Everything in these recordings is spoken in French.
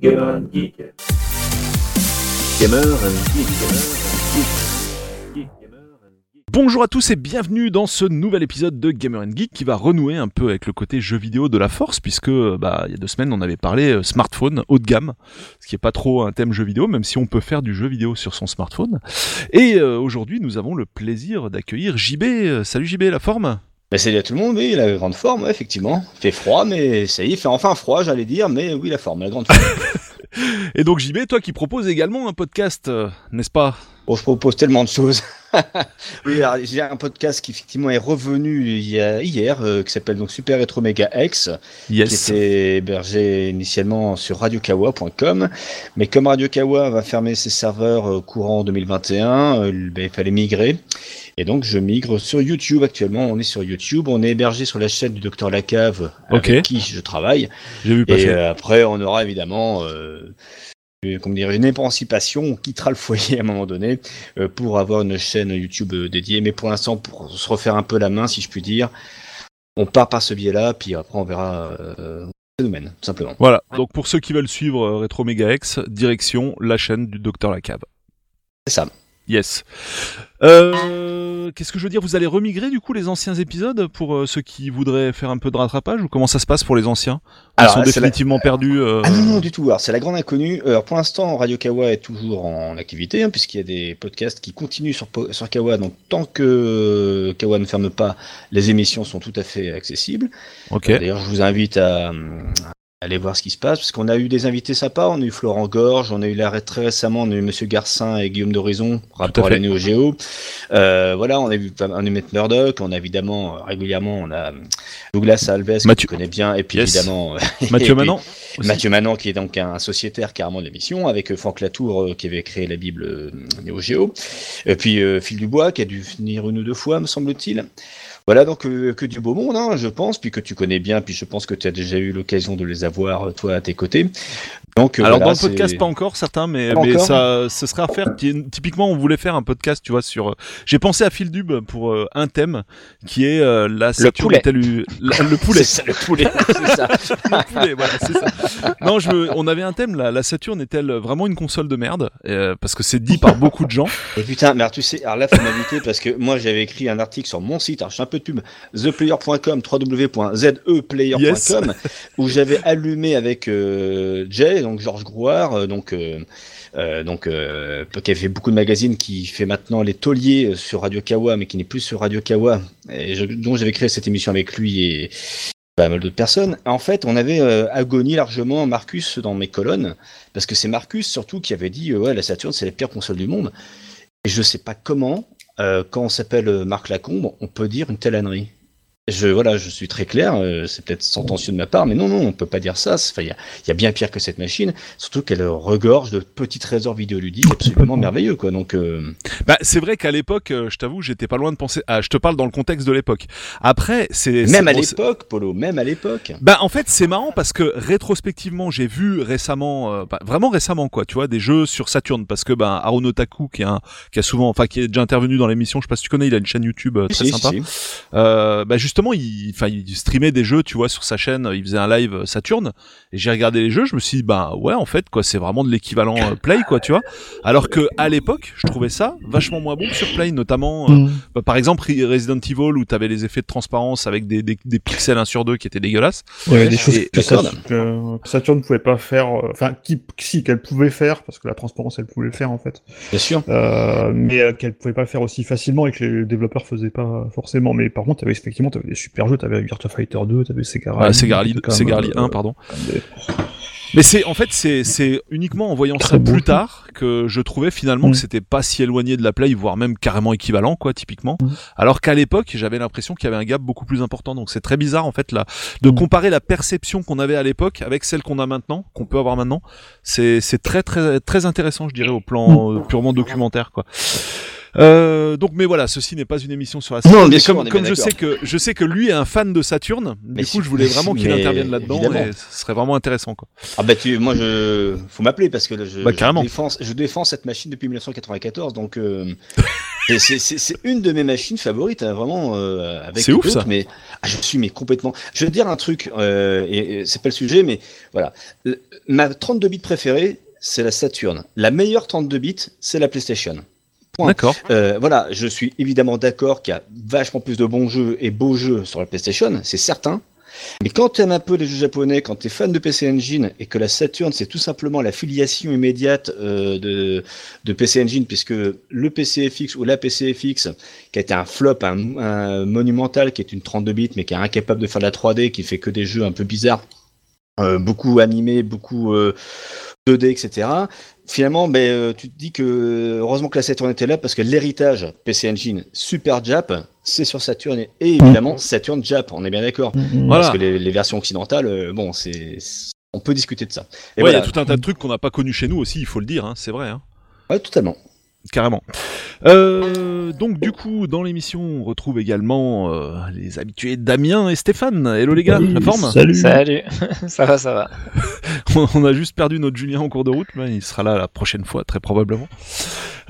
Gamer and Geek. Gamer and Geek. Gamer and Geek. Geek, Gamer and Geek. Bonjour à tous et bienvenue dans ce nouvel épisode de Gamer and Geek qui va renouer un peu avec le côté jeu vidéo de la force puisque bah il y a deux semaines on avait parlé euh, smartphone haut de gamme, ce qui est pas trop un thème jeu vidéo même si on peut faire du jeu vidéo sur son smartphone. Et euh, aujourd'hui nous avons le plaisir d'accueillir JB. Euh, Salut JB, la forme? Bah, salut à tout le monde, oui, la grande forme, ouais, effectivement. Fait froid, mais ça y est, il fait enfin froid, j'allais dire, mais oui, la forme, la grande forme. Et donc JB, toi qui proposes également un podcast, euh, n'est-ce pas? Bon, je propose tellement de choses. oui, j'ai un podcast qui effectivement est revenu hier, euh, qui s'appelle donc Super Retro Mega X, qui Yes. était hébergé initialement sur radiokawa.com. Mais comme Radio Kawa va fermer ses serveurs euh, courant 2021, euh, ben, il fallait migrer. Et donc je migre sur YouTube actuellement. On est sur YouTube, on est hébergé sur la chaîne du Docteur Lacave, avec qui je travaille. J'ai vu Et euh, après, on aura évidemment euh, une- comment dire, une émancipation. On quittera le foyer à un moment donné euh, pour avoir une chaîne YouTube euh, dédiée. Mais pour l'instant, pour se refaire un peu la main, si je puis dire, on part par ce biais-là. Puis après, on verra euh, nous mène, tout simplement. Voilà, donc pour ceux qui veulent suivre euh, Retro Mega X, direction la chaîne du Docteur Lacave. C'est ça. Yes. Euh, Qu'est-ce que je veux dire? Vous allez remigrer du coup les anciens épisodes pour euh, ceux qui voudraient faire un peu de rattrapage ou comment ça se passe pour les anciens? Ils Alors, sont la- définitivement perdus. euh, Ah non, non, du tout. Alors, c'est la grande inconnue. Alors, pour l'instant, Radio Kawa est toujours en activité, hein, puisqu'il y a des podcasts qui continuent sur, sur Kawa. Donc, tant que Kawa ne ferme pas, les émissions sont tout à fait accessibles. Ok. D'ailleurs, je vous invite à, à aller voir ce qui se passe, parce qu'on a eu des invités sympas. On a eu Florent Gorge, on a eu là, très récemment, on a eu Monsieur Garcin et Guillaume d'Horizon, rapport à, la Néo Géo. Euh, voilà, on a vu on a eu Matt Murdoch, on a évidemment, euh, régulièrement, on a hum, Douglas Alves, que Mathieu- tu connais bien, et puis Yes. évidemment, euh, Mathieu Manon Mathieu Manon, qui est donc un sociétaire carrément de l'émission, avec euh, Franck Latour, euh, qui avait créé la Bible euh, Néo Géo. Et puis euh, Phil Dubois, qui a dû venir une ou deux fois, me semble-t-il. Voilà, donc euh, que du beau monde, hein, je pense, puis que tu connais bien, puis je pense que tu as déjà eu l'occasion de les avoir, euh, toi, à tes côtés. Donc, euh, Alors voilà, dans le podcast pas encore certains, mais, Pas mais encore ça, ce serait à faire. Ty- Typiquement, on voulait faire un podcast, tu vois, sur. euh, J'ai pensé à Phil Dub pour euh, un thème qui est euh, la Saturn poulet. est-elle u- la- le poulet. C'est ça, le poulet, c'est ça. Le poulet, voilà, c'est ça. Non, je me- on avait un thème, la, la Saturn est-elle vraiment une console de merde? Euh, Parce que c'est dit par beaucoup de gens. Et putain, mais alors tu sais, alors là, faut m'inviter parce que moi, j'avais écrit un article sur mon site, alors je suis un peu de pub, theplayer.com, www.zeplayer.com, Yes. où j'avais allumé avec euh, Jay, donc Georges Grouard, euh, donc, euh, euh, donc qui avait fait beaucoup de magazines, qui fait maintenant les tauliers sur Radio Kawa, mais qui n'est plus sur Radio Kawa, et dont j'avais créé cette émission avec lui et pas mal d'autres personnes. En fait, on avait agonie largement Marcus dans mes colonnes, parce que c'est Marcus surtout qui avait dit, ouais, la Saturn, c'est la pire console du monde. Et je sais pas comment, quand on s'appelle Marc Lacombe, on peut dire une telle ânerie. Je, voilà, je suis très clair, euh, c'est peut-être sentencieux de ma part, mais non, non, on peut pas dire ça. Il y a, il y a bien pire que cette machine, surtout qu'elle regorge de petits trésors vidéoludiques absolument merveilleux, quoi. Donc, euh, Bah, c'est vrai qu'à l'époque, euh, je t'avoue, j'étais pas loin de penser. Ah, je te parle dans le contexte de l'époque. Après, c'est c'est- même à bon, c'est- l'époque, Polo, même à l'époque. Bah en fait c'est marrant parce que rétrospectivement j'ai vu récemment euh, bah, vraiment récemment quoi tu vois des jeux sur Saturn parce que bah Haruno Otaku qui, est un, qui a souvent enfin qui est déjà intervenu dans l'émission je sais pas si tu connais il a une chaîne YouTube euh, très Si, sympa si, si. Euh, bah justement il il streamait des jeux tu vois sur sa chaîne il faisait un live euh, Saturn et j'ai regardé les jeux je me suis dit bah ouais en fait quoi c'est vraiment de l'équivalent euh, Play quoi tu vois alors que à l'époque je trouvais ça vachement moins bon que sur Play notamment euh, bah, par exemple Re- Resident Evil où t'avais les effets de transparence avec des, des, des pixels 1 sur 2 qui étaient dégueulasses Il y avait des choses Et- que. Saturn, que- que Saturn ne pouvait pas faire, enfin, qui, si, qu'elle pouvait faire, parce que la transparence, elle pouvait le faire, en fait, Bien sûr. euh, mais euh, qu'elle pouvait pas le faire aussi facilement et que les développeurs faisaient pas forcément. Mais par contre, effectivement, t'avais des super jeux, t'avais Virtua Fighter 2, t'avais Sega Ah, Rally, Sega Rally, c'était quand Sega même, Rally euh, 1, pardon. des- Mais c'est en fait c'est uniquement en voyant Très ça plus tard que je trouvais finalement Mm. que c'était pas si éloigné de la Play, voire même carrément équivalent quoi typiquement. Mm. Alors qu'à l'époque j'avais l'impression qu'il y avait un gap beaucoup plus important. Donc c'est très bizarre en fait là de Mm. comparer la perception qu'on avait à l'époque avec celle qu'on a maintenant, qu'on peut avoir maintenant. C'est c'est très très très intéressant je dirais au plan euh, purement documentaire quoi. Euh, donc, mais voilà, ceci n'est pas une émission sur la Non, Saturn. bien sûr, comme, je sais que je sais que lui est un fan de Saturne, Mais du coup, si- je voulais vraiment qu'il intervienne là-dedans et ce serait vraiment intéressant, quoi. Ah bah tu, moi je, faut m'appeler parce que là, je, Bah, je défends, je défends cette machine depuis 1994, donc euh, c'est- une de mes machines favorites, hein, vraiment. euh, avec C'est ouf, ça. Mais ah, je suis mais complètement. Je vais te dire un truc, euh, et, et c'est pas le sujet, mais voilà, Le- ma 32 bits préférée, c'est la Saturn. La meilleure 32 bits, c'est la PlayStation. Point. D'accord. Euh, voilà, je suis évidemment d'accord qu'il y a vachement plus de bons jeux et beaux jeux sur la PlayStation, c'est certain. Mais quand tu aimes un peu les jeux japonais, quand tu es fan de PC Engine et que la Saturn c'est tout simplement la filiation immédiate euh, de, de PC Engine, puisque le PCFX ou la PCFX, qui a été un flop, un, un monumental, qui est une 32 bits, mais qui est incapable de faire de la 3D, qui fait que des jeux un peu bizarres, euh, beaucoup animés, beaucoup euh, 2D, etc. Finalement, ben, euh, tu te dis que heureusement que la Saturn était là parce que l'héritage PC Engine Super Jap, c'est sur Saturn et, évidemment Saturn Jap, on est bien d'accord. Voilà. Parce que les, les versions occidentales, euh, bon, c'est, on peut discuter de ça. Et Ouais, il y a tout un tas de trucs qu'on n'a pas connus chez nous aussi, il faut le dire, hein, c'est vrai. Hein. Ouais, totalement. Carrément. Euh, donc du coup, dans l'émission, on retrouve également euh, les habitués Damien et Stéphane. Hello les gars, Oui, la forme Salut. Salut, ça va, ça va. On a juste perdu notre Julien en cours de route, mais il sera là la prochaine fois, très probablement.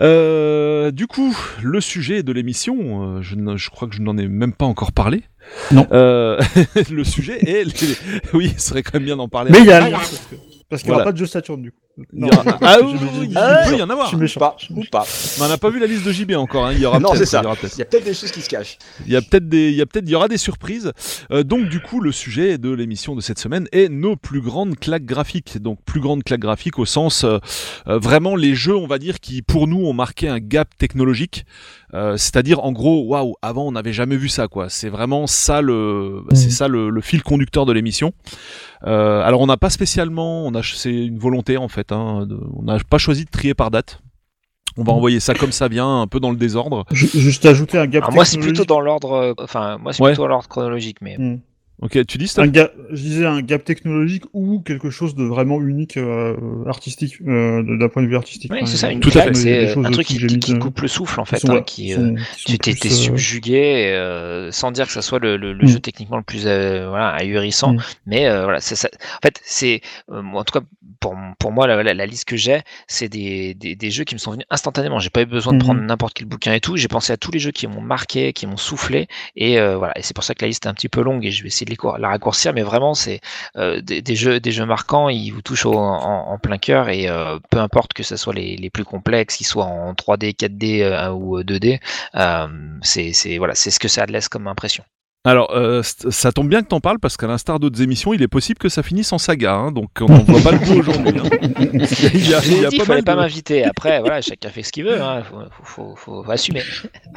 Euh, du coup, le sujet de l'émission, euh, je, crois que je n'en ai même pas encore parlé. Non. Euh, le sujet est... les- Oui, ce serait quand même bien d'en parler. Mais il y a lien, parce qu'il n'y Voilà. aura pas de jeu Saturn du coup. Il y aura- Ah oui, il peut y en avoir. Je suis méchant. Pas, je suis ou pas. Mais on n'a pas vu la liste de JB encore. Hein. Il y aura Non, peut-être. c'est ça. il y aura peut-être. Il y a peut-être des choses qui se cachent. Il y a peut-être des, il y a peut-être, il y aura des surprises. Euh, donc du coup, le sujet de l'émission de cette semaine est nos plus grandes claques graphiques. Donc plus grandes claques graphiques au sens euh, euh, vraiment les jeux, on va dire, qui pour nous ont marqué un gap technologique. Euh, C'est-à-dire en gros, waouh, avant on n'avait jamais vu ça quoi. C'est vraiment ça le, Mhm. c'est ça le, le fil conducteur de l'émission. Euh, alors on n'a pas spécialement, on a, c'est une volonté en fait. Hein, de- on n'a pas choisi de trier par date. On va Mhm. envoyer ça comme ça vient, un peu dans le désordre. Ju- Juste ajouter un gap Alors moi, c'est plutôt dans l'ordre, euh, enfin, moi, c'est Ouais. plutôt dans l'ordre chronologique, mais Hmm. Ok, tu dis Steph Un gap, je disais un gap technologique ou quelque chose de vraiment unique euh, artistique, euh, d'un point de vue artistique. oui, c'est ça, une Tout claque, c'est un truc qui, coupe le souffle, en fait, sont- hein, qui, euh, tu t'es euh, subjugué, euh, sans dire que ça soit le, le- le Mm. jeu techniquement le plus euh, voilà, ahurissant, Mm. mais euh, voilà, c'est ça. En fait, c'est euh, en tout cas pour, pour moi la, la- la liste que j'ai, c'est des, des, des jeux qui me sont venus instantanément. J'ai pas eu besoin de Mhm. prendre n'importe quel bouquin et tout. J'ai pensé à tous les jeux qui m'ont marqué, qui m'ont soufflé, et euh, voilà. Et c'est pour ça que la liste est un petit peu longue et je vais essayer la raccourcir, mais vraiment c'est euh, des, des jeux des jeux marquants, ils vous touchent au- en, en plein cœur et euh, peu importe que ce soit les, les plus complexes, qu'ils soient en 3D, 4D euh, ou 2D, euh, c'est c'est- voilà, c'est ce que ça laisse comme impression. Alors, euh, ça tombe bien que t'en parles parce qu'à l'instar d'autres émissions, il est possible que ça finisse en saga, hein, donc on n'en voit pas le coup aujourd'hui. hein. Il y a, Je il y l'ai a dit, il pas fallait mal pas de- m'inviter. Après, voilà, chacun fait ce qu'il veut. Hein. Faut, faut, faut, faut assumer.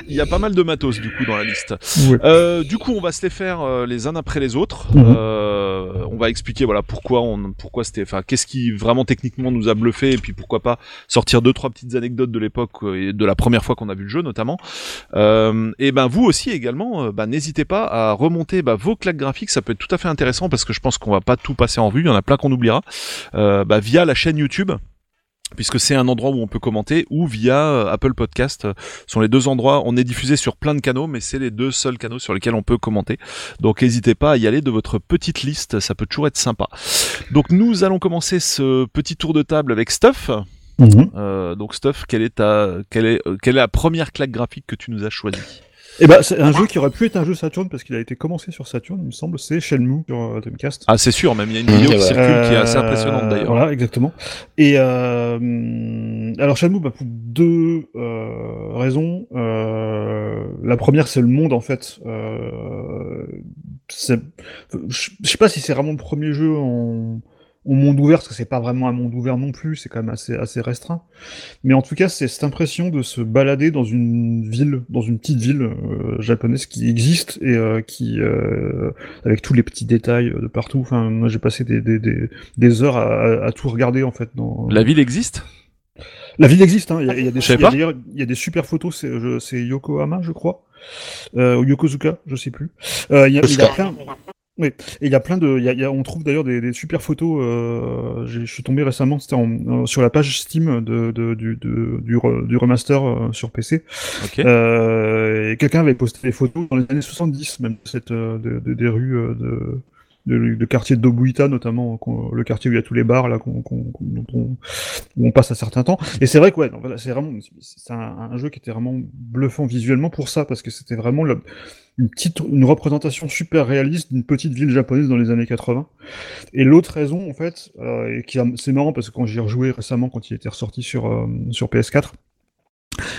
il y a pas mal de matos du coup dans la liste. Ouais. Euh, du coup, on va se les faire euh, les uns après les autres. Mhm. Euh, on va expliquer voilà pourquoi on, pourquoi c'était, enfin qu'est-ce qui vraiment techniquement nous a bluffé et puis pourquoi pas sortir deux trois petites anecdotes de l'époque et de la première fois qu'on a vu le jeu notamment. Euh, et ben vous aussi également, bah, n'hésitez pas à remonter bah, vos claques graphiques, ça peut être tout à fait intéressant parce que je pense qu'on va pas tout passer en revue, il y en a plein qu'on oubliera euh, bah, via la chaîne YouTube puisque c'est un endroit où on peut commenter, ou via euh, Apple Podcast. euh, sont les deux endroits. On est diffusé sur plein de canaux, mais c'est les deux seuls canaux sur lesquels on peut commenter. Donc n'hésitez pas à y aller de votre petite liste, ça peut toujours être sympa. Donc nous allons commencer ce petit tour de table avec Stuff. Mhm. Euh, donc Stuff, quelle est ta, quelle est, quelle est la première claque graphique que tu nous as choisie? Et bah, c'est un jeu qui aurait pu être un jeu Saturn parce qu'il a été commencé sur Saturn, il me semble, c'est Shenmue sur euh, Dreamcast. Ah c'est sûr, même il y a une Mmh, vidéo qui ouais. circule qui est assez Euh, impressionnante d'ailleurs. Voilà, exactement. Et euh, alors Shenmue, bah, pour deux euh, raisons. Euh, la première, c'est le monde en fait. Euh, je sais pas si c'est vraiment le premier jeu en, en monde ouvert, parce que c'est pas vraiment un monde ouvert non plus, c'est quand même assez, assez restreint. Mais en tout cas, c'est cette impression de se balader dans une ville, dans une petite ville euh, japonaise qui existe et euh, qui, euh, avec tous les petits détails de partout. Enfin, moi, j'ai passé des, des, des, des heures à, à- à tout regarder en fait. Dans... La ville existe? La ville existe, hein. il, y a, il y a des, Je savais il y a pas. d'ailleurs- il y a des super photos, c'est, je- c'est Yokohama, je crois, euh, ou Yokozuka, je sais plus. Euh, il y a, il y a Yokosuka. Plein... Et il y a plein de, y a- y a- on trouve d'ailleurs des, des super photos. Euh, je suis tombé récemment, c'était euh, sur la page Steam de, de- du, de- du, re- du remaster euh, sur PC. Ok. Euh, et quelqu'un avait posté des photos dans les années 70, même de cette, euh, de, de- des rues de, de, de quartier de Dobuita, notamment qu'on- le quartier où il y a tous les bars là qu'on, qu'on, dont on, où on passe un certain temps. Et c'est vrai que ouais, c'est vraiment, c'est un, jeu qui était vraiment bluffant visuellement pour ça, parce que c'était vraiment le- une petite, une représentation super réaliste d'une petite ville japonaise dans les années 80. Et l'autre raison, en fait, euh, et qui c'est marrant parce que quand j'y ai rejoué récemment, quand il était ressorti sur, euh, sur PS4,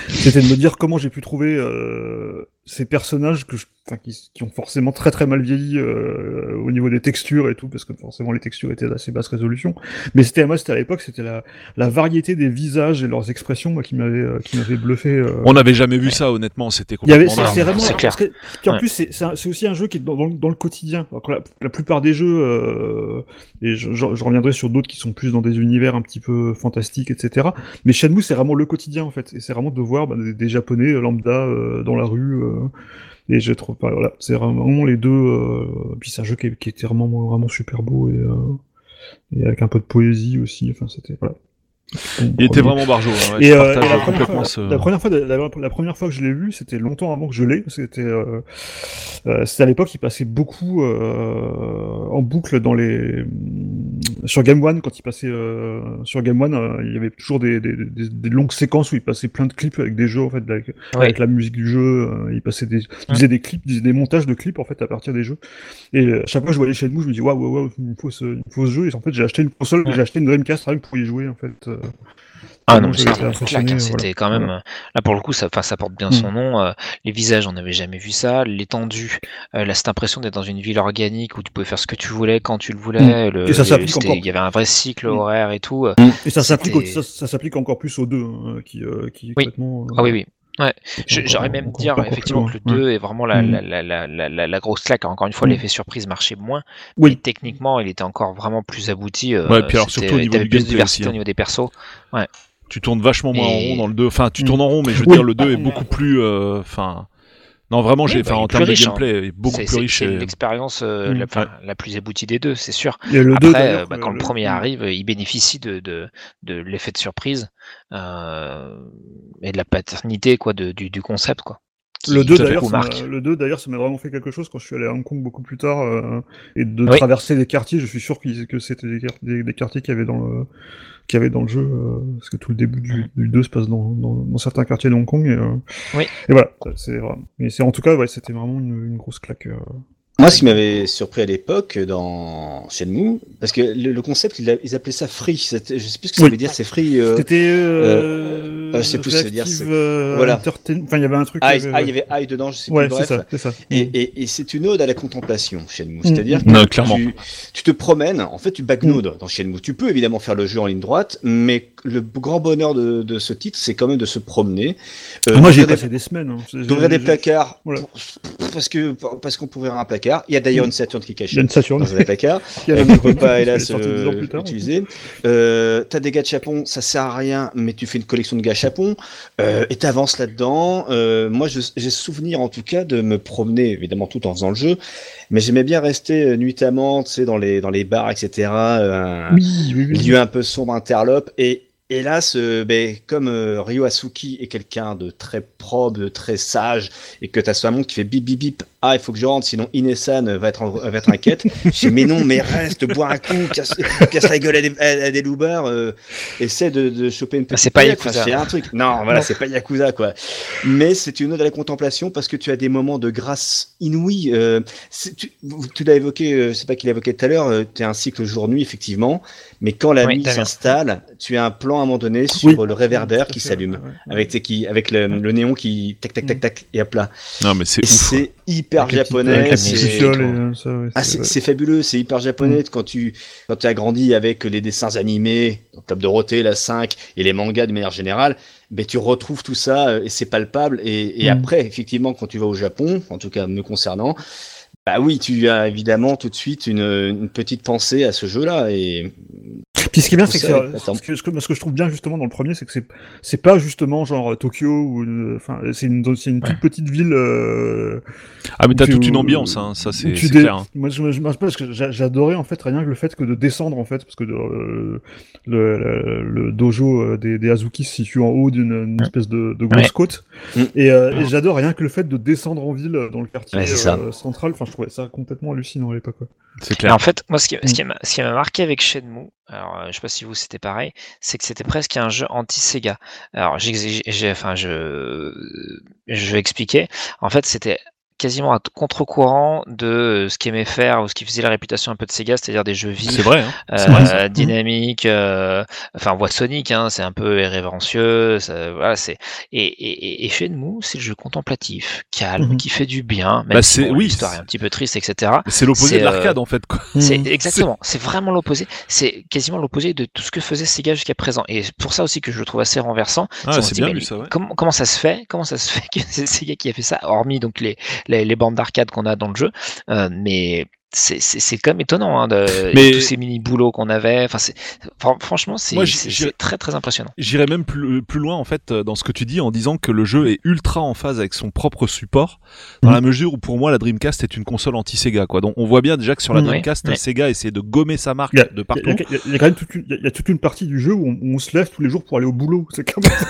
c'était de me dire comment j'ai pu trouver euh, ces personnages que je, enfin, qui, qui ont forcément très très mal vieilli euh, au niveau des textures et tout, parce que forcément les textures étaient d'assez basse résolution. Mais c'était moi, c'était à l'époque, c'était la, la variété des visages et leurs expressions moi, qui m'avait euh, qui m'avait bluffé. euh. On n'avait jamais vu ça, honnêtement. C'était Il y avait, complètement c'est vraiment, c'est clair. que- puis en Ouais. plus, c'est c'est aussi un jeu qui est dans, dans, le- dans le quotidien. Alors que la, la plupart des jeux, euh, et je, je- je reviendrai sur d'autres qui sont plus dans des univers un petit peu fantastiques, etc. Mais Shenmue, c'est vraiment le quotidien en fait, et c'est vraiment de voir bah, des, des Japonais lambda euh, dans la rue. Euh, et je trouve voilà, c'est vraiment les deux. Euh, puis c'est un jeu qui, qui était vraiment, vraiment super beau et, euh, et avec un peu de poésie aussi. Enfin, c'était voilà. Il était vraiment barjot. hein, ouais, Et, euh, et la, première fois, ce- la première fois, la, la première fois que je l'ai vu, c'était longtemps avant que je l'ai. C'était, euh, euh, c'était à l'époque, il passait beaucoup euh, en boucle dans les sur Game One quand il passait euh, sur Game One, euh, il y avait toujours des, des, des, des longues séquences où il passait plein de clips avec des jeux en fait, avec, Ouais. avec la musique du jeu. euh, il passait des, il faisait des clips, des, des montages de clips en fait à partir des jeux. Et à chaque fois que je voyais chez nous, je me dis waouh waouh waouh, il me faut ce, il me faut ce jeu. Et en fait, j'ai acheté une console, Ouais. j'ai acheté une Dreamcast rien que pour y jouer en fait. Ah non, c'était une claque, hein, voilà. Quand même. Voilà. euh, Là, pour le coup, ça, ça porte bien Mm. son nom. euh, les visages, on n'avait jamais vu ça. L'étendue, euh, là, cette impression d'être dans une ville organique où tu pouvais faire ce que tu voulais quand tu le voulais. Le, Mm. Et ça le- s'applique c'était- encore. Il y avait un vrai cycle Mm. horaire et tout. Et ça s'applique, ça, ça s'applique encore plus aux deux, hein, qui, euh, qui Oui. complètement. Ah oui, oui. Ouais. J'aurais même dire effectivement que le 2 est vraiment la, Mm. la, la, la, la, la- la grosse claque. Encore une fois, Mm. l'effet surprise marchait moins. Oui. Mais techniquement, il était encore vraiment plus abouti. euh, Ouais, puis alors, surtout au niveau du plus de diversité aussi, hein. au niveau des persos. Tu tournes vachement moins en rond dans le 2. Enfin, tu Mm. tournes en rond, mais je veux Oui. dire, le 2 est Mm. beaucoup plus. euh, Enfin. Non, vraiment, j'ai. bah, en termes de riche, hein. gameplay, il est beaucoup C'est- plus c'est- riche. C'est et- l'expérience euh, Mm. la, plus aboutie des deux, c'est sûr. Et le Après, 2, euh, bah, quand le, le- premier arrive, il bénéficie de, de, de l'effet de surprise euh, et de la paternité quoi, de, du, du concept. Quoi, qui Le 2 tout à d'ailleurs, ça m'a- marque. le 2 d'ailleurs, ça m'a vraiment fait quelque chose quand je suis allé à Hong Kong beaucoup plus tard euh, et de Oui. traverser des quartiers. Je suis sûr que c'était des, quart- des, des quartiers qu'il y avait dans le qu'il y avait dans le jeu, euh, parce que tout le début du, du 2 se passe dans, dans, dans certains quartiers de Hong Kong. Et, euh, Oui. et voilà, c'est vrai. Mais c'est en tout cas, ouais, c'était vraiment une, une grosse claque. Euh. Moi, ce qui m'avait surpris à l'époque dans Shenmue, parce que le, le concept, ils, appelaient ça free. Je sais plus ce que ça Oui. veut dire, c'est free. euh, C'était. euh, Euh, je sais plus ce que ça veut dire, euh, voilà. Entertain- Enfin, il y avait un truc. Ah, ah, il y avait I dedans, je sais Ouais, plus. Bref. ça, c'est ça. Et, et, et c'est une ode à la contemplation, Shenmue. Mm. C'est-à-dire que Non, clairement. tu, tu te promènes, en fait, tu backnodes dans Shenmue. Tu peux évidemment faire le jeu en ligne droite, mais le grand bonheur de, de ce titre, c'est quand même de se promener. Euh, Ah, Moi, j'ai passé des semaines. hein. D'ouvrir des placards Voilà. pour- parce que parce qu'on peut ouvrir un placard. Il y a d'ailleurs Mm. une Saturn qui cachée une Saturn. dans un placard. La qu'on peut pas elle hélas euh, utiliser. Euh, t'as des gachapons, ça sert à rien, mais tu fais une collection de gachapons euh, et t'avances là-dedans. Euh, moi, j'ai souvenir en tout cas de me promener, évidemment tout en faisant le jeu, mais j'aimais bien rester euh, nuitamment, tu sais, dans les dans les bars, etc. un Oui, oui, oui. lieu un peu sombre, interlope et Hélas, euh, ben, comme euh, Ryo Asuki est quelqu'un de très probe, de très sage, et que t'as ce monde qui fait bip bip bip, ah il faut que je rentre, sinon Inesan va être, en- va être inquiète. je dis mais non, mais reste, bois un coup, casse, casse la gueule à des, à, à des euh, essaie de, de choper une petite. c'est pas Yakuza. Fais un truc. Non, voilà, c'est pas Yakuza quoi. Mais c'est une ode à la contemplation parce que tu as des moments de grâce inouïe. Euh, c'est- tu tu l'as évoqué, euh, sais pas qui l'a évoqué tout à l'heure. euh, tu as un cycle jour-nuit effectivement, mais quand la Oui, nuit s'installe, tu as un plan à un moment donné sur Oui. le réverbère à qui s'allume ouais, ouais. avec, qui, avec le, le néon qui tac tac tac tac et hop là. Non, mais c'est quoi. c'est hyper Avec japonais. c'est- ouais, ah, c'est- fabuleux, c'est hyper japonais quand tu quand as grandi avec les dessins animés, Club Dorothée, la 5 et les mangas de manière générale, ben tu retrouves tout ça euh, et c'est palpable et, et Mm. après effectivement quand tu vas au Japon, en tout cas me concernant, Bah oui, tu as évidemment tout de suite une, une petite pensée à ce jeu-là et Puis ce qui est bien, c'est que, Ça, ce que, ce que- ce que je trouve bien justement dans le premier, c'est que c'est c'est pas justement genre Tokyo ou enfin c'est une c'est une toute petite ville. euh, Ah mais t'as toute une ambiance, hein, ça c'est clair. hein. Moi, je je parce que j'a- j'adorais en fait rien que le fait que de descendre en fait parce que euh, le, le, le dojo euh, des, des Azuki se situe en haut d'une une espèce de, de grosse Ouais. côte Mm. et, euh, et j'adore rien que le fait de descendre en ville dans le quartier euh, central. Enfin, je trouvais ça complètement hallucinant à l'époque. quoi. C'est Et clair. en fait, moi, ce qui, Mm. ce qui m'a ce qui m'a marqué avec Shenmue, alors euh, je sais pas si vous c'était pareil, c'est que c'était presque un jeu anti-Sega. Alors, j'ai, enfin, je, je vais expliquer. En fait, c'était quasiment à contre-courant de ce qu'aimait faire ou ce qui faisait la réputation un peu de Sega, c'est-à-dire des jeux vifs, C'est vrai. Hein. euh, vrai, dynamiques. euh, enfin, on voit Sonic, hein, c'est un peu irrévérencieux. Ça, voilà, c'est et, et, et Shenmue, c'est le jeu contemplatif, calme, Mhm. qui fait du bien. Même Bah, si c'est- bon, oui, l'histoire est un petit peu triste, etc. C'est l'opposé de l'arcade euh, en fait. Quoi. C'est exactement, c'est vraiment l'opposé. C'est quasiment l'opposé de tout ce que faisait Sega jusqu'à présent. Et pour ça aussi que je le trouve assez renversant. Ah, dit, bien mais vu ça. Ouais. Comment, comment ça se fait Comment ça se fait que c'est Sega qui a fait ça Hormis donc les, les, les bandes d'arcade qu'on a dans le jeu, Euh, mais c'est c'est- c'est quand même étonnant hein, de Mais- tous ces mini boulots qu'on avait. Enfin, franchement, c'est Moi, j'y- c'est- j'y- c'est très très impressionnant. J'irais même plus, plus loin en fait euh, dans ce que tu dis en disant que le jeu est ultra en phase avec son propre support dans Mhm. la mesure où pour moi la Dreamcast est une console anti-Sega quoi. Donc on voit bien déjà que sur la Mhm. Dreamcast Ouais, ouais. Sega essaie de gommer sa marque a, de partout. il y a- il y a quand même toute une, il y a- il y a toute une partie du jeu où on, où on se lève tous les jours pour aller au boulot. C'est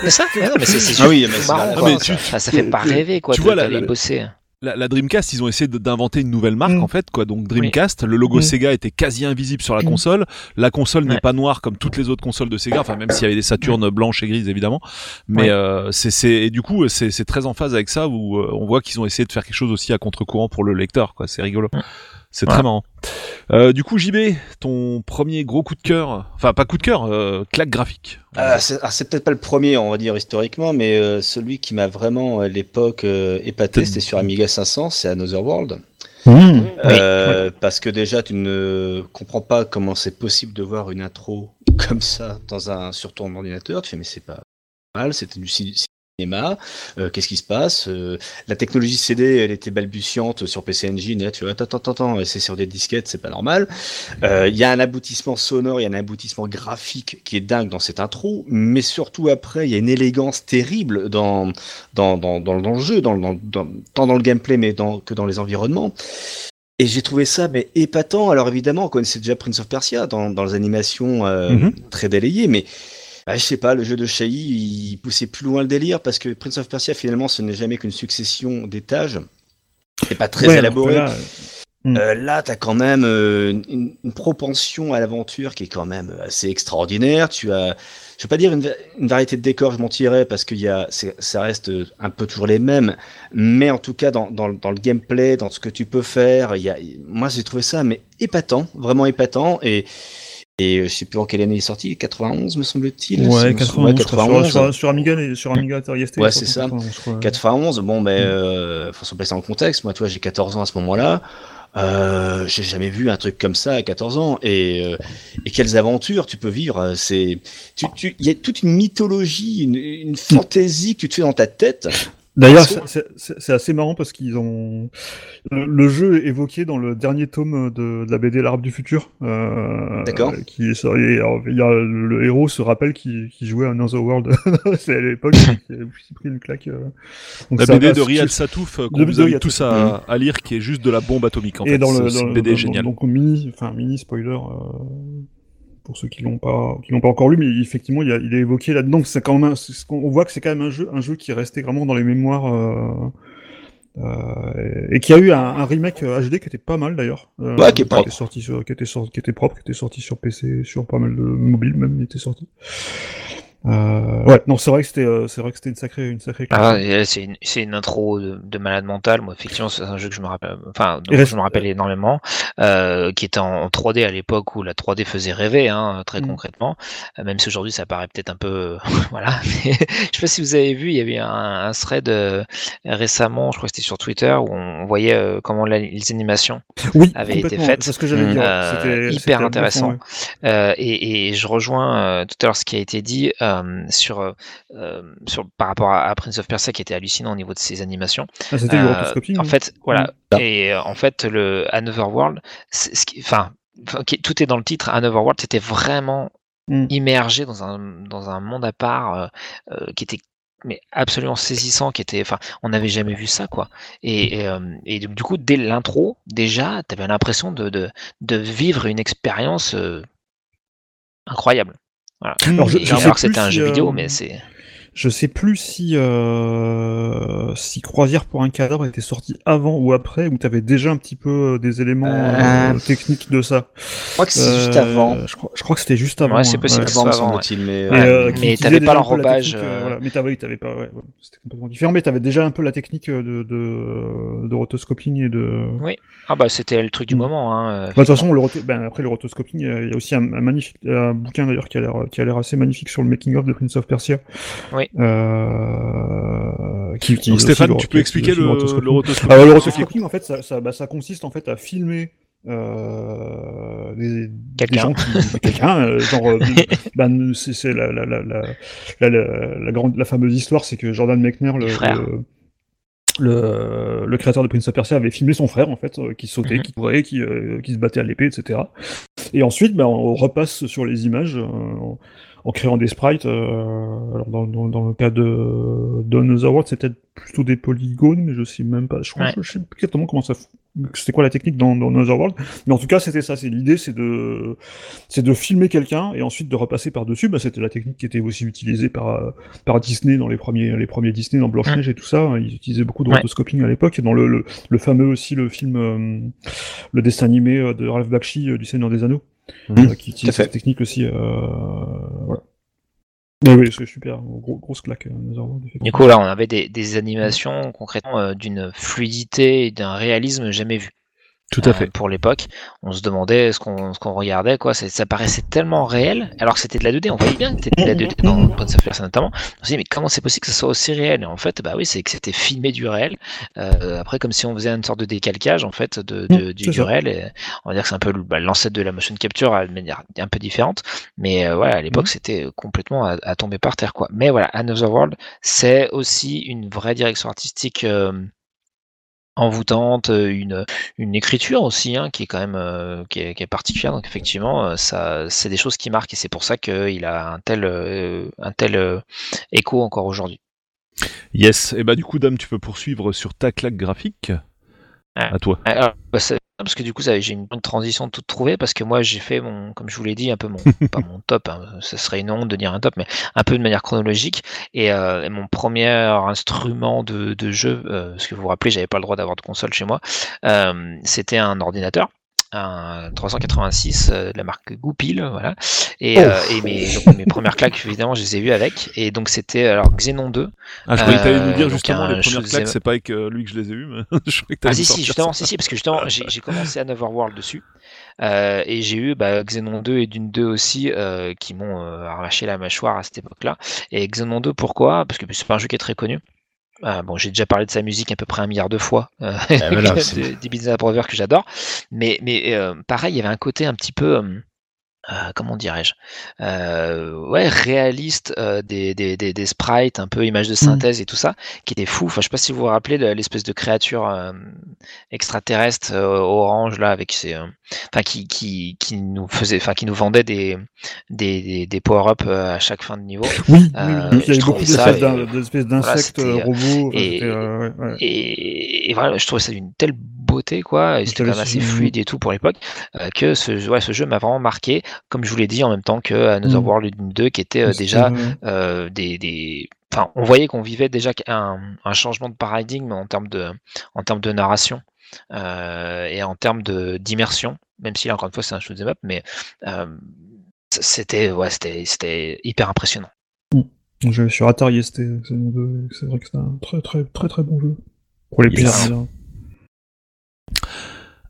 ça, ouais, non, mais c'est c'est Ah oui, surtout mais c'est- marrant. ah, quoi. mais tu- ça, ça fait pas rêver quoi. tu vois, la- bosser. La, la Dreamcast, ils ont essayé d'inventer une nouvelle marque Mm. en fait quoi. Donc Dreamcast, le logo Mm. Sega était quasi invisible sur la Mm. console. La console n'est pas noire comme toutes les autres consoles de Sega. Enfin même s'il y avait des Saturn blanches et grises évidemment. Mais Ouais. euh, c'est du coup c'est c'est très en phase avec ça où euh, on voit qu'ils ont essayé de faire quelque chose aussi à contre-courant pour le lecteur quoi. C'est rigolo. C'est très marrant. Euh, du coup JB, ton premier gros coup de cœur, enfin pas coup de cœur, euh, claque graphique. Ah, c'est ah, c'est peut-être pas le premier, on va dire historiquement, mais euh, celui qui m'a vraiment à l'époque euh, épaté, c'était sur Amiga 500, c'est Another World. Mmh. Euh, Parce que déjà, tu ne comprends pas comment c'est possible de voir une intro comme ça dans un sur ton ordinateur. Tu fais mais c'est pas mal, c'était du cinéma. Euh, Qu'est-ce qui se passe? Euh, La technologie CD, elle était balbutiante sur PC Engine. Là, tu vois, attends, attends, attends, c'est sur des disquettes, c'est pas normal. Euh, Il y a un aboutissement sonore, il y a un aboutissement graphique qui est dingue dans cette intro, mais surtout après, il y a une élégance terrible dans dans dans dans, dans le jeu, dans, dans, dans tant dans le gameplay, mais dans, que dans les environnements. Et j'ai trouvé ça mais épatant. Alors évidemment, on connaissait déjà Prince of Persia dans, dans les animations euh, Mhm. très délayées, mais bah, je sais pas, le jeu de Shai, il poussait plus loin le délire parce que Prince of Persia, finalement, ce n'est jamais qu'une succession d'étages. C'est pas très Ouais, élaboré. là. Euh, là, tu as quand même euh, une, une propension à l'aventure qui est quand même assez extraordinaire. Tu as, je vais pas dire une, va- une variété de décors, je mentirais parce qu'il y a, ça reste un peu toujours les mêmes, mais en tout cas dans, dans, le- dans le gameplay, dans ce que tu peux faire, il y a, moi j'ai trouvé ça mais épatant, vraiment épatant et et euh, je sais plus en quelle année il est sorti, 91 me semble-t-il. Ouais, Si- 91, ouais, je crois, 91. Sur, sur, sur Amiga, et- sur Amiga Atari ST. Ouais, c'est ça. 91, je crois. 91, bon, ben, Mm. euh, faut se placer dans le contexte. Moi, tu vois, j'ai 14 ans à ce moment-là. Euh, j'ai jamais vu un truc comme ça à 14 ans. Et, euh, et quelles aventures tu peux vivre. C'est, tu, tu, il y a toute une mythologie, une, une fantaisie que tu te fais dans ta tête. D'ailleurs, c'est- c'est c'est assez marrant parce qu'ils ont le, le jeu est évoqué dans le dernier tome de, de la BD L'Arbre du futur. Euh, D'accord. Qui est sorti. et alors, il y a le, héros se rappelle qu'il qu'il jouait à Another World. c'est à l'époque qu'il a pris une claque. euh. Donc La BD de Riyad Satouf euh, de- qu'on vous invite tous à, à lire qui est juste de la bombe atomique en et fait. dans le, dans une le- BD dans- géniale. Donc mini, enfin mini spoiler euh, pour ceux qui l'ont pas, qui l'ont pas encore lu, mais effectivement il, y a- il est évoqué là-dedans. C'est quand même, un- on voit que c'est quand même un jeu, un jeu qui est resté vraiment dans les mémoires. euh, euh, et qui a eu un, un remake euh, HD qui était pas mal d'ailleurs. Euh, Ouais, qui est propre. était sorti sur, qui était sorti, qui était propre, qui était sorti sur PC, sur pas mal de mobiles même, il était sorti. Euh, ouais, non, c'est vrai que c'était, euh, c'est vrai que c'était une sacrée, une sacrée. Ah, c'est une, c'est une intro de, de malade mental. Moi, effectivement, c'est un jeu que je me rappelle, enfin, reste- je me rappelle énormément, euh, qui était en 3D à l'époque où la 3D faisait rêver, hein, très Mm. concrètement. Euh, même si aujourd'hui, ça paraît peut-être un peu, voilà. Mais je sais pas si vous avez vu, il y avait un, un thread euh, récemment, je crois que c'était sur Twitter, où on voyait euh, comment la- les animations oui, avait été complètement, faite. C'est ce que j'allais Mm. dire. Euh, hyper intéressant. ouais. Euh, et, et je rejoins euh, tout à l'heure ce qui a été dit. Euh, euh, sur, euh, euh, sur par rapport à, à Prince of Persia qui était hallucinant au niveau de ses animations. Ah, c'était du Euh. En fait, voilà. Mm. Et euh, en fait, le Another World, ce qui- enfin, tout est dans le titre. Another World, c'était vraiment Mm. immergé dans un dans un monde à part euh, euh, qui était mais absolument saisissant, qui était, enfin, on n'avait jamais vu ça, quoi. Et, et, euh, et du coup, dès l'intro, déjà, tu avais l'impression de, de, de vivre une expérience euh, incroyable. Voilà. Alors, je- je sais que c'était un si, jeu vidéo, euh, mais c'est. Je sais plus si euh, si Croisière pour un cadavre était sorti avant ou après, ou t'avais déjà un petit peu euh, des éléments Euh, euh, techniques de ça. Je crois que c'est juste avant. Je crois, je crois que c'était juste avant. Ouais, c'est hein, possible. ouais. que ce Avant, avant, mais Ouais. euh, Mais qui t'avais pas l'enrobage, technique, euh, voilà. Mais t'avais, oui, t'avais pas, ouais, ouais, c'était complètement différent, mais t'avais déjà un peu la technique de, de, de rotoscoping et de. Ah bah c'était le truc du Mm. moment. Hein, Bah, de toute façon, le roto- ben, après le rotoscoping, il y a aussi un, un magnifique un bouquin d'ailleurs qui a l'air qui a l'air assez magnifique sur le making of de Prince of Persia. Oui. Euh, qui, qui Donc, est Stéphane, tu le- peux expliquer le, rotoscoping. le rotoscoping Alors, le rotoscoping, en fait, ça, ça, bah, ça consiste en fait à filmer euh, des, des Quelqu'un. gens qui, quelqu'un, euh, genre, euh, ben, c'est c'est la, la, la, la, la, grande, la fameuse histoire, c'est que Jordan Mechner, le, le, le, le créateur de Prince of Persia, avait filmé son frère, en fait, euh, qui sautait, Mhm. qui courait, qui, euh, qui se battait à l'épée, etc. Et ensuite, ben, on repasse sur les images euh, en, créant des sprites. euh, alors dans, dans, dans le cas de Another World, c'était plutôt des polygones, mais je sais même pas. Je, crois, Ouais. je sais plus exactement comment ça. C'était quoi la technique dans, dans Another World Mais en tout cas, c'était ça. C'est l'idée, c'est de, c'est de filmer quelqu'un et ensuite de repasser par dessus. Bah, c'était la technique qui était aussi utilisée par euh, par Disney dans les premiers les premiers Disney dans Blanche Neige et tout ça. Ils utilisaient beaucoup de Ouais. rotoscoping à l'époque. Et dans le, le, le fameux aussi le film, euh, le dessin animé de Ralph Bakshi du Seigneur des Anneaux, Mhm. euh, qui utilise cette technique aussi. Euh, voilà. Mais oui, c'est super. Gros, grosse claque. euh. Du coup, là, on avait des, des animations concrètement euh, d'une fluidité et d'un réalisme jamais vu. Tout à Euh, fait. pour l'époque, on se demandait ce qu'on ce qu'on regardait, quoi. Ça paraissait tellement réel, alors que c'était de la 2D. On voyait bien que c'était de la 2D dans Prince of Persia notamment. On se dit, mais comment c'est possible que ce soit aussi réel? Et en fait, bah oui, c'est que c'était filmé du réel. Euh, après, comme si on faisait une sorte de décalcage, en fait, de, de- Mm, du, réel. Et on va dire que c'est un peu le- bah, l'ancêtre de la motion capture à- de manière un peu différente. Mais euh, voilà, à l'époque, Mm. c'était complètement à, à tomber par terre, quoi. Mais voilà, Another World, c'est aussi une vraie direction artistique. Envoûtante, euh, une, une écriture aussi hein, qui est quand même euh, particulière. Donc effectivement, euh, ça, c'est des choses qui marquent et c'est pour ça qu'il a un tel, un tel écho encore aujourd'hui. Yes. Et bah du coup, Dame, tu peux poursuivre sur ta claque graphique. À toi. Alors, bah, parce que du coup, ça- j'ai une bonne transition toute trouvée parce que moi, j'ai fait mon, comme je vous l'ai dit, un peu mon, pas mon top, hein, ce serait une honte de dire un top, mais un peu de manière chronologique. Et, euh, et mon premier instrument de, de jeu, euh, parce que vous vous rappelez, j'avais pas le droit d'avoir de console chez moi, euh, c'était un ordinateur. Un 386 euh, de la marque Goupil, voilà. Et, Oh. euh, et mes, donc, mes premières claques, évidemment, je les ai eues avec. Et donc, c'était alors Xenon 2. Ah, je croyais que t'allais Euh, nous dire justement les premières claques, c'est pas avec euh, lui que je les ai eues, mais je croyais que Ah si, nous si, justement, si, si, parce que justement, j'ai j'ai commencé à World dessus. Euh, et j'ai eu bah, Xenon 2 et Dune 2 aussi euh, qui m'ont euh, arraché la mâchoire à cette époque-là. Et Xenon 2, pourquoi? Parce que c'est pas un jeu qui est très connu. Ah, bon, j'ai déjà parlé de sa musique à peu près un milliard de fois, euh, voilà, des Bizarre Brothers que j'adore. Mais, mais euh, pareil, il y avait un côté un petit peu, euh, comment dirais-je, euh, ouais, réaliste euh, des, des, des, des sprites, un peu images de synthèse et tout ça, qui était fou. Enfin, je sais pas si vous vous rappelez l'espèce de créature extraterrestre orange là, avec ses, enfin, qui, qui, qui nous faisait, enfin, qui nous vendait des, des, des, des power-up euh, à chaque fin de niveau. Oui, oui, oui. il y avait beaucoup d'espèces d'insectes robots. et- ouais. Et, et voilà, je trouvais ça d'une telle beauté, quoi, et Je c'était quand même assez fluide et tout pour l'époque, euh, que ce, ouais, ce jeu m'a vraiment marqué, comme je vous l'ai dit, en même temps que Another Mm. World 2, qui était euh, déjà euh, des, des... Enfin, on voyait qu'on vivait déjà un, un changement de paradigme en termes de, en termes de narration et en termes d'immersion, même si là encore une fois c'est un shoot'em up, mais c'était ouais, c'était hyper impressionnant. Je sur Atari ST, c'est vrai que c'est un très très très très bon jeu. Pour les Yes. plaisirs.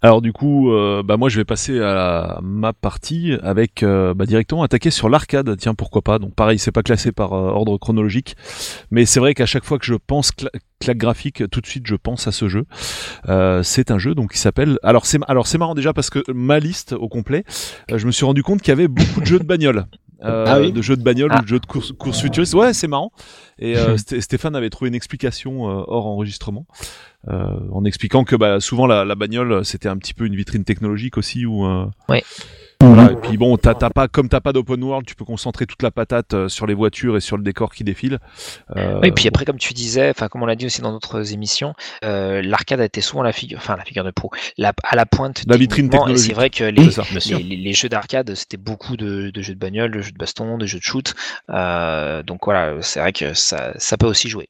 Alors du coup, euh, bah moi je vais passer à ma partie avec euh, bah, directement attaquer sur l'arcade. Tiens pourquoi pas? Donc pareil, c'est pas classé par euh, ordre chronologique, mais c'est vrai qu'à chaque fois que je pense cla- claque graphique, tout de suite je pense à ce jeu. C'est un jeu donc qui s'appelle. Alors c'est alors c'est marrant déjà parce que ma liste au complet, je me suis rendu compte qu'il y avait beaucoup de jeux de bagnole. Euh, Ah oui de jeux de bagnole Ah. ou de jeux de course, course futuriste. Ouais, c'est marrant. Et euh, Sté- Stéphane avait trouvé une explication euh, hors enregistrement, euh, en expliquant que bah, souvent la, la bagnole c'était un petit peu une vitrine technologique aussi. Où, euh, Ouais. Voilà. Et puis bon, t'as t'as pas comme t'as pas d'open world, tu peux concentrer toute la patate euh, sur les voitures et sur le décor qui défile. Euh, Oui, puis après, comme tu disais, enfin comme on l'a dit aussi dans d'autres émissions, euh, l'arcade a été souvent la figure, enfin la figure de pro, la, à la pointe. La vitrine techniquement, Et technologique. c'est vrai que les, ça. Bien sûr. les, les- les jeux d'arcade, c'était beaucoup de, de jeux de bagnole, de jeux de baston, de jeux de shoot. Euh, donc voilà, c'est vrai que ça, ça peut aussi jouer.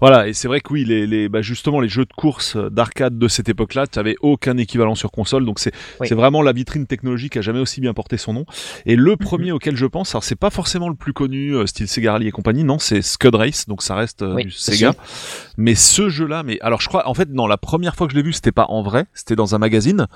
Voilà, et c'est vrai que oui, les, les, bah justement, les jeux de course euh, d'arcade de cette époque-là, tu avais aucun équivalent sur console, donc c'est Oui. c'est vraiment la vitrine technologique qui a jamais aussi bien porté son nom. Et le premier auquel je pense, alors c'est pas forcément le plus connu, euh, style Sega Rally et compagnie, non, c'est Scud Race, donc ça reste euh, Oui, du Sega. Mais ce jeu-là, mais alors je crois, en fait, non, la première fois que je l'ai vu, c'était pas en vrai, c'était dans un magazine.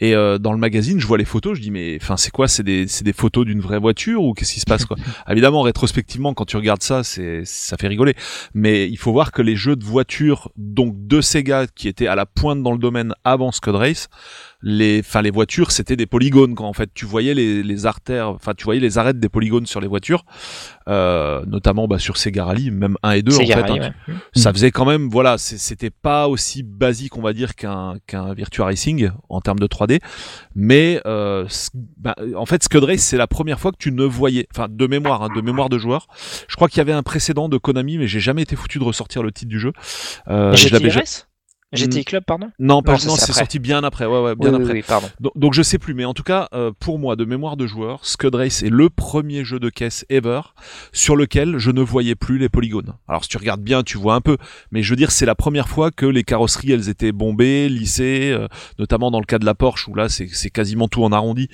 Et euh, dans le magazine, je vois les photos, je dis mais, enfin, c'est quoi, c'est des, c'est des photos d'une vraie voiture ou qu'est-ce qui se passe quoi? Évidemment, rétrospectivement, quand tu regardes ça, c'est, ça fait rigoler. Mais il faut voir que les jeux de voitures, donc de Sega, qui étaient à la pointe dans le domaine avant Scud Race, les, enfin les voitures, c'était des polygones quand en fait. Tu voyais les, les artères, enfin tu voyais les arêtes des polygones sur les voitures, euh, notamment bah, sur Sega Rally, même 1 et 2 en fait. Hein, ouais. ça faisait quand même voilà c'était pas aussi basique on va dire qu'un qu'un Virtua Racing en termes de 3D mais euh, bah, en fait Scud Race c'est la première fois que tu ne voyais enfin de mémoire hein, de mémoire de joueur. Je crois qu'il y avait un précédent de Konami mais j'ai jamais été foutu de ressortir le titre du jeu. Euh, je l'avais GTI RS GTI Club, pardon? Non pas Non, c'est sorti bien après ouais ouais bien Oui, après oui, pardon. donc, donc je sais plus, mais en tout cas, euh, pour moi, de mémoire de joueur, Scud Race est le premier jeu de caisse ever sur lequel je ne voyais plus les polygones. Alors si tu regardes bien, tu vois un peu, mais je veux dire, c'est la première fois que les carrosseries, elles étaient bombées, lissées, euh, notamment dans le cas de la Porsche où là, c'est quasiment tout en arrondi.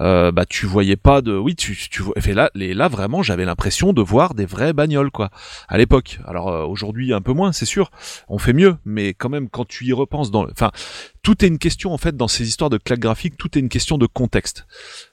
Euh, bah tu voyais pas de, oui, tu tu vois, fait là, les, là vraiment, j'avais l'impression de voir des vraies bagnoles quoi. À l'époque. Alors euh, aujourd'hui, un peu moins, c'est sûr. On fait mieux, mais quand même, quand tu y repenses dans, enfin tout est une question en fait dans ces histoires de claques graphiques, tout est une question de contexte.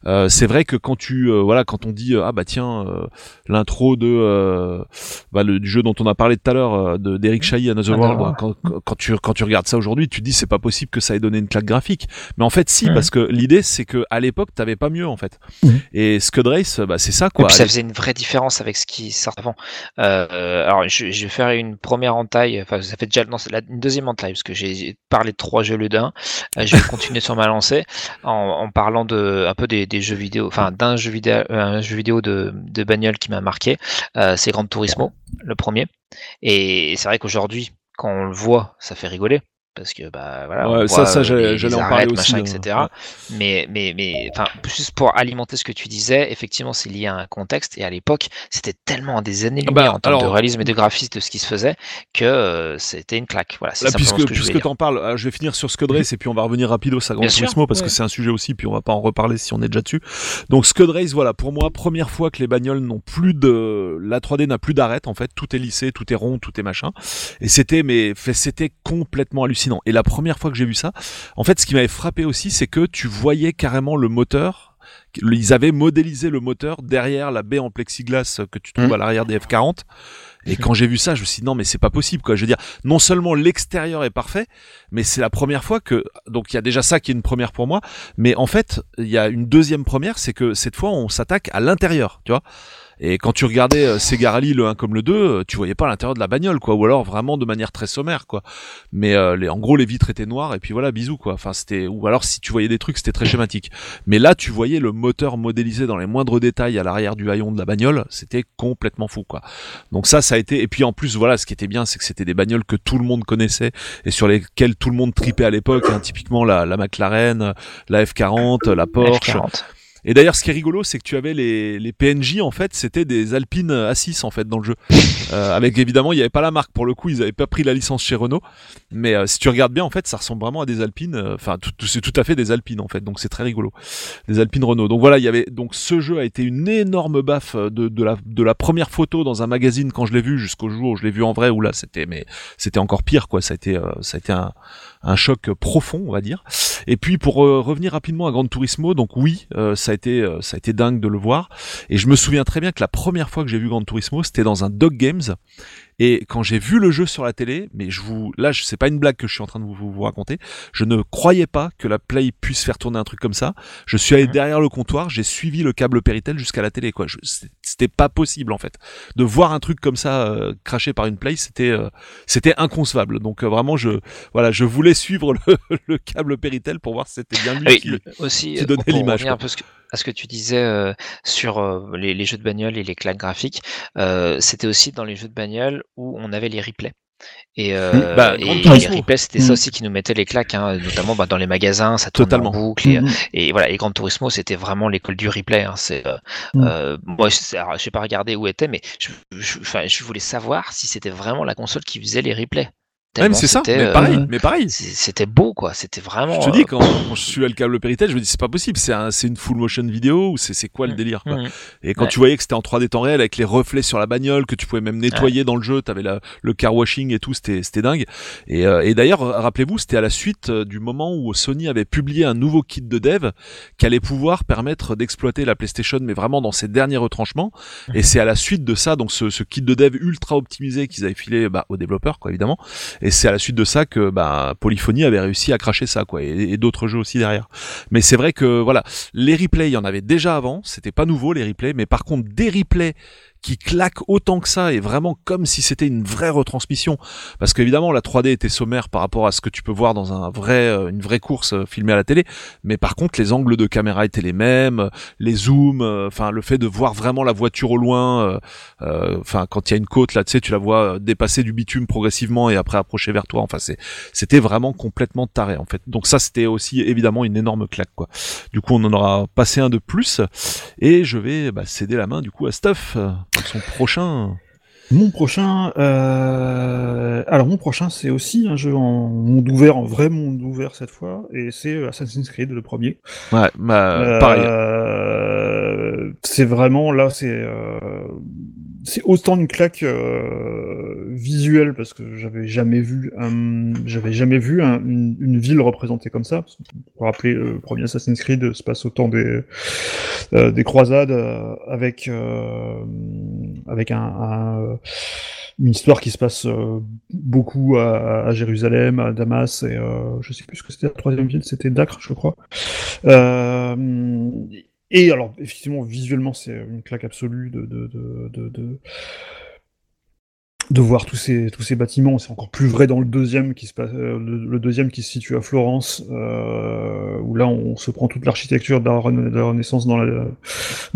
Euh, c'est vrai que quand tu euh, voilà quand on dit euh, ah bah tiens euh, l'intro de euh, bah, le, du jeu dont on a parlé tout à l'heure de d'Eric Chahi Another Another World quand, quand- quand tu quand tu regardes ça aujourd'hui tu te dis c'est pas possible que ça ait donné une claque graphique mais en fait si parce que l'idée c'est que à l'époque t'avais pas mieux en fait Mhm. et Scud Race bah c'est ça Et quoi puis ça faisait une vraie différence avec ce qui sort avant. Euh, alors je, je vais faire une première entaille, enfin ça fait déjà non, la, une deuxième entaille parce que j'ai parlé de trois jeux le Euh, je vais continuer sur ma lancée en, parlant de un peu des, jeux vidéo, enfin d'un jeu vidéo, un jeu vidéo de, de bagnole qui m'a marqué. Euh, c'est Gran Turismo, le premier. Et c'est vrai qu'aujourd'hui, quand on le voit, ça fait rigoler. Parce que bah voilà, Ouais, on ça, voit, ça, euh, j'allais- en parler aussi, machin, hein. etc. Ouais. Mais mais mais enfin juste pour alimenter ce que tu disais, effectivement c'est lié à un contexte et à l'époque c'était tellement des années Ah bah, lumière en termes de réalisme et de graphisme de ce qui se faisait que euh, c'était une claque. Voilà, c'est Là, simplement puisque ce que puisque t'en parles, euh, je vais finir sur Scud Race et puis on va revenir rapido à Gran Bien sûr, Turismo parce que c'est un sujet aussi puis on va pas en reparler si on est déjà dessus. Donc Scud Race, voilà, pour moi, première fois que les bagnoles n'ont plus de, la 3D n'a plus d'arête en fait, tout est lissé, tout est rond, tout est machin. Et c'était mais c'était complètement hallucinant. Et la première fois que j'ai vu ça, en fait, ce qui m'avait frappé aussi, c'est que tu voyais carrément le moteur. Ils avaient modélisé le moteur derrière la baie en plexiglas que tu trouves Mhm. à l'arrière des F40. Et quand j'ai vu ça, je me suis dit non mais c'est pas possible quoi. Je veux dire, non seulement l'extérieur est parfait, mais c'est la première fois que donc il y a déjà ça qui est une première pour moi, mais en fait il y a une deuxième première, c'est que cette fois on s'attaque à l'intérieur, tu vois. Et quand tu regardais euh, le 1 comme le 2, euh, tu voyais pas l'intérieur de la bagnole quoi, ou alors vraiment de manière très sommaire quoi. Mais euh, les, en gros les vitres étaient noires et puis voilà bisous quoi. Enfin c'était ou alors si tu voyais des trucs c'était très schématique. Mais là tu voyais le moteur modélisé dans les moindres détails à l'arrière du haillon de la bagnole, c'était complètement fou quoi. Donc ça, ça a été. Et puis en plus, voilà, ce qui était bien, c'est que c'était des bagnoles que tout le monde connaissait et sur lesquelles tout le monde tripait à l'époque. hein, typiquement la, la McLaren, la F40, la Porsche. F40. Et d'ailleurs, ce qui est rigolo, c'est que tu avais les, les PNJ en fait, c'était des Alpine A6 en fait dans le jeu. Euh, avec évidemment, il n'y avait pas la marque pour le coup, ils avaient pas pris la licence chez Renault. Mais euh, si tu regardes bien, en fait, ça ressemble vraiment à des Alpines. euh, Enfin, c'est tout à fait des Alpines en fait, donc c'est très rigolo. Des Alpines Renault. Donc voilà, il y avait donc ce jeu a été une énorme baffe de, de la de la première photo dans un magazine quand je l'ai vu jusqu'au jour où je l'ai vu en vrai où là c'était mais c'était encore pire quoi. Ça a été ça a été un un choc profond, on va dire. Et puis pour euh, revenir rapidement à Gran Turismo, donc oui, ça a été euh, ça a été dingue de le voir. Et je me souviens très bien que la première fois que j'ai vu Gran Turismo, c'était dans un Dog Games. Et quand j'ai vu le jeu sur la télé, mais je vous, là, c'est pas une blague que je suis en train de vous, vous, vous raconter. Je ne croyais pas que la Play puisse faire tourner un truc comme ça. Je suis allé Mhm. derrière le comptoir, j'ai suivi le câble Péritel jusqu'à la télé, quoi. C'était pas possible en fait de voir un truc comme ça euh, craché par une Play. C'était, euh, c'était inconcevable. Donc euh, vraiment, je, voilà, je voulais suivre le, le câble Péritel pour voir si c'était bien lui Oui, qui. aussi, qui donnait l'image, à ce que tu disais euh, sur euh, les, les jeux de bagnole et les claques graphiques, euh, c'était aussi dans les jeux de bagnole où on avait les replays. Et, euh, Bah, et les replays, c'était ça aussi qui nous mettait les claques, hein, notamment bah, dans les magasins, ça tourne Totalement. en boucle. Et, Mhm. et voilà, et Gran Turismo, c'était vraiment l'école du replay. Hein, c'est, moi, je j'ai pas regardé où était, mais je, je, enfin, je voulais savoir si c'était vraiment la console qui faisait les replays. Tellement c'est ça. c'était, Mais euh, pareil, mais pareil. C'était beau, quoi. C'était vraiment. Je te dis, euh, quand, quand je suis à le câble Péritel, je me dis, c'est pas possible, c'est un, c'est une full motion vidéo ou c'est, c'est quoi le Mm. délire, quoi. mm. Et quand Ouais. tu voyais que c'était en 3D temps réel avec les reflets sur la bagnole, que tu pouvais même nettoyer dans le jeu, t'avais la, le car washing et tout, c'était, c'était dingue. Et, euh, et d'ailleurs, rappelez-vous, c'était à la suite euh, du moment où Sony avait publié un nouveau kit de dev qui allait pouvoir permettre d'exploiter la PlayStation, mais vraiment dans ses derniers retranchements. Et c'est à la suite de ça, donc ce, ce kit de dev ultra optimisé qu'ils avaient filé bah, aux développeurs, quoi, évidemment. Et c'est à la suite de ça que bah, Polyphony avait réussi à cracher ça, quoi, et, et d'autres jeux aussi derrière. Mais c'est vrai que voilà, les replays, il y en avait déjà avant, c'était pas nouveau les replays, mais par contre des replays qui claquent autant que ça et vraiment comme si c'était une vraie retransmission. Parce qu'évidemment la 3D était sommaire par rapport à ce que tu peux voir dans un vrai euh, une vraie course euh, filmée à la télé. Mais par contre les angles de caméra étaient les mêmes euh, les zooms enfin le fait de voir vraiment la voiture au loin enfin quand il y a une côte là tu sais tu la vois dépasser du bitume progressivement et après approcher vers toi. Enfin c'est c'était vraiment complètement taré en fait. Donc ça c'était aussi évidemment une énorme claque quoi. Du coup on en aura passé un de plus. Et je vais bah, céder la main du coup à Stuff son prochain Mon prochain, euh... alors mon prochain, c'est aussi un jeu en monde ouvert, en vrai monde ouvert cette fois, et c'est Assassin's Creed le premier. ouais bah, pareil Euh, C'est vraiment là, c'est euh, c'est autant une claque euh, visuelle parce que j'avais jamais vu, j'avais jamais vu un- une, ville représentée comme ça. Pour rappeler, le premier Assassin's Creed se passe au temps des euh, des croisades euh, avec euh, avec un, un- une histoire qui se passe euh, beaucoup à, Jérusalem, à Damas et euh, je sais plus ce que c'était la troisième ville, c'était Dacre, je crois. Et alors, effectivement, visuellement, c'est une claque absolue de, de, de, de, de, voir tous ces, tous ces bâtiments. C'est encore plus vrai dans le deuxième qui se passe, euh, le, deuxième qui situe à Florence, euh, où là, on se prend toute l'architecture de, la Renaissance dans,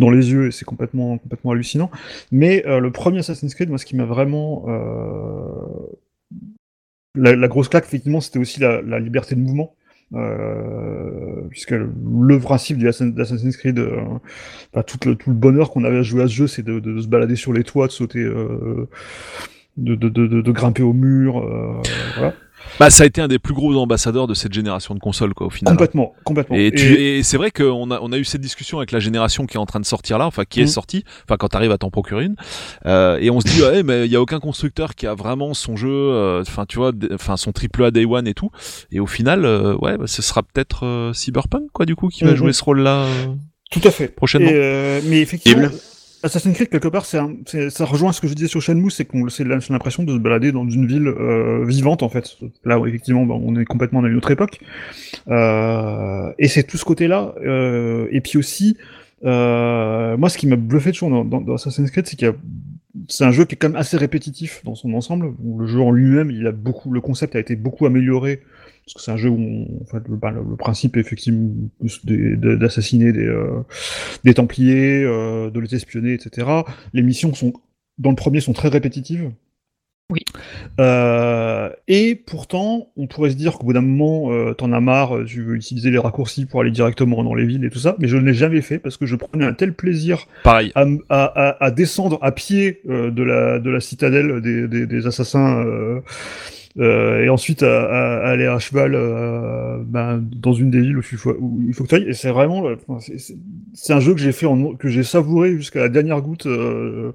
les yeux et c'est complètement, complètement hallucinant. Mais euh, le premier Assassin's Creed, moi, ce qui m'a vraiment la, grosse claque, effectivement, c'était aussi la liberté de mouvement. Euh, puisque le, le principe du Assassin- d'Assassin's Creed, euh, tout, le, tout le bonheur qu'on avait à jouer à ce jeu, c'est de, de, de se balader sur les toits, de sauter, euh, de, de grimper au mur, euh, voilà. Bah ça a été un des plus gros ambassadeurs de cette génération de consoles quoi au final Complètement, complètement. Et, tu, et c'est vrai qu'on a, on a eu cette discussion avec la génération qui est en train de sortir là, enfin qui est Mhm. sortie, enfin quand t'arrives à t'en procurer une, euh, et on se dit ouais mais il y a aucun constructeur qui a vraiment son jeu, euh, enfin tu vois, enfin son triple A Day One et tout, et au final euh, ouais bah, ce sera peut-être euh, Cyberpunk quoi du coup qui va Mhm. jouer ce rôle là Tout à fait. prochainement. Et, euh, mais effectivement. Assassin's Creed, quelque part, c'est un- ça rejoint ce que je disais sur Shenmue, c'est qu'on c'est l'impression de se balader dans une ville euh, vivante, en fait. Là, où, effectivement, bah, on est complètement dans une autre époque. Euh, et c'est tout ce côté-là. Euh, et puis aussi, euh, moi, ce qui m'a bluffé toujours dans, dans, Assassin's Creed, c'est qu'il y a c'est un jeu qui est quand même assez répétitif dans son ensemble. Le jeu en lui-même, il a beaucoup, le concept a été beaucoup amélioré parce que c'est un jeu où, on- en fait, le, bah, le- le principe est effectivement d'assassiner des, euh, des Templiers, euh, de les espionner, etc. Les missions sont dans le premier sont très répétitives. Oui. Euh, et pourtant, on pourrait se dire qu'au bout d'un moment, euh, t'en as marre, tu veux utiliser les raccourcis pour aller directement dans les villes et tout ça, mais je ne l'ai jamais fait parce que je prenais un tel plaisir Pareil. à, à, descendre à pied euh, de, la, de la citadelle des, des, des assassins et ensuite à, à- à aller à cheval euh, ben, dans une des villes où il faut, où il faut que tu ailles. Et c'est vraiment, enfin, c'est- un jeu que j'ai fait, en, que j'ai savouré jusqu'à la dernière goutte. Euh,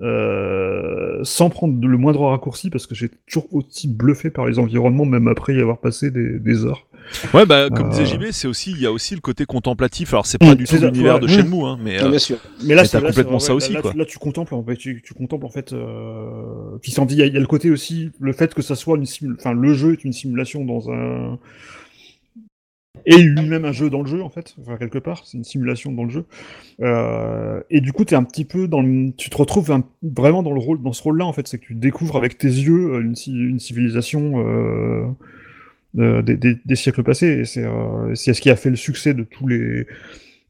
euh, sans prendre le moindre raccourci parce que j'ai toujours aussi bluffé par les environnements même après y avoir passé des, des heures. Ouais, bah, comme disait Euh, JB, c'est aussi, il y a aussi le côté contemplatif. Alors, c'est pas Mm, du c'est tout l'univers ouais, de. Shenmue, hein, mais euh, bien sûr. Mais là, c'est complètement ça aussi, là, quoi. Là, tu contemples, en fait, tu, tu contemples en fait. Euh... Puis sans dire, il y, a- il y a le côté aussi, le fait que ça soit une enfin, le jeu est une simulation dans un et lui-même un jeu dans le jeu en fait, enfin, quelque part, c'est une simulation dans le jeu. Euh, Et du coup, t'es un petit peu dans le... tu te retrouves un- vraiment dans le rôle, dans ce rôle-là en fait, c'est que tu découvres avec tes yeux une, ci- une civilisation. Euh... euh, des, des- des siècles passés, et c'est euh, ce qui a fait le succès de tous les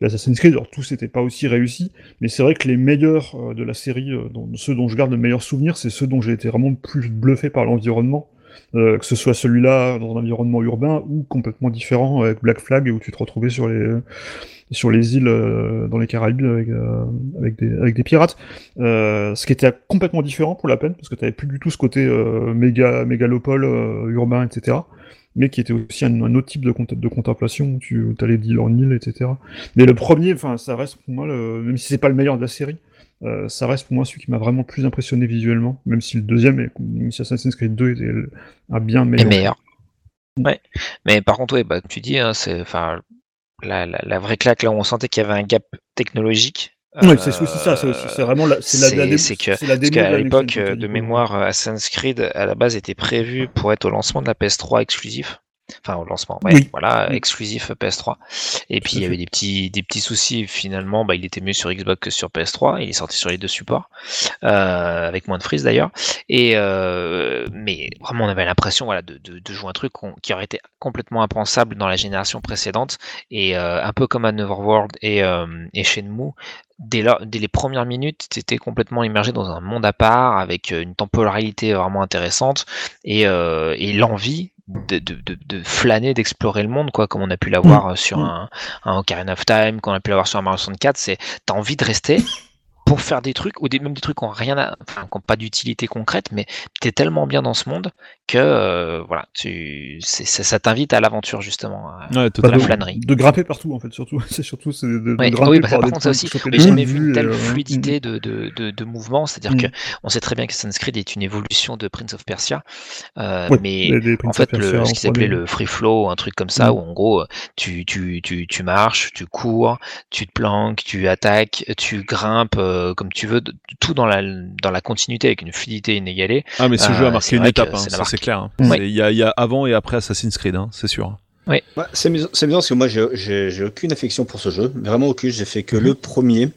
l'Assassin's Creed. Alors tous n'étaient pas aussi réussis, mais c'est vrai que les meilleurs euh, de la série, euh, dont- ceux dont je garde le meilleur souvenir, c'est ceux dont j'ai été vraiment plus bluffé par l'environnement. Euh, que ce soit celui-là dans un environnement urbain ou complètement différent avec Black Flag où tu te retrouvais sur les sur les îles dans les Caraïbes avec, avec, des, avec des pirates. Ce qui était complètement différent pour la peine parce que tu plus du tout ce côté méga mégalopole urbain etc. Mais qui était aussi un, un autre type de, cont- de contemplation où tu allais d'île en île etc. Mais le premier, enfin ça reste pour moi le, même si c'est pas le meilleur de la série. Euh, ça reste pour moi celui qui m'a vraiment le plus impressionné visuellement, même si le deuxième, est, même si Assassin's Creed 2 était un bien Et meilleur. meilleur. Ouais. Mais par contre, ouais, bah, tu dis, hein, c'est, enfin, la, la, la vraie claque là où on sentait qu'il y avait un gap technologique. Ouais, c'est aussi ça, c'est vraiment la, c'est la, la que- la Parce démo de qu'à la l'époque, euh, de dis. mémoire, euh, Assassin's Creed à la base était prévu pour être au lancement de la PS3 exclusif. Enfin, au lancement, ouais, Oui. voilà, exclusif PS3. Et puis il y avait des petits, des petits soucis. Finalement, bah, il était mieux sur Xbox que sur PS3. Il est sorti sur les deux supports, euh, avec moins de freeze d'ailleurs. Et euh, mais vraiment, on avait l'impression, voilà, de, de, de jouer un truc qui aurait été complètement impensable dans la génération précédente. Et euh, un peu comme à Neverworld et, et Shenmue, dès, les premières minutes, tu étais complètement immergé dans un monde à part, avec une temporalité vraiment intéressante, et, euh, et l'envie de, de, de, de flâner, d'explorer le monde, quoi, comme on a pu l'avoir euh, sur Mm. un, un Ocarina of Time, qu'on a pu l'avoir sur un Mario 64, c'est t'as envie de rester pour faire des trucs, ou des, même des trucs qui n'ont rien à, enfin, qui ont pas d'utilité concrète, mais t'es tellement bien dans ce monde que euh, voilà, tu, c'est, ça, ça t'invite à l'aventure justement, à, ouais, à totalement. la de, flânerie. de grimper partout en fait, surtout. C'est surtout c'est de, de Ouais, grimper oui, bah, par contre, ça aussi. j'ai jamais vu une telle euh, fluidité de, de, de, de mouvement. C'est-à-dire Mm. que on sait très bien qu'Assassin's Creed est une évolution de Prince of Persia, euh, Ouais, mais en Prince fait, of Persia le, ce qui s'appelait 3D. le free flow, un truc comme ça, Mm. où en gros, tu, tu, tu, tu marches, tu cours, tu te planques, tu attaques, tu grimpes euh, comme tu veux, de- tout dans la, dans la continuité avec une fluidité inégalée. Ah, mais ce jeu a Euh, marqué une étape, hein, c'est ça clair. hein. C'est- Il y, a, il y a avant et après Assassin's Creed, hein, c'est sûr. Ouais, c'est amusant, c'est amusant parce que moi j'ai- aucune affection pour ce jeu, vraiment aucune. J'ai fait que Mhm. le premier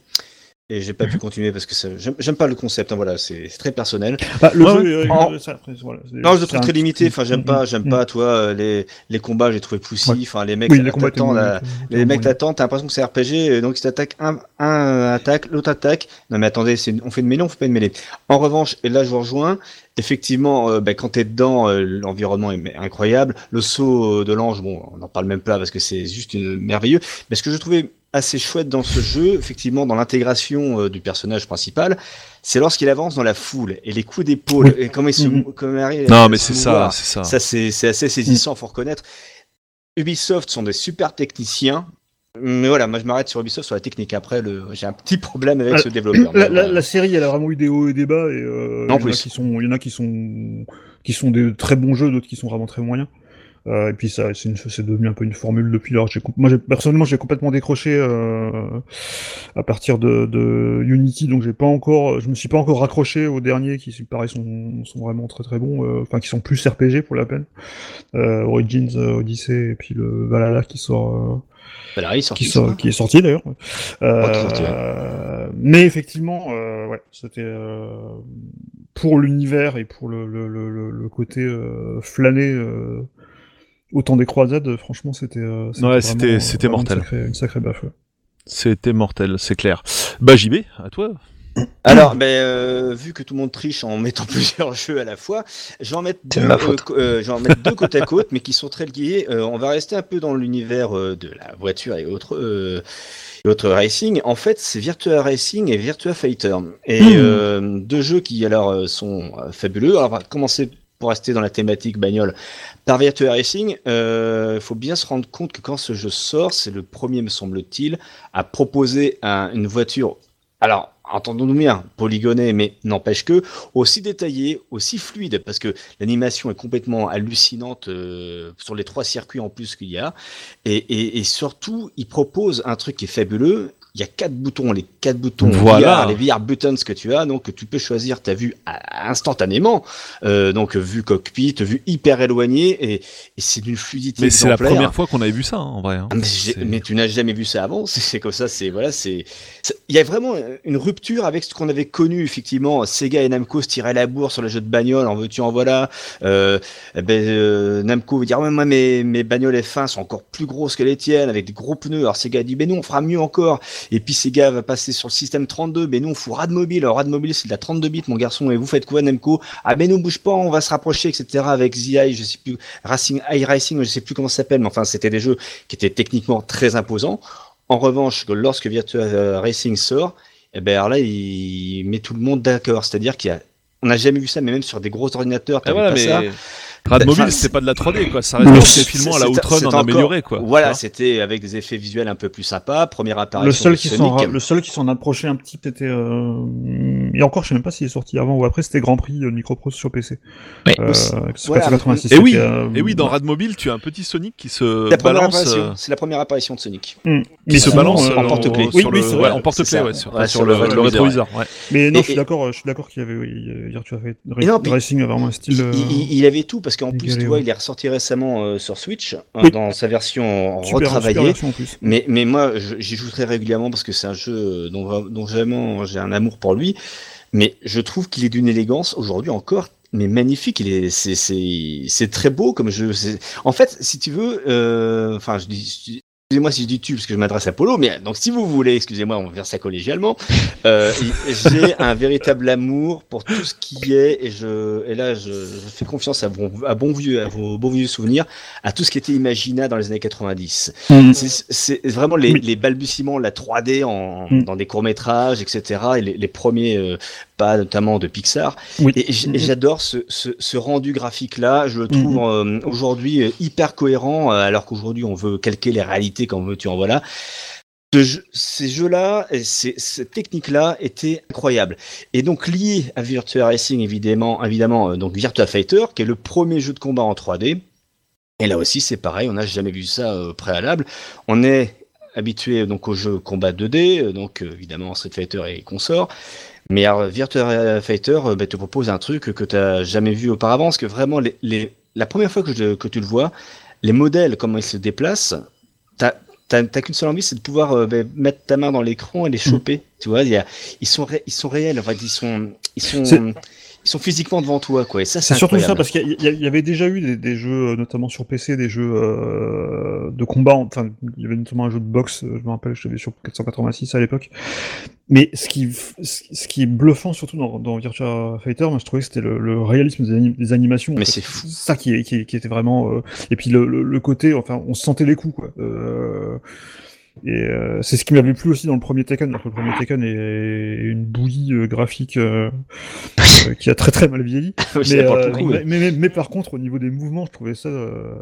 et j'ai pas pu continuer parce que j'aime pas le concept. hein, voilà, c'est très personnel. Bah, le Ouais, jeu, euh, En- ça, après, voilà, c'est- Non, je le trouve très limité. Enfin, j'aime Mm, pas, mm, j'aime pas, toi, euh, les les combats, j'ai trouvé poussifs. Ouais. Enfin, les mecs, Oui, les t'attends, étaient les mecs t'attendent, t'as l'impression que c'est RPG, euh, donc ils t'attaquent un, un attaque, l'autre attaque. Non mais attendez, c'est une- on fait une mêlée, on fait pas une mêlée. En revanche, et là je vous rejoins, effectivement, euh, bah, quand t'es dedans, euh, l'environnement est incroyable. Le saut euh, de l'ange, bon, on n'en parle même pas parce que c'est juste une- merveilleux. Mais ce que je trouvais assez chouette dans ce jeu, effectivement, dans l'intégration euh, du personnage principal, c'est lorsqu'il avance dans la foule et les coups d'épaule et comment il se, Mhm. comment il arrive Non, mais c'est ça, c'est ça. Ça, c'est c'est assez saisissant, faut reconnaître. Ubisoft sont des super techniciens. Mais voilà, moi je m'arrête sur Ubisoft sur la technique. Après, le... j'ai un petit problème avec Ah, ce développeur. La, la- série, elle a vraiment eu des hauts et des bas, et euh, En il y en a qui sont, il y en a qui sont, qui sont des très bons jeux, d'autres qui sont vraiment très moyens. Euh, et puis ça, c'est une- c'est devenu un peu une formule depuis lors. J'ai Moi, j'ai- personnellement, j'ai complètement décroché euh, à partir de, de Unity, donc j'ai pas encore, je me suis pas encore raccroché aux derniers qui, pareil, sont, sont vraiment très très bons, euh, enfin qui sont plus RPG pour la peine. Euh, Origins, euh, Odyssey, et puis le Valhalla qui sort. euh, Voilà, il est sorti, qui, sort- qui est sorti d'ailleurs. Euh, sorti, ouais. mais effectivement, euh, ouais, c'était euh, pour l'univers et pour le, le, le, le- côté euh, flâner euh, au temps des croisades. Franchement, c'était euh, Ouais, c'était- c'était vraiment mortel. Une sacrée, une sacrée baffe. ouais. C'était mortel, c'est clair. Bah JB, à toi. Alors, ben, euh, vu que tout le monde triche en mettant plusieurs jeux à la fois, je vais en mettre deux, euh, faute. co- euh, je vais en mettre deux côte à côte, mais qui sont très liés. Euh, on va rester un peu dans l'univers euh, de la voiture et autres, euh, et autres racing. En fait, c'est Virtua Racing et Virtua Fighter. Et Hmm. euh, deux jeux qui alors euh, sont euh, fabuleux. Alors, on va commencer pour rester dans la thématique bagnole par Virtua Racing. Il faut bien se rendre compte que quand ce jeu sort, c'est le premier, me semble-t-il, à proposer un- une voiture. Alors, entendons-nous bien, polygoné, mais n'empêche que aussi détaillé, aussi fluide, parce que l'animation est complètement hallucinante euh, sur les trois circuits en plus qu'il y a, et surtout, il propose un truc qui est fabuleux, il y a quatre boutons, les quatre boutons Voilà. VR, les VR buttons que tu as, donc tu peux choisir ta vue instantanément, euh, donc vue cockpit, vue hyper éloignée, et, et c'est d'une fluidité Mais c'est la première fois qu'on avait vu ça, hein, en vrai. hein. Ah, mais, tu n'as jamais vu ça avant, c'est- comme ça, c'est voilà, c'est il y a vraiment une rupture avec ce qu'on avait connu effectivement. Sega et Namco se tiraient la bourre sur les jeux de bagnole, en veux-tu en voilà. Euh, eh ben, euh, Namco veut dire ouais, moi mes mes bagnoles F1 sont encore plus grosses que les tiennes avec des gros pneus. Alors Sega dit mais nous on fera mieux encore. Et puis Sega va passer sur le système 32, mais nous on fout Rad Mobile. Alors Rad Mobile c'est de la 32 bits mon garçon et vous faites quoi Namco Ah ben nous bouge pas, on va se rapprocher etc. avec ZI, je sais plus Racing High Racing, je sais plus comment ça s'appelle, mais enfin c'était des jeux qui étaient techniquement très imposants. En revanche, que lorsque Virtua euh, Racing sort, eh ben alors là il met tout le monde d'accord, c'est-à-dire qu'il y a on n'a jamais vu ça, mais même sur des gros ordinateurs, t'as vu voilà, pas mais ça. Rad Enfin, Mobile, c'est- c'était pas de la 3D, quoi. Ça Le- restait des filmants à la Outrun en encore- amélioré, quoi. Voilà, c'était avec des effets visuels un peu plus sympas. Première apparition Le seul, de qui s'en, le seul qui s'en approchait un petit, c'était. Euh... Et encore, je sais même pas s'il est sorti avant ou après, c'était Grand Prix euh, Microprose sur PC. Euh, sur Voilà. 486, Et oui, euh, Et oui, dans Rad Mobile, tu as un petit Sonic qui se La balance. euh, c'est la première apparition de Sonic. hum. qui se balance euh, en porte-clés. Oui, oui, ouais, en porte-clés, ouais, sur, Ouais, le, rétroviseur, ouais. Mais non, je suis d'accord, je suis d'accord qu'il y avait, oui, euh, Virtua Racing vraiment un style. Euh, il avait tout parce qu'en plus, tu vois, ouais. il est ressorti récemment euh, sur Switch euh, Oui. dans sa version super, super retravaillée. version en plus. Mais, mais moi, j'y joue très régulièrement parce que c'est un jeu dont, dont vraiment j'ai un amour pour lui. Mais je trouve qu'il est d'une élégance aujourd'hui encore, mais magnifique. Il est, c'est, c'est, c'est très beau comme jeu. C'est- En fait, si tu veux, euh, enfin, je dis. Excusez-moi si je dis tu parce que je m'adresse à Polo, mais donc si vous voulez, excusez-moi, on va faire ça collégialement. Euh, j'ai un véritable amour pour tout ce qui est et je et là je, je fais confiance à, bon, à bon vieux à vos bons vieux souvenirs à tout ce qui était Imagina dans les années 90. Hum. C'est- vraiment les, les balbutiements, la 3D en, Mm. dans des courts métrages, etc. Et les, les premiers euh, pas notamment de Pixar. Oui. Et Mm. et j'adore ce, ce, ce rendu graphique là. Je le trouve euh, aujourd'hui euh, hyper cohérent, euh, alors qu'aujourd'hui on veut calquer les réalités quand veux-tu en voilà. Ce jeu- ces jeux-là, cette technique-là était incroyable. Et donc lié à Virtua Racing, évidemment, évidemment, donc Virtua Fighter, qui est le premier jeu de combat en 3D. Et là aussi, c'est pareil, on n'a jamais vu ça préalable. On est habitué donc au jeu combat 2D, euh, donc évidemment Street Fighter et consorts. Mais alors, Virtua Fighter euh, bah, te propose un truc que tu n'as jamais vu auparavant, parce que vraiment, les, les- la première fois que, je- que tu le vois, les modèles, comment ils se déplacent, t'as t'as qu'une seule envie, c'est de pouvoir euh, bah, mettre ta main dans l'écran et les choper. Tu vois, y a, ils sont ré- ils sont réels, en fait, ils sont ils sont ils sont physiquement devant toi, quoi. Et ça, c'est surtout ça parce qu'il y, avait déjà eu des, des jeux, euh, notamment sur PC, des jeux euh, de combat. Enfin, il y avait notamment un jeu de boxe, euh, je me rappelle, je l'avais sur 486 à l'époque. Mais ce qui, ce qui est bluffant surtout dans, dans Virtua Fighter, moi je trouvais que c'était le, le réalisme des, anim- des animations. Mais c'est fou. Ça qui, qui, qui était vraiment. euh, Et puis le, le, le côté, enfin, on sentait les coups, quoi. Euh, Et euh, c'est ce qui m'avait plu aussi dans le premier Tekken. alors que Le premier Tekken est une bouillie euh, graphique euh, euh, qui a très très mal vieilli. Mais, euh, mais, mais, mais- mais par contre, au niveau des mouvements, je trouvais ça, euh,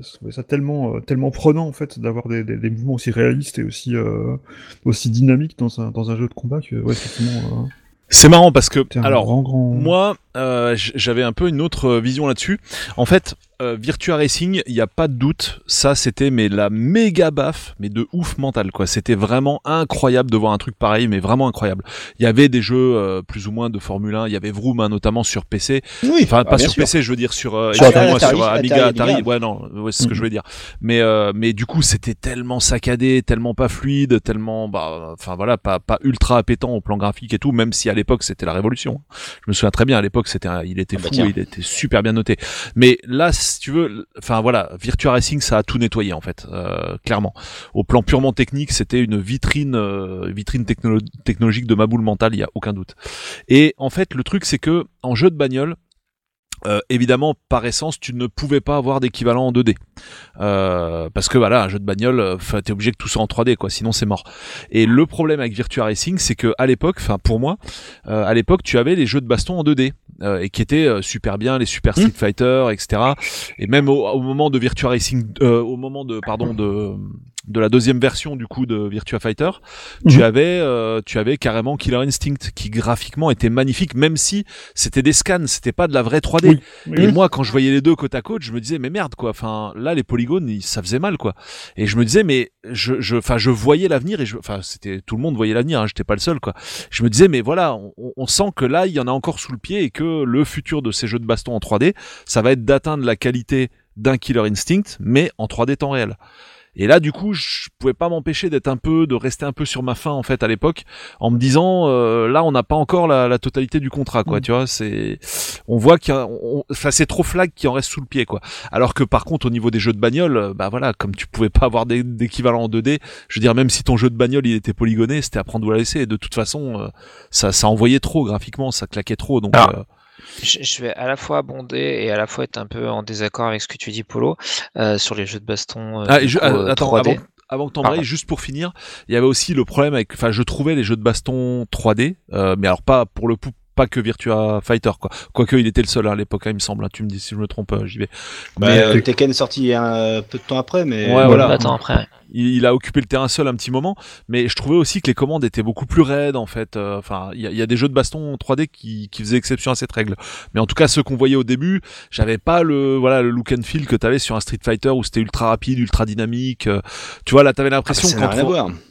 je trouvais ça tellement, euh, tellement prenant en fait d'avoir des, des, des mouvements aussi réalistes et aussi, euh, aussi dynamiques dans un, dans un jeu de combat que, ouais, effectivement, euh, C'est marrant parce que, alors, grand, grand. Moi, euh, j'avais un peu une autre euh, vision là-dessus. En fait, euh, Virtua Racing, il n'y a pas de doute, ça c'était mais la méga baffe, mais de ouf mental quoi. C'était vraiment incroyable de voir un truc pareil, mais vraiment incroyable. Il y avait des jeux euh, plus ou moins de Formule 1, il y avait Vroom hein, notamment sur PC. Oui, Enfin, ah, pas sur sûr. PC, je veux dire sur, euh, Sur Atari, sur Atari, Amiga, Atari. Atari. Ouais, non, ouais, c'est ce que je voulais dire. Mais, mais du coup, c'était tellement saccadé, tellement pas fluide, tellement, bah, enfin voilà, pas, pas ultra appétant au plan graphique et tout, même si à l'époque c'était la révolution. Je me souviens très bien, à l'époque, c'était, un- il était Ah bah fou, il était super bien noté. Mais là, si tu veux, enfin voilà, Virtua Racing, ça a tout nettoyé en fait, euh, clairement. Au plan purement technique, c'était une vitrine, euh, vitrine technolo- technologique de ma boule mentale, il y a aucun doute. Et en fait, le truc, c'est que en jeu de bagnole, euh, évidemment, par essence, tu ne pouvais pas avoir d'équivalent en 2D. Euh, parce que voilà, un jeu de bagnole, euh, t'es obligé que tout soit en 3D, quoi, sinon c'est mort. Et le problème avec Virtua Racing, c'est que à l'époque, enfin pour moi, euh, à l'époque, tu avais les jeux de baston en 2D euh, et qui étaient euh, super bien, les Super Street Fighter, etc. Et même au, au moment de Virtua Racing, euh, au moment de pardon de de la deuxième version du coup de Virtua Fighter, tu Mhm. avais euh, tu avais carrément Killer Instinct qui graphiquement était magnifique même si c'était des scans, c'était pas de la vraie 3D. Oui. Oui, Et oui. moi quand je voyais les deux côte à côte, je me disais mais merde quoi. Enfin là les polygones ça faisait mal quoi. Et je me disais mais je je enfin je voyais l'avenir et je enfin c'était tout le monde voyait l'avenir, hein, j'étais pas le seul quoi. Je me disais mais voilà, on, on sent que là il y en a encore sous le pied et que le futur de ces jeux de baston en 3D, ça va être d'atteindre la qualité d'un Killer Instinct mais en 3D temps réel. Et là, du coup, je pouvais pas m'empêcher d'être un peu, de rester un peu sur ma faim en fait à l'époque, en me disant, euh, là, on n'a pas encore la, la totalité du contrat, quoi. Mm. Tu vois, c'est, on voit qu'il y a, on- enfin, c'est trop flag qui en reste sous le pied, quoi. Alors que par contre, au niveau des jeux de bagnole, euh, bah voilà, comme tu pouvais pas avoir d'équivalent en 2D, je veux dire, même si ton jeu de bagnole il était polygoné, c'était à prendre ou à laisser. Et de toute façon, euh, ça, ça envoyait trop graphiquement, ça claquait trop, donc. Alors, euh, Je, je vais à la fois abonder et à la fois être un peu en désaccord avec ce que tu dis, Polo, euh, sur les jeux de baston. euh, Ah, et je- coup, ah, euh, attends, 3D. avant, avant que t'embrayes, juste pour finir, il y avait aussi le problème avec, enfin, je trouvais les jeux de baston 3D, euh, mais alors pas pour le coup, pas que Virtua Fighter, quoi. Quoique il était le seul hein, à l'époque, hein, il me semble. hein. Tu me dis si je me trompe, j'y vais. Bah, Mais, euh, Tekken est sorti un peu de temps après, mais Ouais, voilà. Attends, après. Il, il a occupé le terrain seul un petit moment, mais je trouvais aussi que les commandes étaient beaucoup plus raides en fait. Euh, Enfin, il y, a- il y a des jeux de baston 3D qui, qui faisaient exception à cette règle. Mais en tout cas, ceux qu'on voyait au début, j'avais pas le voilà le look and feel que t'avais sur un Street Fighter où c'était ultra rapide, ultra dynamique. euh, tu vois là, t'avais Ah, l'impression qu'entre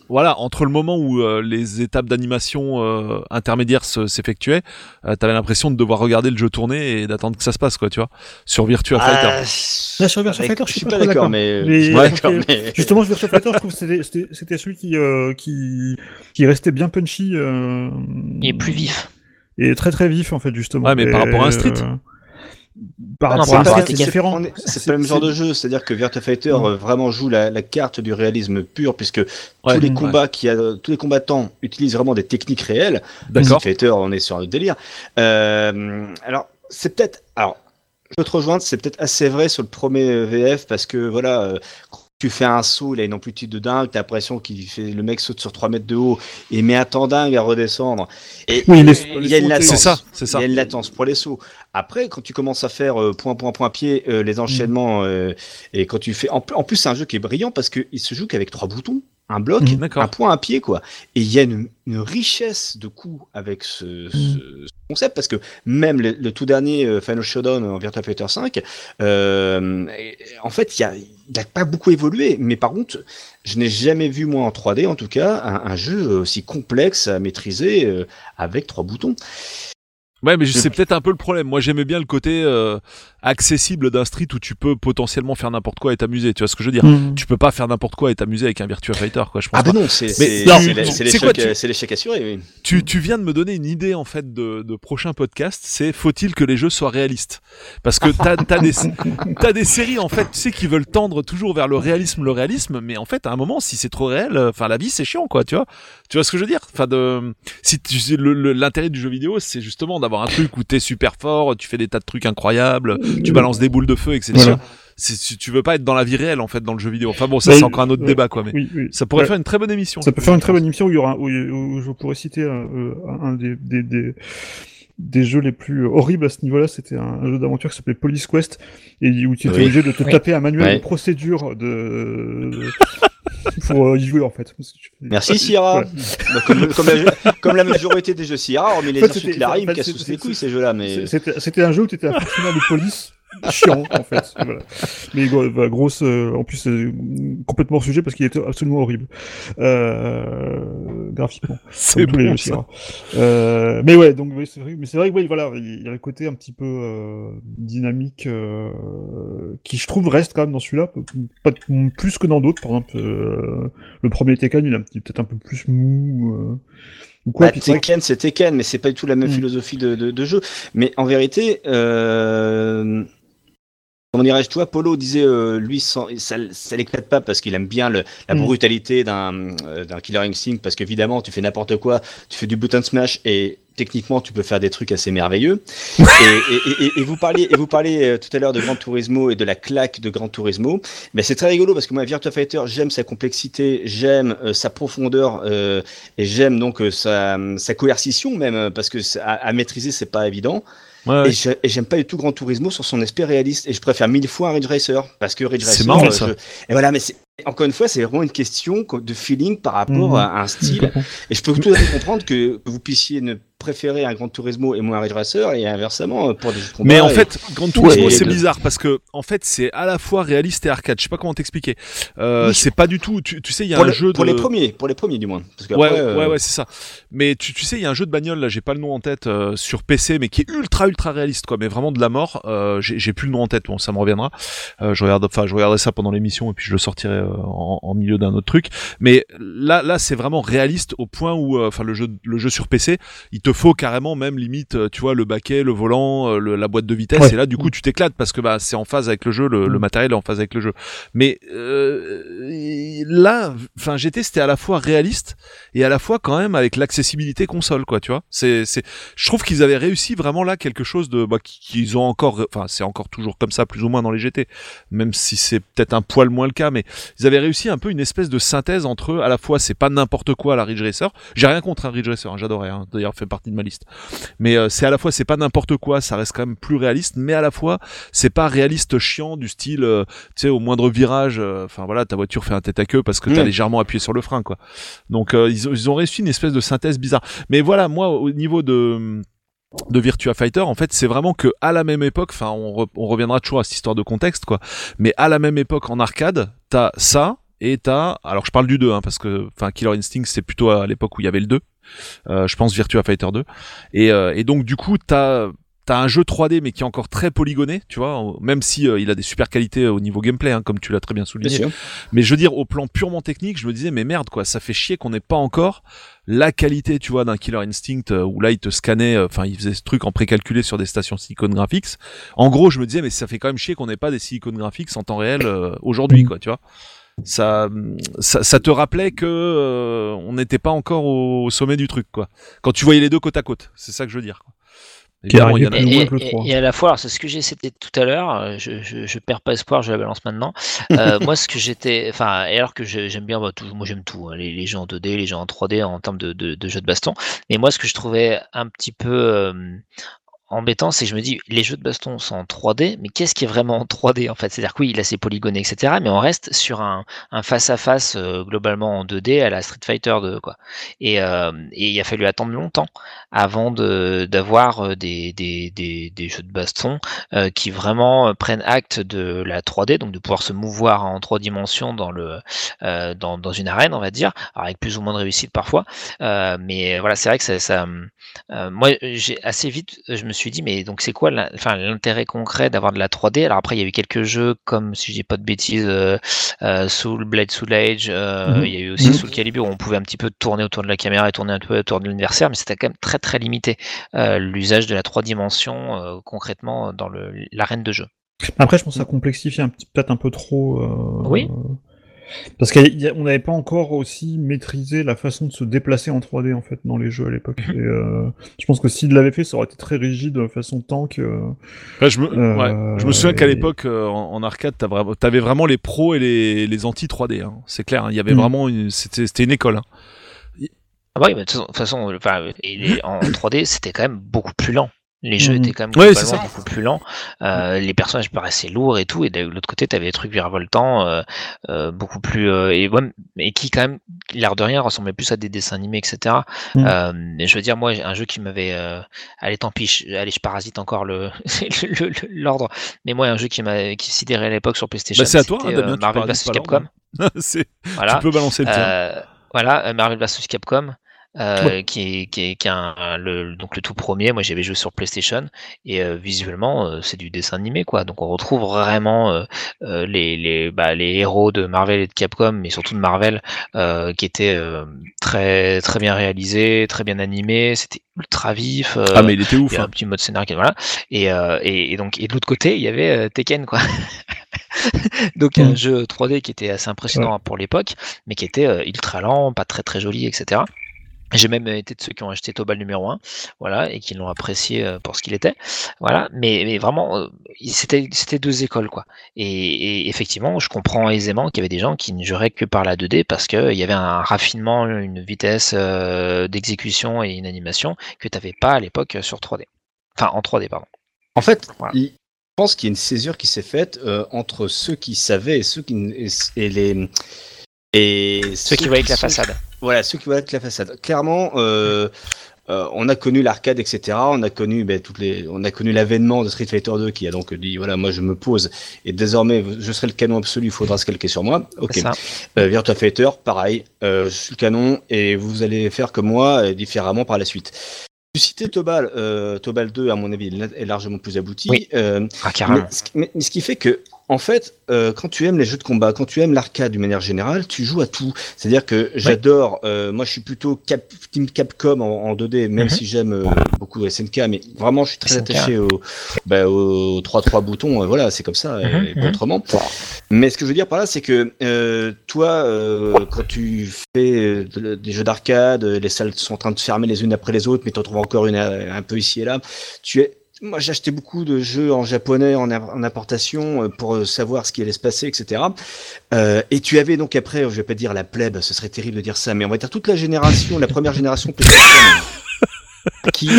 voilà entre le moment où euh, les étapes d'animation euh, intermédiaires se- s'effectuaient, euh, t'avais l'impression de devoir regarder le jeu tourner et d'attendre que ça se passe quoi, tu vois, sur Virtua Fighter. Ah, Là, sur Virtua Fighter, je suis pas d'accord, d'accord. mais Mais- Ouais. Justement, sur Virtua Fighter, je trouve que c'était- celui qui, euh, qui, qui restait bien punchy. euh, Il est plus vif. Et très très vif, en fait, justement. Ouais, mais par Et, rapport à un Street. euh, Par Non, rapport à un Street, c'est différent. C'est pas le même genre de jeu, c'est-à-dire que Virtua Fighter euh, vraiment joue la, la carte du réalisme pur, puisque Ouais, tous les combats qui a, tous les combattants utilisent vraiment des techniques réelles. D'accord. Street Fighter, on est sur un autre délire. Euh, alors, c'est peut-être, alors, je peux te rejoindre, c'est peut-être assez vrai sur le premier VF parce que voilà. Tu fais un saut, il a une amplitude de dingue, t'as l'impression qu'il fait le mec saute sur 3 mètres de haut et met un temps dingue à redescendre. Et Oui, les- il y a une latence. C'est ça, c'est ça. Il y a une latence pour les sauts. Après, quand tu commences à faire euh, point, point, point, pied, euh, les enchaînements, euh, et quand tu fais. En, plus- en plus, c'est un jeu qui est brillant parce qu'il se joue qu'avec trois boutons. Un bloc. D'accord. un point, un pied, quoi. Et il y a une, une richesse de coups avec ce, ce- ce concept parce que même le, le tout dernier Final Showdown en Virtua Fighter 5, euh, et- en fait, il y a, il a pas beaucoup évolué. Mais par contre, je n'ai jamais vu, moi, en 3D, en tout cas, un, un jeu aussi complexe à maîtriser euh, avec trois boutons. Ouais, mais c'est peut-être un peu le problème. Moi, j'aimais bien le côté euh, accessible d'un street où tu peux potentiellement faire n'importe quoi et t'amuser. Tu vois ce que je veux dire? Mhm. Tu peux pas faire n'importe quoi et t'amuser avec un Virtua Fighter, quoi. Je pense Ah ben non, c'est c'est- l'échec tu- c'est l'échec assuré. Oui. Tu, tu viens de me donner une idée en fait de, de prochain podcast. C'est faut-il que les jeux soient réalistes? Parce que t'as as des t'as des séries en fait, tu sais, qui veulent tendre toujours vers le réalisme, le réalisme. Mais en fait, à un moment, si c'est trop réel, euh, enfin la vie c'est chiant, quoi. Tu vois Tu vois ce que je veux dire? Enfin de si tu le- le- l'intérêt du jeu vidéo, c'est justement d'avoir un truc où t'es super fort, tu fais des tas de trucs incroyables, tu balances des boules de feu, etc. Voilà. C'est- Tu, veux pas être dans la vie réelle en fait dans le jeu vidéo. Enfin bon, ça c'est encore un autre ouais. débat quoi. Mais Oui, oui. ça pourrait Ouais. faire une très bonne émission. Ça peut faire une très bonne émission où, il y aura, où, où je pourrais citer un, euh, un des, des, des, des jeux les plus horribles à ce niveau-là. C'était un, jeu d'aventure qui s'appelait Police Quest et où tu étais Oui. obligé de te Oui. taper un manuel de procédure de... pour euh, y jouer en fait. Merci Sierra. Voilà. Bah, comme, comme la, comme la majorité des jeux Sierra, hormis les insultes Larry, me cassent tous les couilles ces jeux-là. Mais c'était un jeu où tu étais un fonctionnaire de police chiant en fait. Voilà. Mais bah, grosse, euh, en plus euh, complètement hors sujet parce qu'il était absolument horrible euh, graphiquement. C'est les bon, ça. Euh, mais ouais, donc c'est vrai. Mais c'est vrai que oui, voilà, il y a le côté un petit peu euh, dynamique euh, qui, je trouve, reste quand même dans celui-là, pas plus que dans d'autres. Par exemple, euh, le premier Tekken, il est un petit- peut-être un peu plus mou. Euh, ou quoi. Bah, Tekken, c'est Tekken, mais c'est pas du tout la même Mm. philosophie de, de, de jeu. Mais en vérité, euh, comment dirais-je, toi, Polo disait, euh, lui, sans, ça, ça l'éclate pas parce qu'il aime bien le, la Mm. brutalité d'un euh, d'un Killer Instinct, parce qu'évidemment, tu fais n'importe quoi, tu fais du button smash et techniquement, tu peux faire des trucs assez merveilleux. et, et, et, et vous parliez, et vous parliez euh, tout à l'heure de Gran Turismo et de la claque de Gran Turismo. Mais c'est très rigolo parce que moi, Virtua Fighter, j'aime sa complexité, j'aime euh, sa profondeur euh, et j'aime donc euh, sa, sa coercition même parce que à, à maîtriser, c'est pas évident. Ouais, ouais. Et j'aime pas du tout Gran Turismo sur son aspect réaliste. Et je préfère mille fois un Ridge Racer parce que Ridge C'est Racer, marrant, euh, ça. je- et voilà, mais c'est Encore une fois, c'est vraiment une question de feeling par rapport Mhm. à un style. Et je peux tout à fait comprendre que vous puissiez ne préférer un Grand Turismo et moins un Ridge Racer et inversement euh, pour des jeux de combat. Mais en et- fait, Gran Turismo, Ouais, c'est bizarre parce que en fait, c'est à la fois réaliste et arcade. Je sais pas comment t'expliquer. Euh, Oui. C'est pas du tout. Tu, tu sais, il y a pour, un le- jeu pour de. les premiers, pour les premiers du moins. Parce Ouais, qu'après, euh, ouais, ouais, c'est ça. Mais tu, tu sais, il y a un jeu de bagnole là, j'ai pas le nom en tête euh, sur PC, mais qui est ultra ultra réaliste, quoi. Mais vraiment de la mort. J'ai plus le nom en tête. Bon, ça me reviendra. Je regarde, enfin, je regarderai ça pendant l'émission et puis je le sortirai en, en milieu d'un autre truc. Mais là, là, c'est vraiment réaliste au point où, enfin, le jeu, le jeu sur PC, il te faut carrément même limite, euh, tu vois, le baquet, le volant, euh, le- la boîte de vitesse. Ouais. Et là, du coup, tu t'éclates parce que bah, c'est en phase avec le jeu, le, le Mm. matériel est en phase avec le jeu. Mais euh, là, enfin, GT, c'était à la fois réaliste et à la fois quand même avec l'accessibilité console, quoi, tu vois. C'est, c'est, je trouve qu'ils avaient réussi vraiment là quelque chose de, bah, qui- qu'ils ont encore, enfin, c'est encore toujours comme ça plus ou moins dans les GT, même si c'est peut-être un poil moins le cas, mais ils avaient réussi un peu une espèce de synthèse entre à la fois c'est pas n'importe quoi la Ridge Racer, j'ai rien contre un Ridge Racer, hein, j'adorais, hein, d'ailleurs fait partie de ma liste, mais euh, c'est à la fois c'est pas n'importe quoi, ça reste quand même plus réaliste, mais à la fois c'est pas réaliste chiant du style, euh, tu sais, au moindre virage, euh, enfin voilà, ta voiture fait un tête à queue parce que t'as Mm. légèrement appuyé sur le frein, quoi. Donc ils, ont, ils ont réussi une espèce de synthèse bizarre. Mais voilà, moi au niveau de de Virtua Fighter, en fait, c'est vraiment que à la même époque, enfin, on, re- on reviendra toujours à cette histoire de contexte, quoi. Mais à la même époque, en arcade, t'as ça et t'as, alors je parle du 2, hein, parce que, enfin, Killer Instinct, c'est plutôt à l'époque où il y avait le 2. Euh, je pense Virtua Fighter 2. Et, euh, et donc du coup, t'as T'as un jeu 3D mais qui est encore très polygoné, tu vois, même si euh, il a des super qualités au niveau gameplay, hein, comme tu l'as très bien souligné. Mais je veux dire, au plan purement technique, je me disais, mais merde, quoi, ça fait chier qu'on n'ait pas encore la qualité, tu vois, d'un Killer Instinct euh, où là, il te scannait, enfin, il faisait ce truc en précalculé sur des stations Silicon Graphics. En gros, je me disais, mais ça fait quand même chier qu'on n'ait pas des Silicon Graphics en temps réel aujourd'hui, Mm. quoi, tu vois. Ça, ça, ça te rappelait que euh, on n'était pas encore au sommet du truc, quoi. Quand tu voyais les deux côte à côte, c'est ça que je veux dire. Quoi. Qui Évidemment, il y en a- arrive Et, et- et- 3. et à la fois, alors c'est ce que j'ai essayé tout à l'heure, euh, je, je, je perds pas espoir, je la balance maintenant. Euh, moi, ce que j'étais, enfin, et alors que j'aime bien, bah, tout, moi j'aime tout, hein, les, les jeux en 2D, les jeux en 3D en termes de, de, de jeux de baston. Mais moi, ce que je trouvais un petit peu euh, embêtant, c'est que je me dis, les jeux de baston sont en 3D, mais qu'est-ce qui est vraiment en 3D en fait? C'est-à-dire que oui, il a ses polygones, etc., mais on reste sur un face-à-face euh, globalement en 2D à la Street Fighter 2, quoi. Et, euh, et il a fallu attendre longtemps avant de d'avoir euh, des, des, des, jeux de baston qui vraiment prennent acte de la 3D, donc de pouvoir se mouvoir en trois dimensions dans une arène, on va dire, avec plus ou moins de réussite parfois. Mais voilà, c'est vrai que ça, ça moi j'ai assez vite, je me suis dit mais donc c'est quoi l'intérêt concret d'avoir de la 3D Alors après il y a eu quelques jeux comme si je dis pas de bêtises, euh, euh, Soul Blade Soul Age, euh, Mhm. il y a eu aussi Mhm. Soul Calibur où on pouvait un petit peu tourner autour de la caméra et tourner un peu autour de l'adversaire, mais c'était quand même très très limité l'usage de la trois dimensions concrètement dans l'arène de jeu. Après, je pense que ça complexifie un petit, peut-être un peu trop. Oui. Parce qu'on n'avait pas encore aussi maîtrisé la façon de se déplacer en 3D en fait dans les jeux à l'époque. Mhm. Euh, je pense que s'il l'avait fait, ça aurait été très rigide façon tank. euh, Ouais, je, me, Euh, ouais. je me souviens qu'à l'époque, euh, en, en arcade, t'avais vraiment les pros et les, les anti 3D. Hein. C'est clair, hein. il y avait Mm. vraiment, une, c'était, une école. Hein. Ah bah oui, mais de toute façon, enfin, en 3D, c'était quand même beaucoup plus lent. Les jeux Mhm. étaient quand même Ouais, beaucoup plus lents. Euh, les personnages paraissaient lourds et tout. Et de l'autre côté, tu avais des trucs virevoltants, euh, euh, beaucoup plus. et, ouais, qui, quand même, l'air de rien, ressemblaient plus à des dessins animés, etc. Mhm. Et je veux dire, moi, un jeu qui m'avait. Allez, tant pis, je, allez, je parasite encore le- l'ordre. Mais moi, un jeu qui m'a qui sidérait à l'époque sur PlayStation. Bah, c'est à toi, hein, Damien, Marvel vs Capcom. Voilà. Tu peux balancer le tien. Voilà, Marvel vs Capcom, euh, qui est, qui est, qui est un, le, donc le tout premier. Moi, j'avais joué sur PlayStation et euh, visuellement, euh, c'est du dessin animé, quoi. Donc, on retrouve vraiment euh, euh, les, les, bah, les héros de Marvel et de Capcom, mais surtout de Marvel, euh, qui étaient euh, très, très bien réalisés, très bien animés. C'était ultra vif. ah, mais il était ouf. il y a un hein. petit mode scénario, voilà. Et, euh, et, et donc, et de l'autre côté, il y avait Tekken, quoi. donc, un jeu 3D qui était assez impressionnant pour l'époque, mais qui était ultra lent, pas très très joli, etc. J'ai même été de ceux qui ont acheté Tobal numéro 1, voilà, et qui l'ont apprécié euh, pour ce qu'il était, voilà. Mais, mais vraiment, euh, c'était c'était deux écoles, quoi. Et, et effectivement, je comprends aisément qu'il y avait des gens qui ne juraient que par la 2D parce qu'il y avait un raffinement, une vitesse euh, d'exécution et une animation que tu n'avais pas à l'époque sur 3D. Enfin, en 3D, pardon. En fait, Voilà. il- pense qu'il y a une césure qui s'est faite euh, entre ceux qui savaient et ceux qui et, et les et Ceux qui voient avec la façade. Voilà, ceux qui voient la façade. Clairement, euh, euh, on a connu l'arcade, etc. On a connu ben, toutes les, on a connu l'avènement de Street Fighter 2 qui a donc dit voilà, moi je me pose et désormais je serai le canon absolu, il faudra se calquer sur moi. Ok. Euh, Virtua Fighter, pareil, euh, je suis le canon et vous allez faire comme moi, et différemment par la suite. Tu citais Tobal, Tobal 2, à mon avis, est largement plus abouti. Oui. Ah, carrément. mais, mais ce qui fait que, en fait, euh, quand tu aimes les jeux de combat, quand tu aimes l'arcade d'une manière générale, tu joues à tout. C'est-à-dire que j'adore, euh, moi je suis plutôt Cap, Team Capcom en, en 2D, même Mhm. si j'aime euh, beaucoup SNK, mais vraiment je suis très SNK. attaché au, bah, aux 3-3 boutons, euh, voilà, c'est comme ça, et Mhm, pas mhm. autrement. Mais ce que je veux dire par là, c'est que euh, toi, euh, quand tu fais de- des jeux d'arcade, les salles sont en train de se fermer les unes après les autres, mais tu en trouves encore une un peu ici et là. Tu es moi, acheté beaucoup de jeux en japonais en, en importation euh, pour euh, savoir ce qui allait se passer, etc. Euh, et tu avais donc après, je vais pas dire la plèbe, ce serait terrible de dire ça, mais on va dire toute la génération, la première génération PlayStation, qui,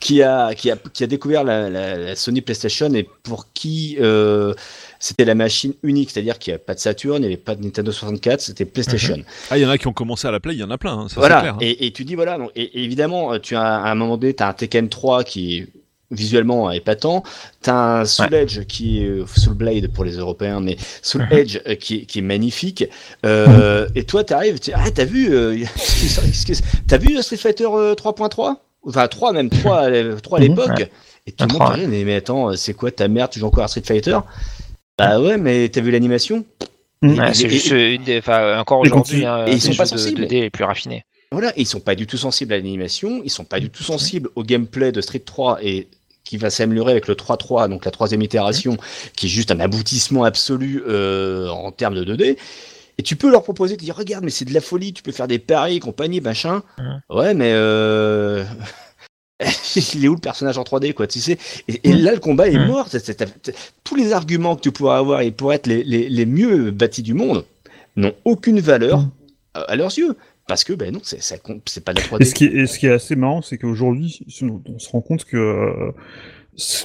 qui, a, qui, a, qui a découvert la, la, la Sony PlayStation et pour qui euh, c'était la machine unique, c'est-à-dire qu'il n'y a pas de Saturn, il n'y avait pas de Nintendo 64, c'était PlayStation. Ah, il y en a qui ont commencé à la play, il y en a plein, hein, ça Voilà. clair. hein. Et, et tu dis voilà, donc, et, et évidemment, tu as à un moment donné, tu as un Tekken 3 qui visuellement épatant, tu as un Soul Edge qui est euh, Soul Blade pour les Européens, mais Soul Mhm. Edge euh, qui, est- qui est magnifique. Euh, Et toi, tu arrives, tu ah, t'as vu, euh, t'as vu Street Fighter euh, 3.3 Enfin 3 même 3, à l'é- 3 à Mhm. l'époque. Ouais. Et tout le monde 3, te dit, mais, mais attends, c'est quoi ta merde Tu joues encore à Street Fighter? Bah ouais, mais t'as vu l'animation? Ouais, c'est et- juste une des, enfin, encore aujourd'hui, hein, et ils sont jeux pas de sensibles. 2D les plus raffinés. Voilà, et ils sont pas du tout sensibles à l'animation, ils sont pas du tout sensibles au gameplay de Street 3 et qui va s'améliorer avec le 3.3, donc la troisième itération, qui est juste un aboutissement absolu euh, en termes de 2D. Et tu peux leur proposer, de dire, regarde, mais c'est de la folie, tu peux faire des paris, compagnie, machin. Ouais, mais euh... il est où le personnage en 3D, quoi, tu sais? Et, et là, le combat est mort. Tous les arguments que tu pourrais avoir et pour être les, les, les mieux bâtis du monde n'ont aucune valeur à leurs yeux. Parce que, ben non, c'est ça c'est pas de la 3D. Et ce qui est, et ce qui est assez marrant, c'est qu'aujourd'hui, on se rend compte que euh,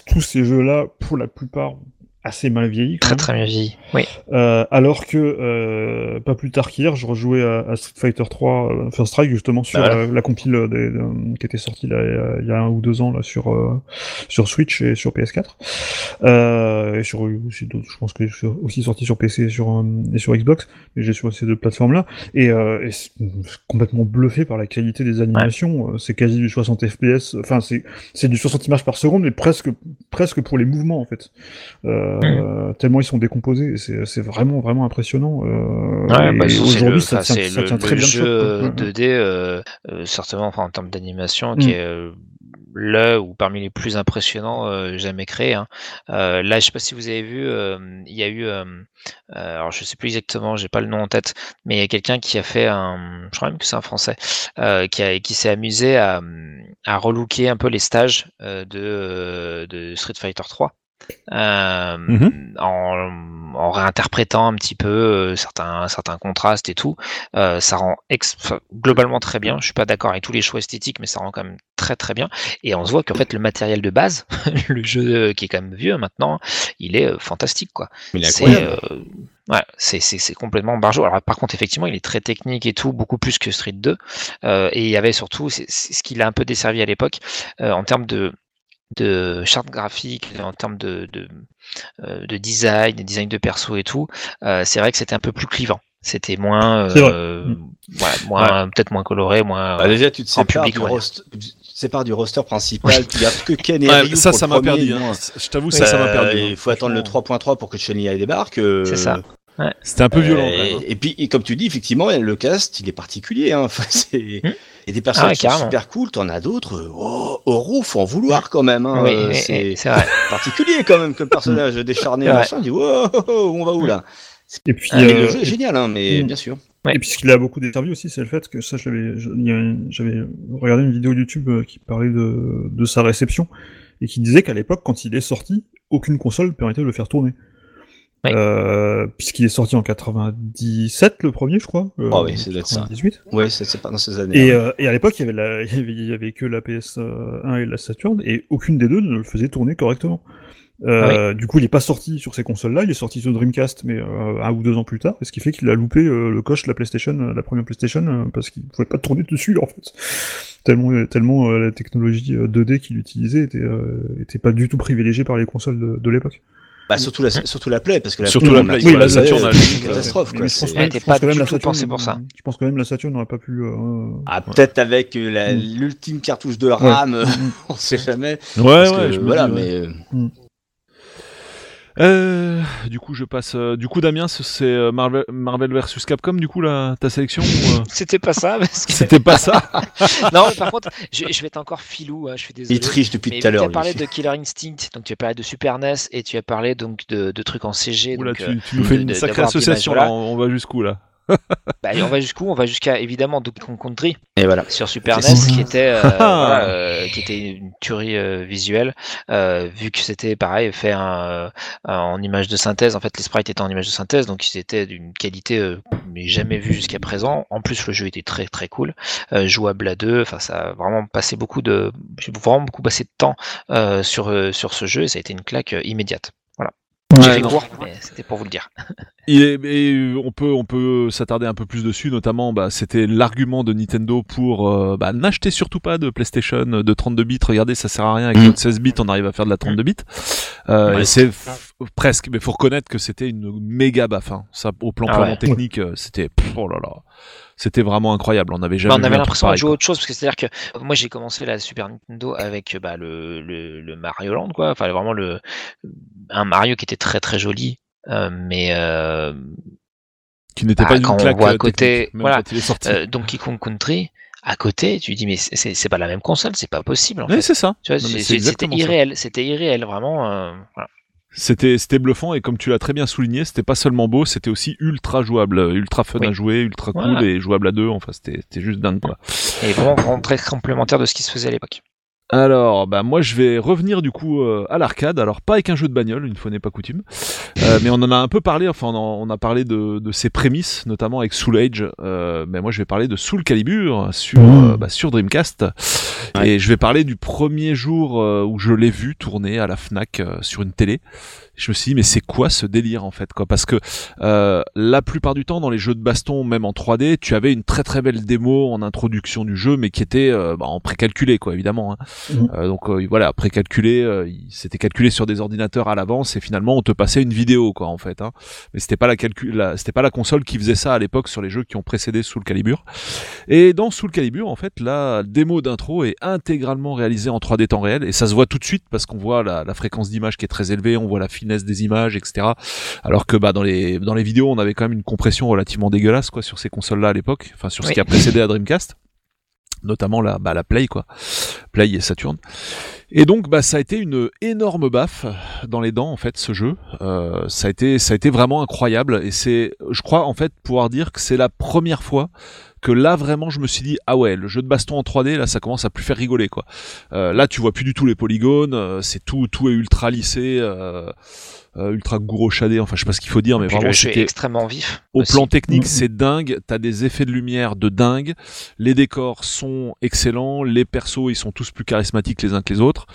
tous ces jeux-là, pour la plupart, assez mal vieillis. quand Très même. très bien vieilli. Oui. Euh, alors que euh, pas plus tard qu'hier, je rejouais à, à Street Fighter 3 euh, First Strike justement sur Bah voilà. euh, la compile des- de- qui était sortie là, il y a- un ou deux ans là sur euh, sur Switch et sur PS4 euh, et sur aussi je pense que c'est aussi sorti sur PC et sur euh, et sur Xbox, mais j'ai sur ces deux plateformes là et, euh, et c'est complètement bluffé par la qualité des animations. Euh, C'est quasi du 60 FPS, enfin c'est c'est du 60 images par seconde, mais presque presque pour les mouvements en fait. Euh, Tellement ils sont décomposés, c'est vraiment vraiment impressionnant. Euh, Ouais, bah, aujourd'hui ça tient, ça le- tient le très bien. jeu le choc, quoi. 2D, euh, euh, certainement enfin, en termes d'animation, Mm. qui est euh, le ou parmi les plus impressionnants euh, jamais créés. hein. Euh, là, je sais pas si vous avez vu, euh, il y a eu, euh, euh, alors je sais plus exactement, j'ai pas le nom en tête, mais il y a quelqu'un qui a fait un, je crois même que c'est un Français, euh, qui, a, qui s'est amusé à, à relooker un peu les stages euh, de, euh, de Street Fighter 3. Euh, Mhm. en, en réinterprétant un petit peu euh, certains, certains contrastes et tout, euh, ça rend globalement très bien. Je suis pas d'accord avec tous les choix esthétiques, mais ça rend quand même très très bien. Et on se voit qu'en fait le matériel de base, le jeu qui est quand même vieux maintenant, il est fantastique quoi. C'est euh, ouais, complètement barjot. Alors par contre effectivement, il est très technique et tout, beaucoup plus que Street 2. Euh, et il y avait surtout, c'est ce qu'il a un peu desservi à l'époque en termes de de charte graphique, en termes de, de, euh, de design, de design de perso et tout, euh, c'est vrai que c'était un peu plus clivant. C'était moins, euh, voilà, moins peut-être moins coloré, moins. Bah, déjà, tu te sépares, public, du, roster, tu te sépares du roster principal, tu gardes que Ken et Ouais, Ryu ça, pour ça le m'a perdu. hein. Je t'avoue, ça, ça m'a perdu. hein. Il faut attendre le 3.3 pour que Chun-Li débarque. euh, C'est ça. C'était un peu violent. euh, quand même, et puis, et comme tu dis, effectivement, le cast, il est particulier. Hein. Enfin, c'est... Il y a des personnages Ah qui sont super cool, t'en as d'autres. Oh, Oro, faut en vouloir quand même. Hein. Oui, Euh, c'est oui, c'est vrai. particulier quand même comme personnage décharné. Ouais. machin. On dit, wow, oh, oh, on va où là? Et puis, Ah, euh, le jeu est génial, hein, mais Mm. bien sûr. Ouais. Et puis ce qu'il a beaucoup desservi aussi, c'est le fait que ça, j'avais regardé une vidéo YouTube euh, qui parlait de, de sa réception et qui disait qu'à l'époque, quand il est sorti, aucune console permettait de le faire tourner. Euh, puisqu'il est sorti en 97, le premier, je crois. euh, Ah oui, être ça. 98. Ouais, c'est, c'est pas dans ces années. Et, euh, et à l'époque, il y avait la, il y avait, il y avait que la PS1 et la Saturn, et aucune des deux ne le faisait tourner correctement. Euh, Du coup, il est pas sorti sur ces consoles-là, il est sorti sur Dreamcast, mais euh, un ou deux ans plus tard, ce qui fait qu'il a loupé euh, le coche de la PlayStation, la première PlayStation, euh, parce qu'il pouvait pas tourner dessus en fait. Tellement, tellement euh, la technologie euh, 2D qu'il utilisait était, euh, était pas du tout privilégiée par les consoles de, de l'époque. Bah, surtout la, surtout la Play, parce que la Surtout Play, la on a- Play, Oui, la a- Saturn, c'est elle- une catastrophe, Mais quoi. je pense pense pas quand même la tout Saturn, pensée pour ça. Je pense quand même la Saturn n'aurait pas pu. euh, Ah, peut-être avec euh, la- Mm. l'ultime cartouche de RAM, Mm. on sait jamais. Ouais, Parce ouais, que, je me voilà, dis, ouais. mais euh, du coup, je passe. euh, du coup, Damien, ce- c'est euh, Marvel, Marvel versus Capcom, du coup, là, ta sélection ou, euh, C'était pas ça. Parce que... C'était pas ça non, par contre, je, je vais être encore filou. hein, je suis désolé. il triche depuis Mais tout à tu l'heure. as parlé de Killer Instinct, donc tu as parlé de Super NES et tu as parlé donc de, de trucs en CG. Oula, donc, tu, euh, tu nous fais une de- sacrée association, là. On, on va jusqu'où, là? bah, et on va jusqu'où? On va jusqu'à évidemment Donkey Kong Country Et voilà. sur Super NES, qui était euh, voilà, euh, qui était une tuerie euh, visuelle, vu que c'était pareil fait un, en image de synthèse. En fait, les sprites étaient en image de synthèse, donc c'était d'une qualité mais jamais vue jusqu'à présent. En plus, le jeu était très très cool, jouable à deux. Enfin, ça a vraiment passé beaucoup de, j'ai vraiment beaucoup passé de temps sur sur ce jeu et ça a été une claque immédiate. J'ai Ouais, fait non. court, mais c'était pour vous le dire. Et euh, on peut, on peut s'attarder un peu plus dessus, notamment, bah, c'était l'argument de Nintendo pour euh, bah, n'acheter surtout pas de PlayStation de 32 bits. Regardez, ça sert à rien avec Mm. notre 16 bits, on arrive à faire de la 32 bits. Euh, Ouais. c'est f- presque, mais faut reconnaître que c'était une méga baffe. hein. Ça, au plan Ah purement ouais. technique, euh, c'était, oh là là, c'était vraiment incroyable. On n'avait jamais. Bah, on avait l'impression de jouer à autre chose parce que c'est à dire que euh, moi j'ai commencé la Super Nintendo avec euh, bah, le, le, le Mario Land quoi enfin vraiment le un Mario qui était très très joli euh, mais euh, Qui n'était Bah, pas une quand on claque voit à côté, voilà, euh, Donkey Kong Country à côté tu dis mais c'est- pas la même console c'est pas possible en c'est ça. mais c'est- c'est- c'était ça. irréel c'était irréel vraiment euh, voilà. C'était c'était bluffant et comme tu l'as très bien souligné, c'était pas seulement beau, c'était aussi ultra jouable, ultra fun Oui. à jouer, ultra cool Voilà. et jouable à deux. Enfin, c'était c'était juste dingue quoi. et vraiment, vraiment très complémentaire de ce qui se faisait à l'époque Alors, bah moi je vais revenir du coup euh, à l'arcade. Alors pas avec un jeu de bagnole, une fois n'est pas coutume, Euh, mais on en a un peu parlé. Enfin, on, en- on a parlé de, de ses prémices, notamment avec Soul Age. Euh, mais moi je vais parler de Soul Calibur sur Mmh. euh, bah, sur Dreamcast. Et je vais parler du premier jour euh, où je l'ai vu tourner à la Fnac euh, sur une télé. Je me suis dit mais c'est quoi ce délire en fait quoi? Parce que euh, la plupart du temps dans les jeux de baston, même en 3D, tu avais une très très belle démo en introduction du jeu, mais qui était euh, bah, en précalculé quoi évidemment. Hein. Mhm. Euh, donc euh, voilà, précalculé, euh, c'était calculé sur des ordinateurs à l'avance et finalement on te passait une vidéo quoi en fait. Hein. Mais c'était pas la calcul, la- c'était pas la console qui faisait ça à l'époque sur les jeux qui ont précédé Soul Calibur. Et dans Soul Calibur en fait la démo d'intro est intégralement réalisée en 3D temps réel et ça se voit tout de suite parce qu'on voit la, la fréquence d'image qui est très élevée, on voit la finesse des images, etc. Alors que bah dans les dans les vidéos on avait quand même une compression relativement dégueulasse quoi sur ces consoles là à l'époque, enfin sur ce Oui. qui a précédé à Dreamcast notamment la, bah, la Play quoi, Play et Saturn. Et donc bah ça a été une énorme baffe dans les dents en fait ce jeu. Euh, ça a été ça a été vraiment incroyable et c'est je crois en fait pouvoir dire que c'est la première fois que là vraiment je me suis dit ah ouais le jeu de baston en 3D là ça commence à plus faire rigoler quoi. Euh, là tu vois plus du tout les polygones, euh, c'est tout tout est ultra lissé. Euh, euh, ultra gouro shadé, enfin je sais pas ce qu'il faut dire, mais Puis vraiment c'était extrêmement vif au aussi. plan technique, Mhm. c'est dingue. T'as des effets de lumière de dingue. Les décors sont excellents. Les persos, ils sont tous plus charismatiques les uns que les autres.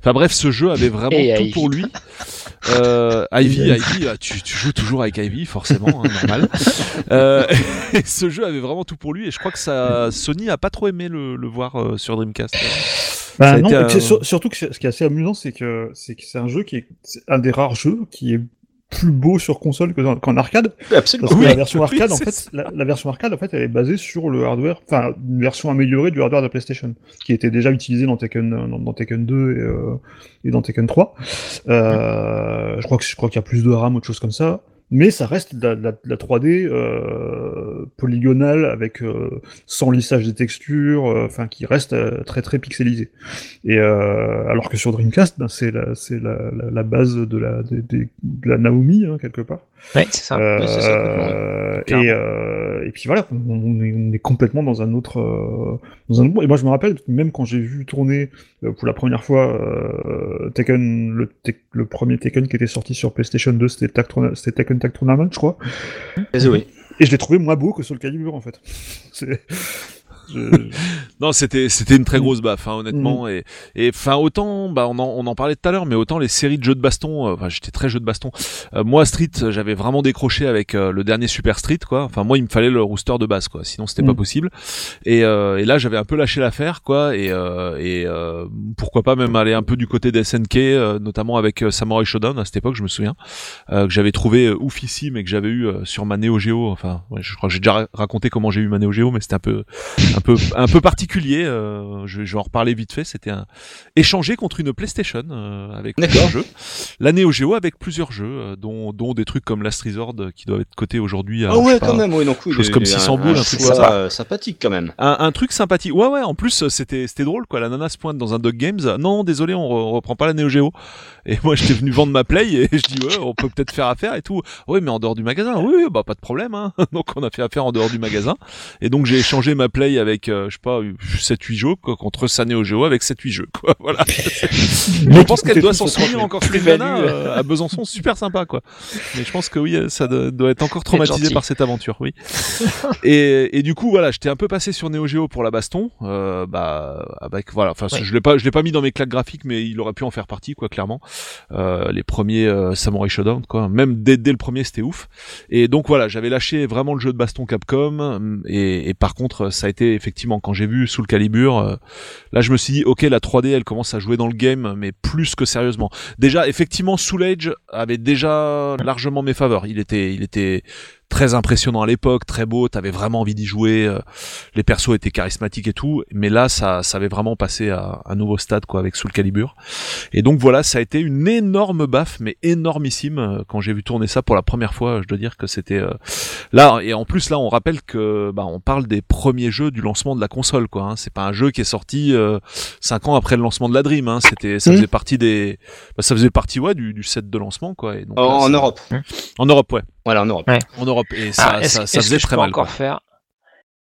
Enfin bref, ce jeu avait vraiment Et tout pour lui. Euh, Ivy, Ivy, ah, tu, tu joues toujours avec Ivy, forcément, hein, normal. Euh, et ce jeu avait vraiment tout pour lui. Et je crois que ça, Sony a pas trop aimé le, le voir euh, sur Dreamcast. Bah non, été surtout que c'est- ce qui est assez amusant, c'est que c'est que c'est un jeu qui est c'est un des rares jeux qui est plus beau sur console qu'en arcade. Absolument. Parce que Oui, la version oui, arcade, en fait, la version arcade, en fait, elle est basée sur le hardware, enfin, une version améliorée du hardware de la PlayStation, qui était déjà utilisé dans Tekken, dans, dans Tekken 2 et, euh, et dans Tekken 3. Euh, je crois que je crois qu'il y a plus de RAM, autre chose comme ça. Mais ça reste de la, de la- de la 3D euh, polygonale avec euh, sans lissage des textures, euh, enfin qui reste très très pixelisé. Et alors que sur Dreamcast, ben, c'est la c'est la, la, base de la de, la Naomi hein, quelque part. Ouais, c'est ça. ouais, et, et puis voilà, on est, on est complètement dans un autre, dans un autre. Et moi, je me rappelle, même quand j'ai vu tourner pour la première fois Tekken, le, le premier Tekken qui était sorti sur PlayStation 2, c'était Tag Tourna- c'était Tekken Tag Tournament, je crois. Désolé. Et je l'ai trouvé moins beau que Soul Calibur, en fait. C'est- Je- Non, c'était c'était une très grosse baffe, hein, honnêtement. Et et enfin autant, bah on en on en parlait tout à l'heure, mais autant les séries de jeux de baston. euh, Enfin, j'étais très jeu de baston. Euh, moi, Street, j'avais vraiment décroché avec euh, le dernier Super Street, quoi. Enfin, moi, il me fallait le rooster de base, quoi. Sinon, c'était pas Mm. possible. Et euh, et là, j'avais un peu lâché l'affaire, quoi. Et euh, et euh, pourquoi pas même aller un peu du côté des SNK, euh, notamment avec Samurai Shodown à cette époque, je me souviens, euh, que j'avais trouvé euh, oufissime et que j'avais eu euh, sur ma Neo Geo. Enfin, ouais, je crois que j'ai déjà ra- raconté comment j'ai eu ma Neo Geo, mais c'était un peu un peu un peu particulier. euh, je, je vais en reparler vite fait. C'était un échangé contre une PlayStation euh, avec plusieurs jeux. La Neo Geo avec plusieurs jeux, dont dont des trucs comme Last Resort euh, qui doivent être cotés aujourd'hui. Ah ouais, pas, quand même, oui, donc oui. chose comme il y a 600 boules, un truc sympathique quand même. Un, un truc sympathique. Ouais, ouais. En plus, c'était c'était drôle, quoi. La nana se pointe dans un Dog Games. Non, désolé, on, re- on reprend pas la Neo Geo. Et moi, j'étais venu vendre ma Play et je dis ouais, on peut peut-être faire affaire et tout. Oui, mais en dehors du magasin. Oui, oui, bah pas de problème. Hein. Donc on a fait affaire en dehors du magasin. Et donc j'ai échangé ma Play avec, euh, je sais pas, 7-8 jeux quoi, contre sa Neo Geo avec 7-8 jeux. Quoi. Voilà. je pense qu'elle doit s'en souvenir encore. Plus-value. nana euh, à Besançon, super sympa quoi. Mais je pense que oui, ça doit, être encore traumatisé par cette aventure, oui. et, et du coup, voilà, j'étais un peu passé sur Neo Geo pour la baston. Euh, bah, avec voilà, enfin, Ouais. je l'ai pas, je l'ai pas mis dans mes claques graphiques, mais il aurait pu en faire partie, quoi, clairement. Euh, les premiers euh, Samurai Shodown, quoi. Même dès, dès le premier, c'était ouf. Et donc voilà, j'avais lâché vraiment le jeu de baston Capcom. Et, et par contre, ça a été effectivement quand j'ai vu Soul Calibur, euh, là, je me suis dit, ok, la 3D, elle commence à jouer dans le game, mais plus que sérieusement. Déjà, effectivement, Soul Edge avait déjà largement mes faveurs. Il était, il était très impressionnant à l'époque, très beau, t'avais vraiment envie d'y jouer, euh, les persos étaient charismatiques et tout, mais là ça, ça avait vraiment passé à un nouveau stade quoi avec Soul Calibur. Et donc voilà, ça a été une énorme baffe, mais énormissime euh, quand j'ai vu tourner ça pour la première fois. Je dois dire que c'était euh, là et en plus là on rappelle que bah on parle des premiers jeux du lancement de la console quoi. Hein. C'est pas un jeu qui est sorti euh, cinq ans après le lancement de la Dream. Hein. C'était ça Mhm. faisait partie des bah, ça faisait partie ouais du, du set de lancement quoi. Et donc, En, là, en c'est- Europe. En Europe ouais. Voilà, en Europe. En Europe et ça Ah, est-ce ça, ça est-ce faisait que je très peux mal. encore quoi. faire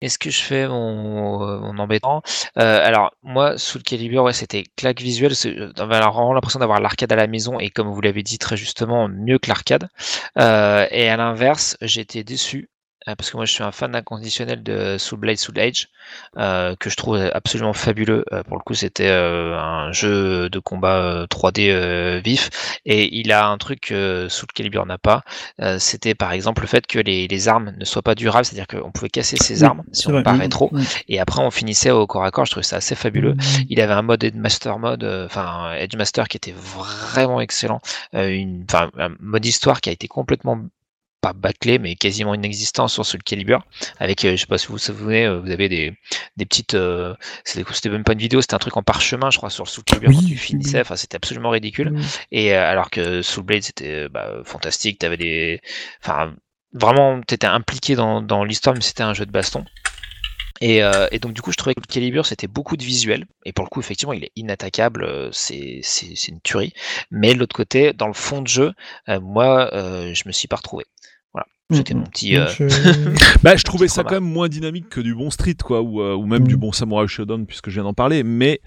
Est-ce que je fais mon, euh, mon embêtant Euh, Alors, moi, sous le calibre, ouais, c'était claque visuelle. euh, J'avais alors vraiment l'impression d'avoir l'arcade à la maison et, comme vous l'avez dit très justement, mieux que l'arcade. Euh, et à l'inverse, j'étais déçu. Euh, Parce que moi je suis un fan inconditionnel de Soul Blade Soul Edge, euh, que je trouve absolument fabuleux. Euh, pour le coup, c'était euh, un jeu de combat euh, 3D euh, vif, et il a un truc que Soul Calibur n'a pas, euh, c'était par exemple le fait que les, les armes ne soient pas durables, c'est-à-dire qu'on pouvait casser ses Oui, armes si c'est on vrai. rétro, mm. et après on finissait au corps à corps, je trouvais ça assez fabuleux. Il avait un mode Headmaster mode, euh, enfin Edge Master qui était vraiment excellent, euh, une, un mode histoire qui a été complètement pas bâclé mais quasiment inexistant sur Soul Calibur avec euh, je sais pas si vous vous souvenez euh, vous avez des, des petites euh, c'était même pas une vidéo c'était un truc en parchemin je crois sur Soul Calibur Oui, quand tu finissais enfin c'était absolument ridicule. Et euh, alors que Soul Blade c'était bah, fantastique, t'avais des, enfin vraiment t'étais impliqué dans, dans l'histoire, mais c'était un jeu de baston. Et, euh, et donc du coup je trouvais que le Calibur c'était beaucoup de visuel et pour le coup effectivement il est inattaquable, euh, c'est une tuerie. Mais de l'autre côté dans le fond de jeu, euh, moi je me suis pas retrouvé. C'était mon petit. euh, Je- Bah, je trouvais ça quand même moins dynamique que du bon Street, quoi, ou, euh, ou même du Mm. bon Samurai Shodown, puisque je viens d'en parler. Mais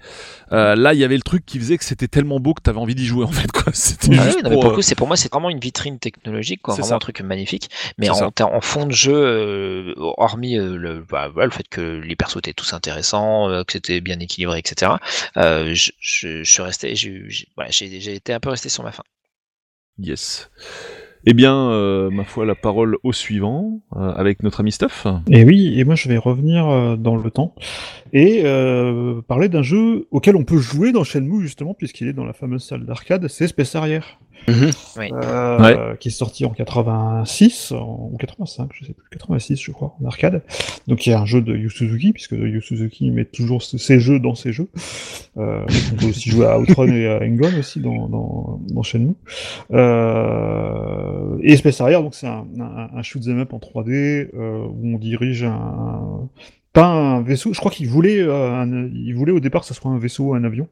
euh, là, il y avait le truc qui faisait que c'était tellement beau que t'avais envie d'y jouer, en fait, quoi. C'était Ah juste oui, non, mais pour, euh, c'est pour moi, c'est vraiment une vitrine technologique, quoi, C'est vraiment ça. un truc magnifique. Mais en, fond de jeu, euh, hormis euh, le, bah, voilà, le fait que les persos étaient tous intéressants, euh, que c'était bien équilibré, etc. euh, je, je, je suis resté, j'ai j'ai- voilà, j'ai- j'ai été un peu resté sur ma fin. Yes. Eh bien, euh, ma foi, la parole au suivant, euh, avec notre ami Stuff. Et oui, et moi je vais revenir euh, dans le temps et euh, parler d'un jeu auquel on peut jouer dans Shenmue justement puisqu'il est dans la fameuse salle d'arcade, c'est Space Harrier, Mhm. Oui. euh, qui est sorti en 86 en- ou 85, je sais plus, 86 je crois en arcade. Donc il y a un jeu de Yu Suzuki puisque Yu Suzuki met toujours ses jeux dans ses jeux. Euh, on peut aussi jouer à Outrun et à Engon aussi dans dans, dans Shenmue. Euh, et Space Harrier, donc c'est un, un, un shoot up en 3D euh, où on dirige un, pas un vaisseau. Je crois qu'il voulait, euh, un- il voulait au départ que ce soit un vaisseau, ou un avion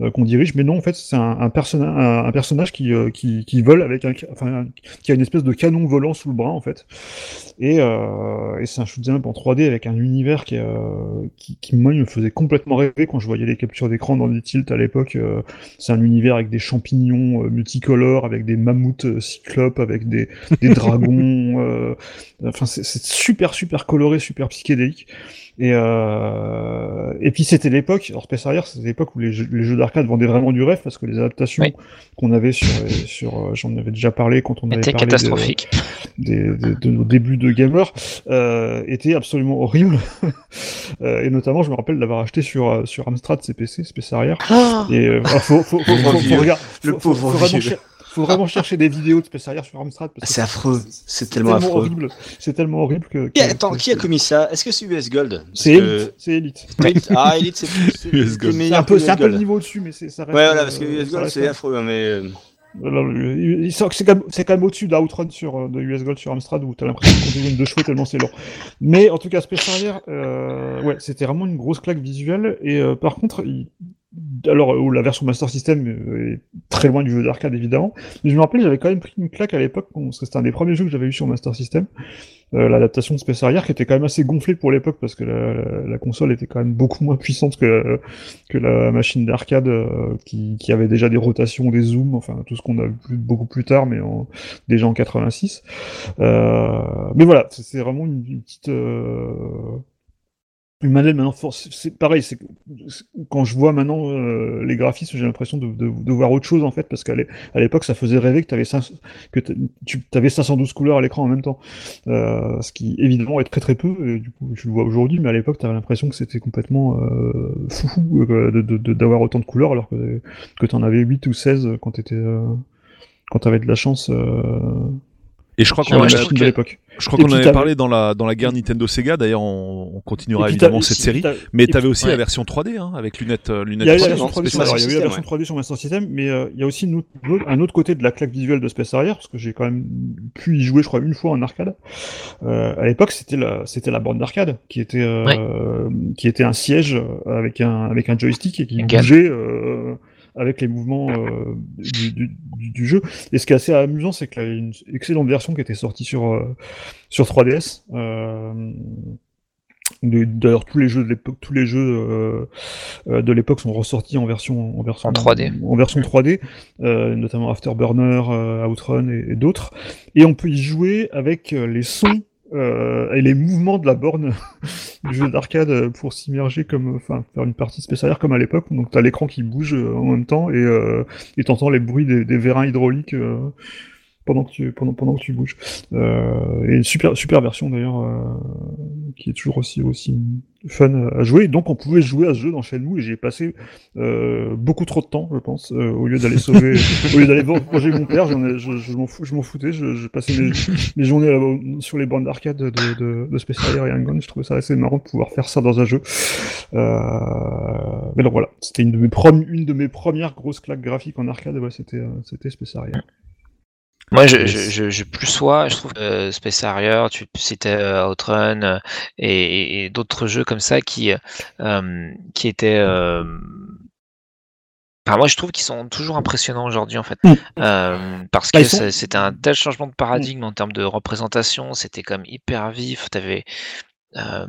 euh, qu'on dirige, mais non, en fait, c'est un, un, personna- un, un personnage qui, euh, qui, qui vole avec un, enfin, qui a une espèce de canon volant sous le bras, en fait. Et, euh, et c'est un shoot'em up en 3D avec un univers qui, euh, qui, qui moi, me faisait complètement rêver quand je voyais les captures d'écran dans les tilts à l'époque. euh, c'est un univers avec des champignons multicolores, avec des mammouths cyclopes, avec des, des dragons. Enfin, c'est c'est super, super coloré, super psychédélique. Et, euh, et puis c'était l'époque, alors Space Harrier, c'était l'époque où les jeux, d'arcade vendaient vraiment du rêve parce que les adaptations Oui. qu'on avait sur, sur euh, j'en avais déjà parlé quand on avait C'était parlé de- catastrophique. des, de, de nos débuts de gamer euh, étaient absolument horribles. Euh, et notamment, je me rappelle d'avoir acheté sur, sur Amstrad CPC, Space Harrier. Et euh, enfin, faut, faut, faut, faut- faut vieux. regarder- Le faut- faut- pauvre faut vraiment chercher des vidéos de Space Harrier sur Amstrad. parce que C'est affreux, c'est tellement affreux. horrible. C'est tellement horrible que. Qui a- que- attends, que- qui a commis ça? Est-ce que c'est US Gold? C'est que- Elite. C'est Elite. Ah, Elite, c'est US c'est Gold. meilleur C'est un peu, c'est un peu le niveau au-dessus, mais c'est ça reste. Ouais, voilà, parce que euh, US ça Gold, c'est affreux, mais. euh, C'est quand même, c'est quand même au-dessus d'Outrun sur euh, de US Gold sur Amstrad où t'as l'impression qu'on une de chevaux tellement c'est lourd. Mais en tout cas, Space Harrier, euh, ouais, c'était vraiment une grosse claque visuelle. Et euh, par contre, il- alors où la version Master System euh, est très loin du jeu d'arcade évidemment. Mais je me rappelle, j'avais quand même pris une claque à l'époque parce que c'était un des premiers jeux que j'avais eu sur Master System. Euh, L'adaptation de Space Harrier qui était quand même assez gonflée pour l'époque parce que la, la- la console était quand même beaucoup moins puissante que que la machine d'arcade euh, qui, qui avait déjà des rotations, des zooms, enfin tout ce qu'on a vu beaucoup plus tard, mais déjà en 86. Euh, mais voilà, c'est vraiment une, une petite euh, une manette maintenant. C'est pareil, c'est quand je vois maintenant euh, les graphismes, j'ai l'impression de, de, de voir autre chose en fait, parce qu'à l'époque, ça faisait rêver que, avais que tu avais 512 couleurs à l'écran en même temps. Euh, ce qui évidemment est très très peu, et du coup je le vois aujourd'hui, mais à l'époque tu avais l'impression que c'était complètement euh, foufou euh, d'avoir autant de couleurs alors que, tu en avais 8 ou 16 quand tu euh, quand avais de la chance euh, Et je crois qu'on en puis en avait parlé dans la, dans la guerre Nintendo Sega, d'ailleurs on, on continuera évidemment cette et série. Mais et t'avais puis- aussi ouais. la version 3D, hein, avec lunettes, euh, Il lunettes y a eu la 3D, version non 3D sur, alors, il y a eu la version 3D sur Master System, mais euh, il y a aussi une autre- l'autre- un autre côté de la claque visuelle de Space Harrier, parce que j'ai quand même pu y jouer, je crois, une fois en arcade. Euh, à l'époque, c'était la, c'était la borne d'arcade, qui était, euh, qui était un siège avec un, avec un joystick et qui bougeait euh, avec les mouvements euh, du, du, du- du jeu. Et ce qui est assez amusant, c'est qu'il y a une excellente version qui était sortie sur, euh, sur 3DS. Euh, D'ailleurs, tous les jeux de l'époque, tous les jeux de l'époque sont ressortis en version en version En 3D. en version 3D, euh, notamment Afterburner, Outrun et, et d'autres. Et on peut y jouer avec les sons et les mouvements de la borne du jeu d'arcade euh, pour s'immerger comme, enfin, faire une partie spéciale comme à l'époque. Donc t'as l'écran qui bouge euh, en même temps et euh, et t'entends les bruits des, des vérins hydrauliques. Pendant que tu pendant pendant que tu bouges. Euh, et une super super version d'ailleurs euh, qui est toujours aussi aussi fun à jouer. Donc on pouvait jouer à ce jeu dans Shenmue et j'ai passé euh, beaucoup trop de temps je pense euh, au lieu d'aller sauver au lieu d'aller venger mon père ai- je, je m'en fou- je m'en foutais je, je passais mes, mes journées là- sur les bandes d'arcade de, de, de Space Harrier et Hang-On je trouvais ça assez marrant de pouvoir faire ça dans un jeu. Euh, mais donc voilà c'était une de mes une de mes premières grosses claques graphiques en arcade. Ouais, c'était euh, c'était Space Harrier Moi, je, je, je, je plus sois, je trouve que euh, Space Harrier, tu citais euh, Outrun euh, et, et- d'autres jeux comme ça qui, euh, qui étaient. euh, Enfin, moi, je trouve qu'ils sont toujours impressionnants aujourd'hui, en fait, Mm. Euh, parce Bah, que sont- c'était un tel changement de paradigme en termes de représentation, c'était comme hyper vif. T'avais, euh,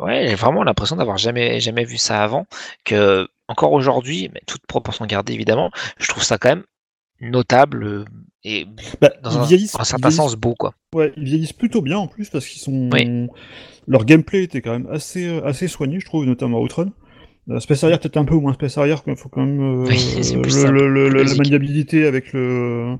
ouais, j'ai vraiment l'impression d'avoir jamais, jamais vu ça avant. Que encore aujourd'hui, mais toute proportion gardée évidemment, je trouve ça quand même notable euh, et Bah, dans un, certain sens beau, quoi. Ouais, ils vieillissent plutôt bien en plus parce qu'ils sont. Oui. Leur gameplay était quand même assez, euh, assez soigné, je trouve, notamment Outrun. Space Harrier peut-être un peu moins Space Harrier, il faut quand même euh, Oui, c'est plus le, le- le- la maniabilité avec le,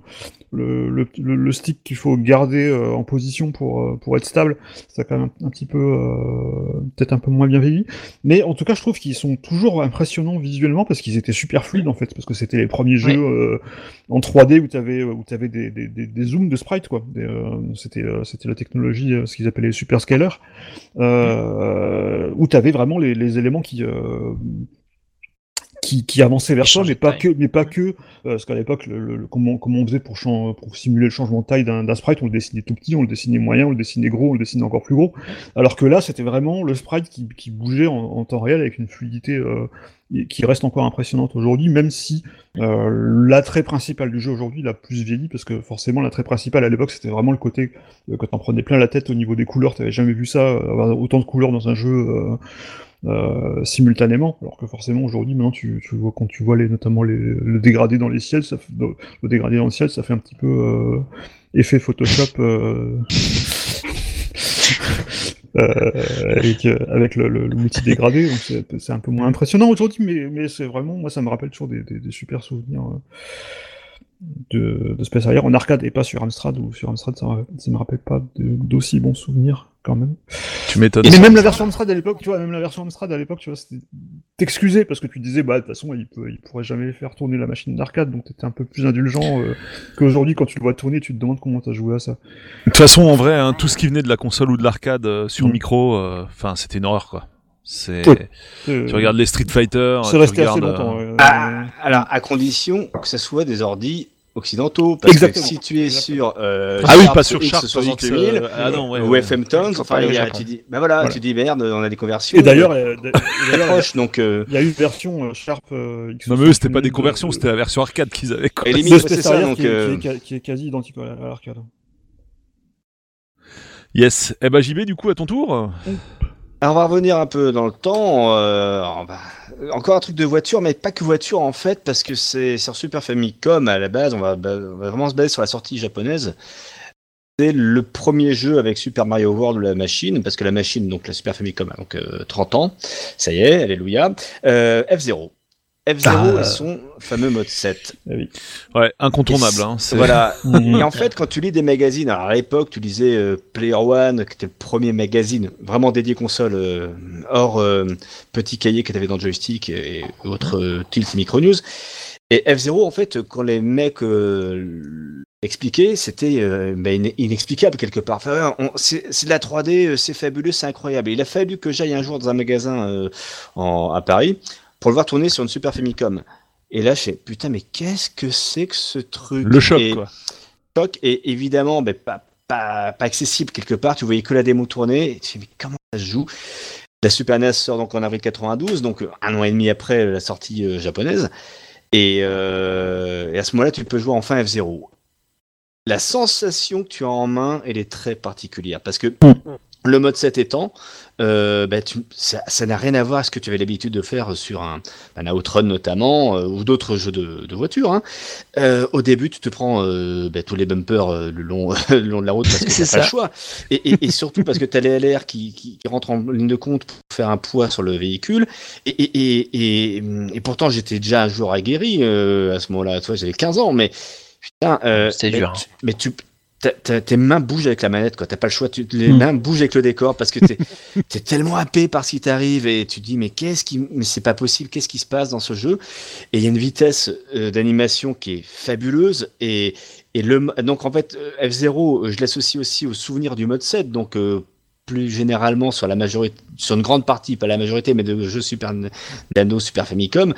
le, le, le- stick qu'il faut garder euh, en position pour, euh, pour être stable, ça a quand même un, un petit peu euh, peut-être un peu moins bien vieilli. Mais en tout cas, je trouve qu'ils sont toujours impressionnants visuellement parce qu'ils étaient super fluides en fait, parce que c'était les premiers Oui. jeux euh, en 3D où tu avais, où avais des, des, des, des zooms de sprite quoi. Euh, c'était euh, c'était la technologie, euh, ce qu'ils appelaient les super scalers, euh, où tu avais vraiment les, les éléments qui euh, qui, qui avançaient vers changeaient mais pas que, mais pas que, euh, parce qu'à l'époque, le, le- le- comment, comment on faisait pour, pour simuler le changement de taille d'un sprite, on le dessinait tout petit, on le dessinait moyen, on le dessinait gros, on le dessinait encore plus gros, alors que là, c'était vraiment le sprite qui, qui bougeait en, en temps réel avec une fluidité euh, qui reste encore impressionnante aujourd'hui, même si euh, l'attrait principal du jeu aujourd'hui, il a plus vieilli, parce que forcément, l'attrait principal à l'époque, c'était vraiment le côté, euh, quand on prenait plein la tête au niveau des couleurs, t'avais jamais vu ça, euh, avoir autant de couleurs dans un jeu euh, simultanément, alors que forcément aujourd'hui, maintenant, tu, tu vois, quand tu vois les, notamment les, le dégradé dans les ciels, ça le dégradé dans le ciel, ça fait un petit peu euh, effet Photoshop. euh, Euh, avec, euh, avec le, le, multi-dégradé, donc c'est un peu moins impressionnant aujourd'hui, mais, mais c'est vraiment, moi ça me rappelle toujours des, des, des super souvenirs euh, de, de Space Harrier. En arcade et pas sur Amstrad, ou sur Amstrad ça, ça me rappelle pas d'aussi bons souvenirs quand même. Tu m'étonnes. Mais même la version Amstrad à l'époque, tu vois, même la version Amstrad à l'époque, tu vois, c'était t'excusais parce que tu disais, bah, de toute façon, il, peut, il pourrait jamais faire tourner la machine d'arcade, donc t'étais un peu plus indulgent euh, qu'aujourd'hui, quand tu le vois tourner, tu te demandes comment t'as joué à ça. De toute façon, en vrai, hein, tout ce qui venait de la console ou de l'arcade euh, sur Mm. micro, euh, enfin, c'était une horreur, quoi. C'est. Oui. Tu regardes les Street Fighter. C'est tu resté assez longtemps. euh, euh, Ah, alors, à condition que ce soit des ordis occidentaux. Parce Exactement. que si tu es Exactement. sur. euh, Ah oui, pas sur Sharp 68 X, 000, euh, ah non, ouais, ou ouais. FM Tones, Faut enfin, il y a- tu dis, bah voilà, Voilà. tu dis merde, on a des conversions. Et d'ailleurs, euh, d'ailleurs, proches, donc. euh, il y a eu une version euh, Sharp euh, X. Non, mais eux, c'était pas des de- conversions, c'était la version arcade qu'ils avaient, quoi. Et Space c'est ça, donc. qui, est, euh, qui, est, qui est quasi identique à à l'arcade. Yes. Eh ben, JB, du coup, à ton tour. Alors, on va revenir un peu dans le temps. euh, Encore un truc de voiture, mais pas que voiture en fait, parce que c'est sur Super Famicom à la base. On va, on va vraiment se baser sur la sortie japonaise. C'est le premier jeu avec Super Mario World ou la machine, parce que la machine, donc la Super Famicom, a donc euh, 30 ans. Ça y est, alléluia. Euh, F0. F0 Ah. et son fameux mode 7. Ah oui. Ouais, incontournable, hein. Voilà. Et en fait, quand tu lis des magazines, alors à l'époque, tu lisais euh, Player One, qui était le premier magazine vraiment dédié console, euh, hors euh, petit cahier que tu avais dans joystick et, et autres euh, Tilt Micro News. Et F0, en fait, quand les mecs expliquaient, c'était euh, bah, in- inexplicable quelque part. Enfin, c'est de la 3D, euh, c'est fabuleux, c'est incroyable. Il a fallu que j'aille un jour dans un magasin euh, en- à Paris pour le voir tourner sur une Super Famicom. Et là, je fais putain, mais qu'est-ce que c'est que ce truc? Le choc, Et- quoi. choc et évidemment ben, pas, pas, pas accessible quelque part. Tu voyais que la démo tourner. Et tu fais, mais comment ça se joue? La Super NES sort donc en avril 92, donc euh, un an et demi après la sortie euh, japonaise. Et, euh, et à ce moment-là, tu peux jouer enfin F0. La sensation que tu as en main, elle est très particulière parce que le mode 7 étant, euh, bah, tu- ça n'a rien à voir à ce que tu avais l'habitude de faire sur un, un Outrun notamment euh, ou d'autres jeux de, de voiture. hein. Euh, au début, tu te prends bah, tous les bumpers le, long, le long de la route parce que C'est pas le choix. Et, et, et surtout parce que tu as les LR qui, qui, qui rentrent en ligne de compte pour faire un poids sur le véhicule. Et, pourtant, j'étais déjà un joueur aguerri à ce moment-là. Tu vois, j'avais 15 ans, mais putain, euh, mais dur, tu- mais tu tes mains bougent avec la manette, quoi. T'as pas le choix. Tu, les Mm. mains bougent avec le décor parce que t'es t'es tellement happé par ce qui t'arrive et tu te dis mais qu'est-ce qui, mais c'est pas possible. Qu'est-ce qui se passe dans ce jeu? Et il y a une vitesse euh, d'animation qui est fabuleuse et et le donc en fait euh, F0, euh, je l'associe aussi au souvenir du mode 7, donc euh, plus généralement sur la majorité, sur une grande partie, pas la majorité, mais de jeux Super Nintendo, Super Famicom,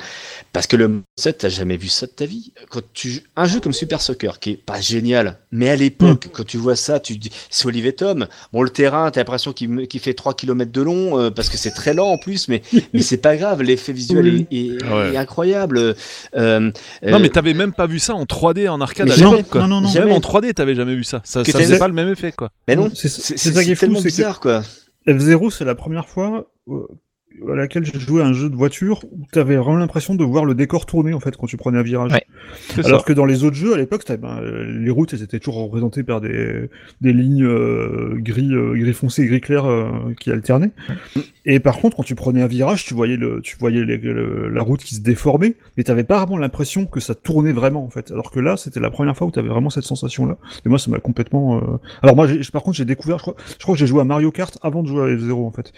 parce que le mode 7, t'as jamais vu ça de ta vie. Quand tu un jeu comme Super Soccer, qui est pas génial, mais à l'époque, quand tu vois ça, tu dis, c'est Olivier Tom. Bon, le terrain, t'as l'impression qu'il me- qu'il fait 3 km de long, euh, parce que c'est très lent en plus, mais, mais c'est pas grave, l'effet visuel Oui. est, est- Ah ouais. est incroyable. Euh, euh, Non, mais t'avais même pas vu ça en 3D en arcade Mais à l'époque, quoi. Non, non, non. Même Jamais. en 3D, t'avais jamais vu ça. Ça, ça faisait pas le même effet, quoi. mais non, C'est- ça qui est fou, tellement c'est que- bizarre, quoi. F0, c'est la première fois euh, à laquelle j'ai joué à un jeu de voiture où tu avais vraiment l'impression de voir le décor tourner en fait quand tu prenais un virage. Ouais. Alors ça. que dans les autres jeux à l'époque, ben, les routes elles étaient toujours représentées par des, des lignes euh, gris, euh, gris foncé et gris clair euh, qui alternaient. Et par contre, quand tu prenais un virage, tu voyais, le, tu voyais les- le- la route qui se déformait, mais t'avais pas vraiment l'impression que ça tournait vraiment en fait. Alors que là, c'était la première fois où t'avais vraiment cette sensation-là. Et moi, ça m'a complètement. euh, Alors moi, j'ai- par contre, j'ai découvert, je crois, je crois que j'ai joué à Mario Kart avant de jouer à F0 en fait.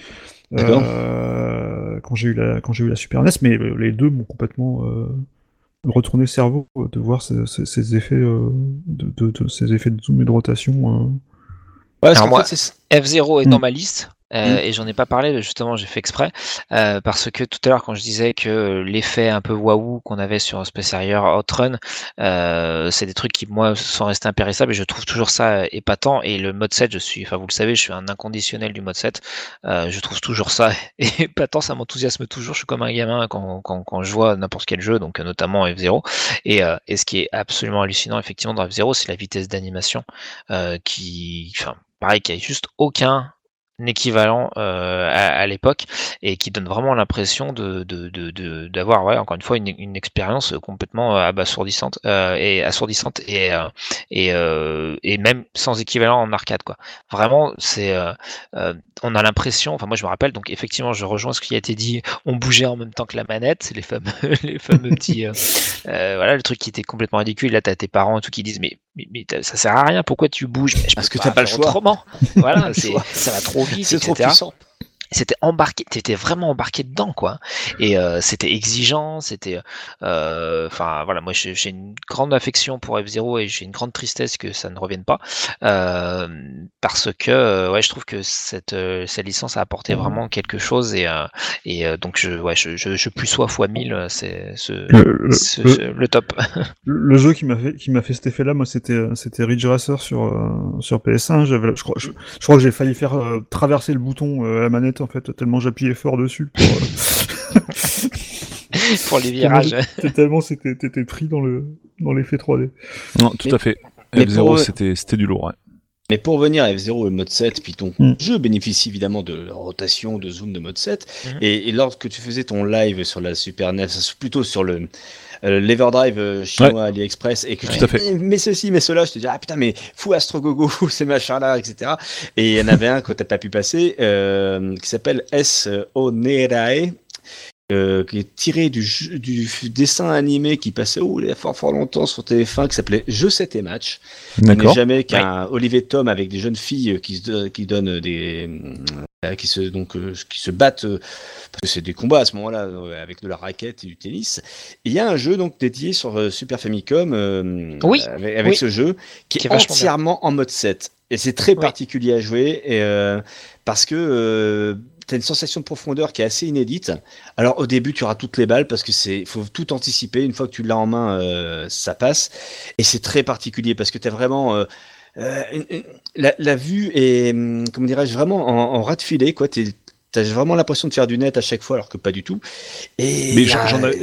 Euh, quand j'ai eu la quand j'ai eu la Super NES, mais les deux m'ont complètement euh, retourné le cerveau euh, de voir ces, ces- ces effets euh, de, de- de- ces effets de zoom et de rotation. euh. Ouais, parce Alors moi- c'est- F0 est Mm. dans ma liste. Euh, Mm. Et j'en ai pas parlé, justement, j'ai fait exprès. euh, parce que tout à l'heure, quand je disais que l'effet un peu waouh qu'on avait sur Space Harrier Outrun, euh, c'est des trucs qui, moi, sont restés impérissables et je trouve toujours ça euh, épatant. Et le mode 7, je suis, enfin, vous le savez, je suis un inconditionnel du mode 7. euh, je trouve toujours ça épatant, ça m'enthousiasme toujours. Je suis comme un gamin quand, quand, quand je vois n'importe quel jeu, donc euh, notamment F0. Et, euh, et ce qui est absolument hallucinant, effectivement, dans F0, c'est la vitesse d'animation euh, qui, enfin, pareil, qui a juste aucun équivalent euh, à, à l'époque et qui donne vraiment l'impression de de- de- de- d'avoir ouais, encore une fois une, une expérience complètement euh, abasourdissante euh, et assourdissante et euh, et, euh, et même sans équivalent en arcade quoi. Vraiment c'est euh, on a l'impression enfin moi je me rappelle donc effectivement je rejoins ce qui a été dit on bougeait en même temps que la manette les fameux les fameux petits voilà le truc qui était complètement ridicule là t'as tes parents et tout qui disent mais mais, mais ça sert à rien. Pourquoi tu bouges? Je Parce que t'as pas le choix. autrement. Voilà ça va trop vite C'est trop etc puissant. C'était embarqué t'étais vraiment embarqué dedans quoi. Et euh, c'était exigeant c'était euh, enfin voilà moi j'ai une grande affection pour F0 et j'ai une grande tristesse que ça ne revienne pas euh, parce que ouais je trouve que cette cette licence a apporté vraiment quelque chose et et donc je ouais je je, je plus sois fois 1000 euh, c'est ce, Le, le- ce- le- ce- le top. le jeu qui m'a fait qui m'a fait cet effet-là, moi, c'était c'était Ridge Racer sur sur PS1. J'avais, je crois, je, crois que j'ai failli faire traverser le bouton à la manette en fait, tellement j'appuyais fort dessus. Pour, euh, pour les virages tellement c'était t'étais pris dans le dans l'effet 3D. Non, tout Mais- à fait. mais F0, pour- c'était c'était du lourd. Ouais. Mais pour revenir à F0 et mode 7, puis ton Mm. jeu bénéficie évidemment de rotation, de zoom de mode 7. Mhm. et, et lorsque tu faisais ton live sur la Super NES, plutôt sur le euh, l'Everdrive euh, chinois AliExpress, et que fait. disais, mais ceci, mais cela, je te dis, ah putain, mais fou Astro Gogo, ces machins-là, etc. Et il y en avait un que t'as pas pu passer, euh, qui s'appelle S. Onerae. Euh, qui est tiré du, dessin animé qui passait oh, il y a fort fort longtemps sur TF1 qui s'appelait Je 7 et match qui n'est D'accord. jamais qu'un Olivier Tom avec des jeunes filles qui se qui donnent des euh, qui se donc euh, qui se battent euh, parce que c'est des combats à ce moment-là euh, avec de la raquette et du tennis. Et il y a un jeu donc dédié sur euh, Super Famicom euh, Oui, avec, avec oui. ce jeu qui, Qui est entièrement en mode 7 et c'est très Oui. particulier à jouer et euh, parce que T'as une sensation de profondeur qui est assez inédite. Alors au début, tu auras toutes les balles parce que c'est faut tout anticiper. Une fois que tu l'as en main, euh, ça passe. Et c'est très particulier parce que tu as vraiment euh, euh, une- une- la, la vue est, hum, comment dirais-je, vraiment en, en ras de filet. Quoi. T'es- T'as vraiment l'impression de faire du net à chaque fois, alors que pas du tout. Et Mais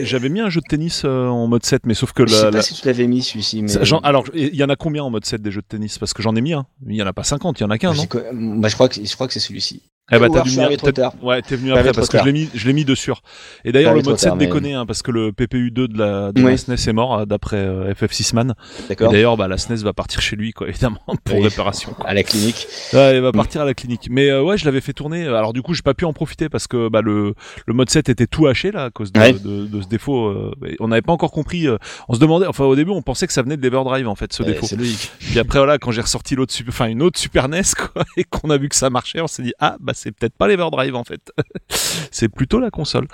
j'avais mis un jeu de tennis en mode 7, mais sauf que je sais la, pas la- si tu l'avais mis celui-ci, mais alors il y en a combien en mode 7 des jeux de tennis? Parce que j'en ai mis un. Il y en a pas 50, il y en a qu'un, non J'ai quoi- bah, je crois que je crois que c'est celui-ci. Eh bah, venir- arrivé trop tard. Ouais, t'es venu après parce que je l'ai mis, je l'ai mis de sûr. Et d'ailleurs, le mode trop 7 tard, mais- déconnait, hein, parce que le PPU2 de la, de Oui. la SNES est mort, d'après euh, FF6 Man. D'accord. d'ailleurs, bah, la SNES va partir chez lui, quoi, évidemment, pour Oui. réparation. quoi. À la clinique. Ouais, il va partir à la clinique. Mais euh, ouais, je l'avais fait tourner. Alors du coup, j'ai pas pu en profiter parce que bah, le, le mode 7 était tout haché là à cause de, Ouais. de, de ce défaut. euh, on n'avait pas encore compris. euh, on se demandait. Enfin, au début, on pensait que ça venait de l'Everdrive en fait, ce Ouais, défaut. c'est logique. Puis après, voilà, quand j'ai ressorti l'autre, enfin une autre Super NES, quoi, et qu'on a vu que ça marchait, on s'est dit ah bah c'est peut-être pas l'Everdrive en fait, c'est plutôt la console.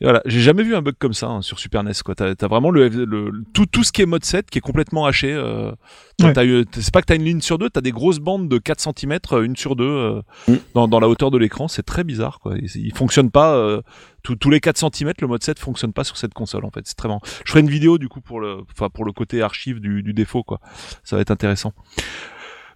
Et voilà, j'ai jamais vu un bug comme ça hein, sur Super NES, quoi. T'as as vraiment le, tout tout ce qui est mode 7 qui est complètement haché. Euh, t'as- Ouais. t'as eu- c'est pas que t'as une ligne sur deux, t'as des grosses bandes de 4 cm, une sur deux euh, Mm. dans, dans la hauteur de l'écran. C'est très bizarre, quoi. Il, il fonctionne pas. euh, tous- tous les 4 cm, le mode 7 fonctionne pas sur cette console en fait. C'est très marrant. Je ferai une vidéo du coup pour le, enfin pour le côté archive du, du défaut quoi. Ça va être intéressant.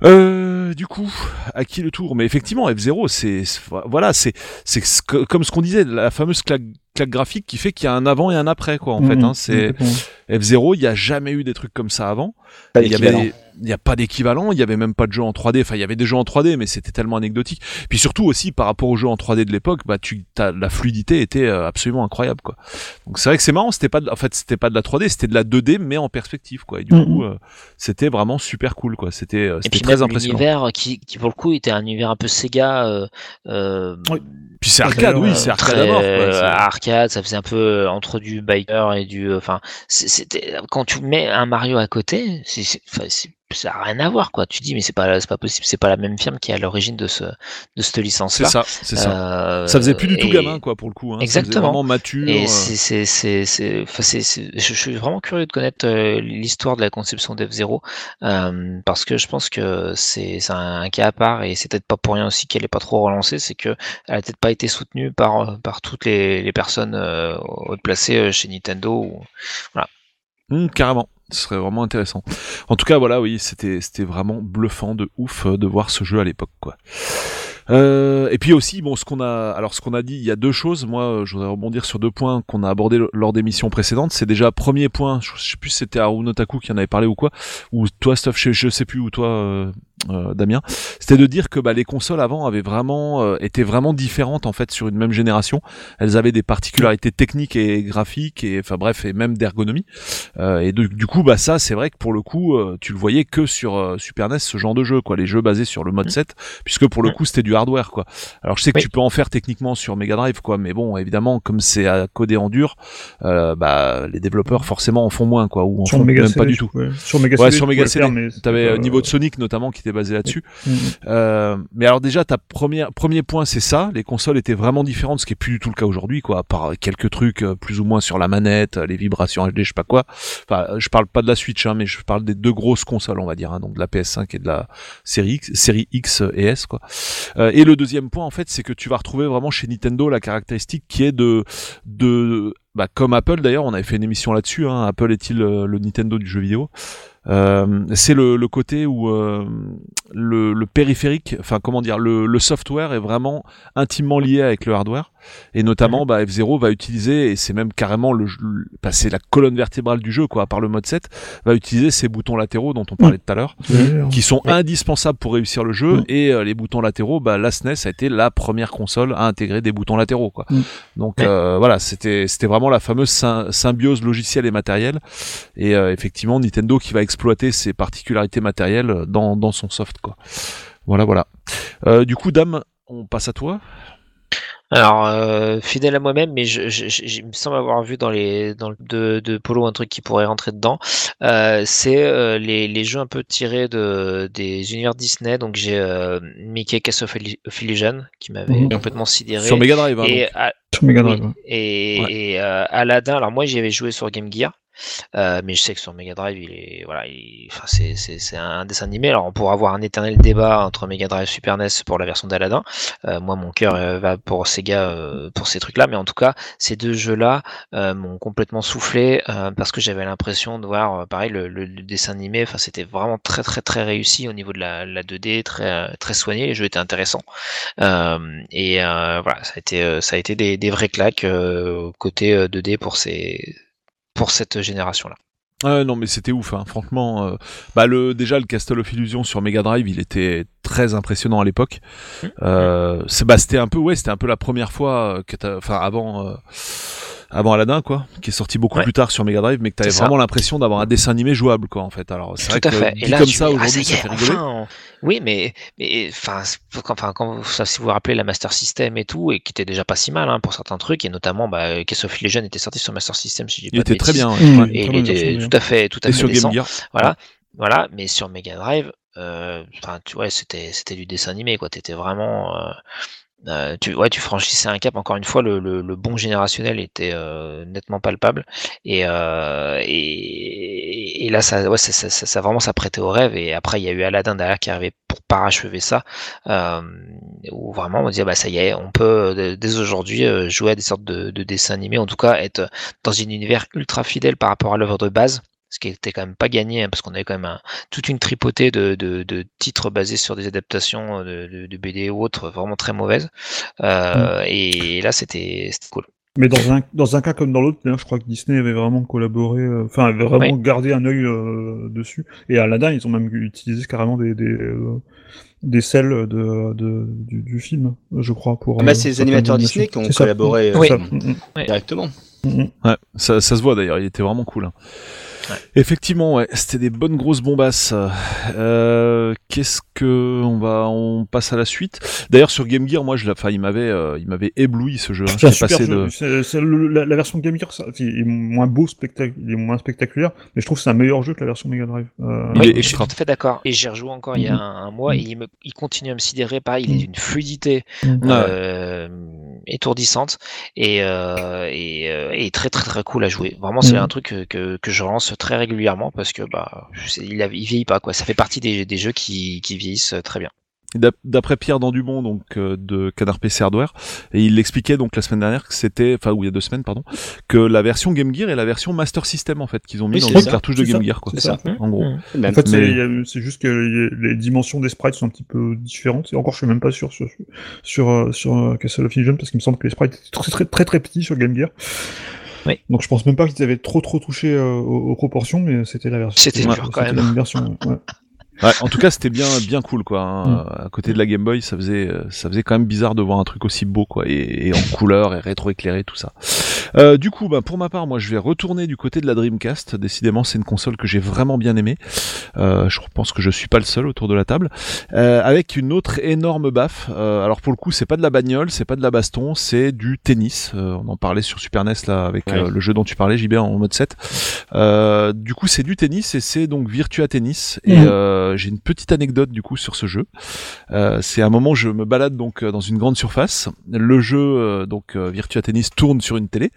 Euh, du coup, à qui le tour? Mais effectivement, F0, c'est c'est- voilà, c'est c'est comme ce qu'on disait, la fameuse claque, claque graphique qui fait qu'il y a un avant et un après quoi. En fait, Mhm, hein, c'est complètement. F0, il y a jamais eu des trucs comme ça avant. Pas Il y d'équivalent. avait, il y a pas d'équivalent, il y avait même pas de jeu en 3D. Enfin, il y avait des jeux en 3D, mais c'était tellement anecdotique. Puis surtout aussi par rapport aux jeux en 3D de l'époque, bah tu, t'as- la fluidité était euh, absolument incroyable quoi. Donc c'est vrai que c'est marrant, c'était pas, de- en fait, c'était pas de la 3D, c'était de la 2D mais en perspective quoi. Et du Mhm. coup, euh, c'était vraiment super cool quoi. C'était, euh, c'était très impressionnant. l'univers qui, qui pour le coup était un univers un peu Sega euh, euh, Oui. Puis c'est arcade, oui, c'est arcade très à mort. Quoi. euh, C'est- arcade, ça faisait un peu entre du biker et du. Enfin, c'était quand tu mets un Mario à côté, c'est, c'est- enfin, c'est- ça a rien à voir quoi. Tu dis mais c'est pas, c'est pas possible, c'est pas la même firme qui est à l'origine de ce de cette licence C'est là. ça, c'est ça. Euh, Ça faisait plus du tout et- gamin quoi pour le coup. Hein. Exactement. vraiment mature. Et euh. c'est, c'est, c'est, c'est, enfin, c'est, c'est- je, suis vraiment curieux de connaître euh, l'histoire de la conception d'F0 euh, parce que je pense que c'est, c'est un cas à part et c'est peut-être pas pour rien aussi qu'elle est pas trop relancée, c'est que elle a peut-être pas été soutenue par euh, par toutes les, les personnes euh, haut placées chez Nintendo. Ou... Hum, carrément. Ce serait vraiment intéressant. En tout cas, voilà, oui, c'était c'était vraiment bluffant de ouf euh, de voir ce jeu à l'époque, quoi. Euh, et puis aussi, bon, ce qu'on a, alors ce qu'on a dit, il y a deux choses. Moi, euh, je voudrais rebondir sur deux points qu'on a abordés lors des missions précédentes. C'est déjà premier point. Je sais plus si c'était Haruno Taku qui en avait parlé ou quoi, ou toi, Stuff, je, je sais plus, ou toi, euh, Damien, c'était de dire que bah, les consoles avant avaient vraiment euh, étaient vraiment différentes en fait sur une même génération. Elles avaient des particularités techniques et graphiques et enfin bref et même d'ergonomie. Euh, et de- du coup bah ça c'est vrai que pour le coup euh, tu le voyais que sur euh, Super NES ce genre de jeu quoi, les jeux basés sur le mode 7 puisque pour le Mm. coup c'était du hardware quoi. Alors je sais que Oui. tu peux en faire techniquement sur Mega Drive quoi, mais bon évidemment comme c'est à coder en dur, euh, bah les développeurs forcément en font moins quoi ou en Sur font Mega même CD, pas du tout. ouais. Sur Mega Ouais, CD, sur tu Mega CD. T'avais euh, niveau de Sonic notamment qui basé là-dessus. Mhm. Euh, mais alors déjà, ta première premier point, c'est ça. Les consoles étaient vraiment différentes, ce qui est plus du tout le cas aujourd'hui, quoi. À part quelques trucs euh, plus ou moins sur la manette, euh, les vibrations HD, je sais pas quoi. Enfin, je parle pas de la Switch, hein, mais je parle des deux grosses consoles, on va dire, hein, donc de la PS5 et de la série X, série X et S, quoi. Euh, et le deuxième point, en fait, c'est que tu vas retrouver vraiment chez Nintendo la caractéristique qui est de de bah, comme Apple d'ailleurs, on avait fait une émission là-dessus. Hein, Apple est-il le Nintendo du jeu vidéo? Euh, C'est le, côté où euh, le, périphérique, enfin comment dire, le software est vraiment intimement lié avec le hardware. Et notamment, bah, F0 va utiliser, et c'est même carrément le, bah, c'est la colonne vertébrale du jeu, quoi, à part le mode 7, va utiliser ces boutons latéraux dont on parlait tout à l'heure qui sont Ouais. indispensables pour réussir le jeu Mm. et euh, les boutons latéraux bah la SNES a été la première console à intégrer des boutons latéraux quoi. Donc euh, voilà, c'était c'était vraiment la fameuse sym- symbiose logicielle et matérielle et euh, effectivement Nintendo qui va exploiter ces particularités matérielles dans dans son soft quoi. Voilà voilà. Du coup Dame, on passe à toi. Alors, euh, fidèle à moi-même, mais je, je, je- il me semble avoir vu dans les dans le de, de Polo un truc qui pourrait rentrer dedans. Euh, c'est euh, les, les jeux un peu tirés de des univers Disney. Donc j'ai euh, Mickey Cast of Illu- of Illusion qui m'avait Mhm. complètement sidéré. Sur Mega Drive hein, et à- Sur Mega Drive. et, Ouais. et, euh, Aladdin. Alors moi j'y avais joué sur Game Gear. Euh, mais je sais que sur Mega Drive, il est, voilà, il- enfin, c'est, un dessin animé. Alors, on pourra avoir un éternel débat entre Mega Drive et Super NES pour la version d'Aladdin. Euh, moi, mon cœur euh, va pour Sega euh, pour ces trucs-là, mais en tout cas, ces deux jeux-là euh, m'ont complètement soufflé parce que j'avais l'impression de voir, pareil, le, le- dessin animé. Enfin, c'était vraiment très, très, très réussi au niveau de la, la 2D, très, très soigné. Les jeux étaient intéressants. Et voilà, ça a été, ça a été des, des vraies claques côté euh, 2D pour ces, pour cette génération-là. Ouais, non mais c'était ouf hein. franchement euh, bah le déjà le Castle of Illusion sur Mega Drive il était très impressionnant à l'époque euh, c'est bah c'était un peu ouais c'était un peu la première fois euh, que t'as enfin avant euh, avant Aladdin quoi qui est sorti beaucoup Ouais. plus tard sur Mega Drive mais que t'avais vraiment l'impression d'avoir un dessin animé jouable quoi en fait alors c'est vrai Tout à que fait. dit Et là, comme ça ah, aujourd'hui ça fait rigoler enfin, Oui, mais, mais enfin, quand- enfin, quand, ça, si vous vous rappelez la Master System et tout, et qui était déjà pas si mal hein, pour certains trucs, et notamment, bah, Case of était sorti sur Master System, si je dis il pas de était très bêtises. bien ouais. Mmh. Et Très il était version, tout à fait, tout à et fait sur décent. Game Gear Voilà, voilà. Mais sur Mega Drive, euh, enfin, tu vois, c'était, c'était du dessin animé, quoi. T'étais vraiment, euh, euh, tu, ouais, tu franchissais un cap. Encore une fois, le, le, le bon générationnel était euh, nettement palpable. Et, euh, et, et là, ça, ouais, ça, ça, vraiment, ça prêtait au rêve. Et après, il y a eu Aladdin derrière qui arrivait pour parachever ça, euh, où vraiment on disait, bah ça y est, on peut dès aujourd'hui jouer à des sortes de, de dessins animés, en tout cas être dans un univers ultra fidèle par rapport à l'œuvre de base ce qui était quand même pas gagné hein, parce qu'on avait quand même un- toute une tripotée de, de, de titres basés sur des adaptations de, de, de BD ou autres vraiment très mauvaises Euh, et là c'était c'était cool Mais dans un, dans un cas comme dans l'autre, je crois que Disney avait vraiment collaboré, euh, enfin, avait vraiment gardé un œil euh, dessus. Et Aladdin, ils ont même utilisé carrément des, des, euh, des selles de, de, du, du film, je crois, pour. Ah bah, euh, c'est les animateurs. Disney qui ont ça. collaboré, C'est Oui. ça. Mm, mm, directement. mm, mm. Ouais, ça, ça se voit d'ailleurs, il était vraiment cool. hein. Ouais. Effectivement, ouais, c'était des bonnes grosses bombasses. Euh, Qu'est-ce que on va, on passe à la suite? D'ailleurs sur Game Gear, moi, je, l'ai- enfin, il m'avait, euh, il m'avait ébloui ce jeu. Hein. C'est J'étais super passé jeu. de. C'est- c'est le- la, la version Game Gear, ça, il est moins beau, il est moins spectaculaire, mais je trouve que c'est un meilleur jeu que la version Mega Drive. Euh, Il Oui, est je suis tout à fait d'accord et j'ai rejoué encore il y a un, un mois et il, me, il continue à me sidérer pareil il est d'une fluidité Mm. euh, étourdissante et, euh, et, euh, et très très très cool à jouer. Vraiment, c'est Mhm. un truc que, que, que je relance très régulièrement parce que bah il, a, il vieillit pas quoi. Ça fait partie des, des jeux qui, qui vieillissent très bien. D'ap- D'après Pierre Dandumont, donc euh, de Canard PC Hardware, et il l'expliquait donc la semaine dernière que c'était, enfin ou il y a deux semaines pardon, que la version Game Gear est la version Master System en fait qu'ils ont mis Oui, dans c'est une ça, cartouche de Game ça, Gear quoi. c'est ça. En gros. En fait, c'est Mais- juste que les dimensions des sprites sont un petit peu différentes. Et encore, je suis même pas sûr sur sur euh, sur euh, Castle of Illusion parce qu'il me semble que les sprites étaient très très très, très petits sur Game Gear. Oui. Donc je pense même pas qu'ils avaient trop trop touché euh, aux, aux proportions, mais c'était la version. C'était ouais, dur quand c'était même. la même version. ouais, ouais. En tout cas, c'était bien, bien cool, quoi. hein. Mm. À côté de la Game Boy, ça faisait, euh, ça faisait quand même bizarre de voir un truc aussi beau, quoi, et, et en couleur et rétro-éclairé, tout ça. Euh, du coup, bah, pour ma part, moi, je vais retourner du côté de la Dreamcast. Décidément, c'est une console que j'ai vraiment bien aimée. Euh, je pense que je suis pas le seul autour de la table. Euh, avec une autre énorme baffe. Euh, alors pour le coup, c'est pas de la bagnole, c'est pas de la baston, c'est du tennis. Euh, on en parlait sur Super NES là avec Ouais. euh, le jeu dont tu parlais, JB en mode 7. Euh, du coup, c'est du tennis et c'est donc Virtua Tennis. Et Mhm. Euh, j'ai une petite anecdote du coup sur ce jeu. Euh, c'est un moment où je me balade donc euh, dans une grande surface. Le jeu euh, donc euh, Virtua Tennis tourne sur une télé.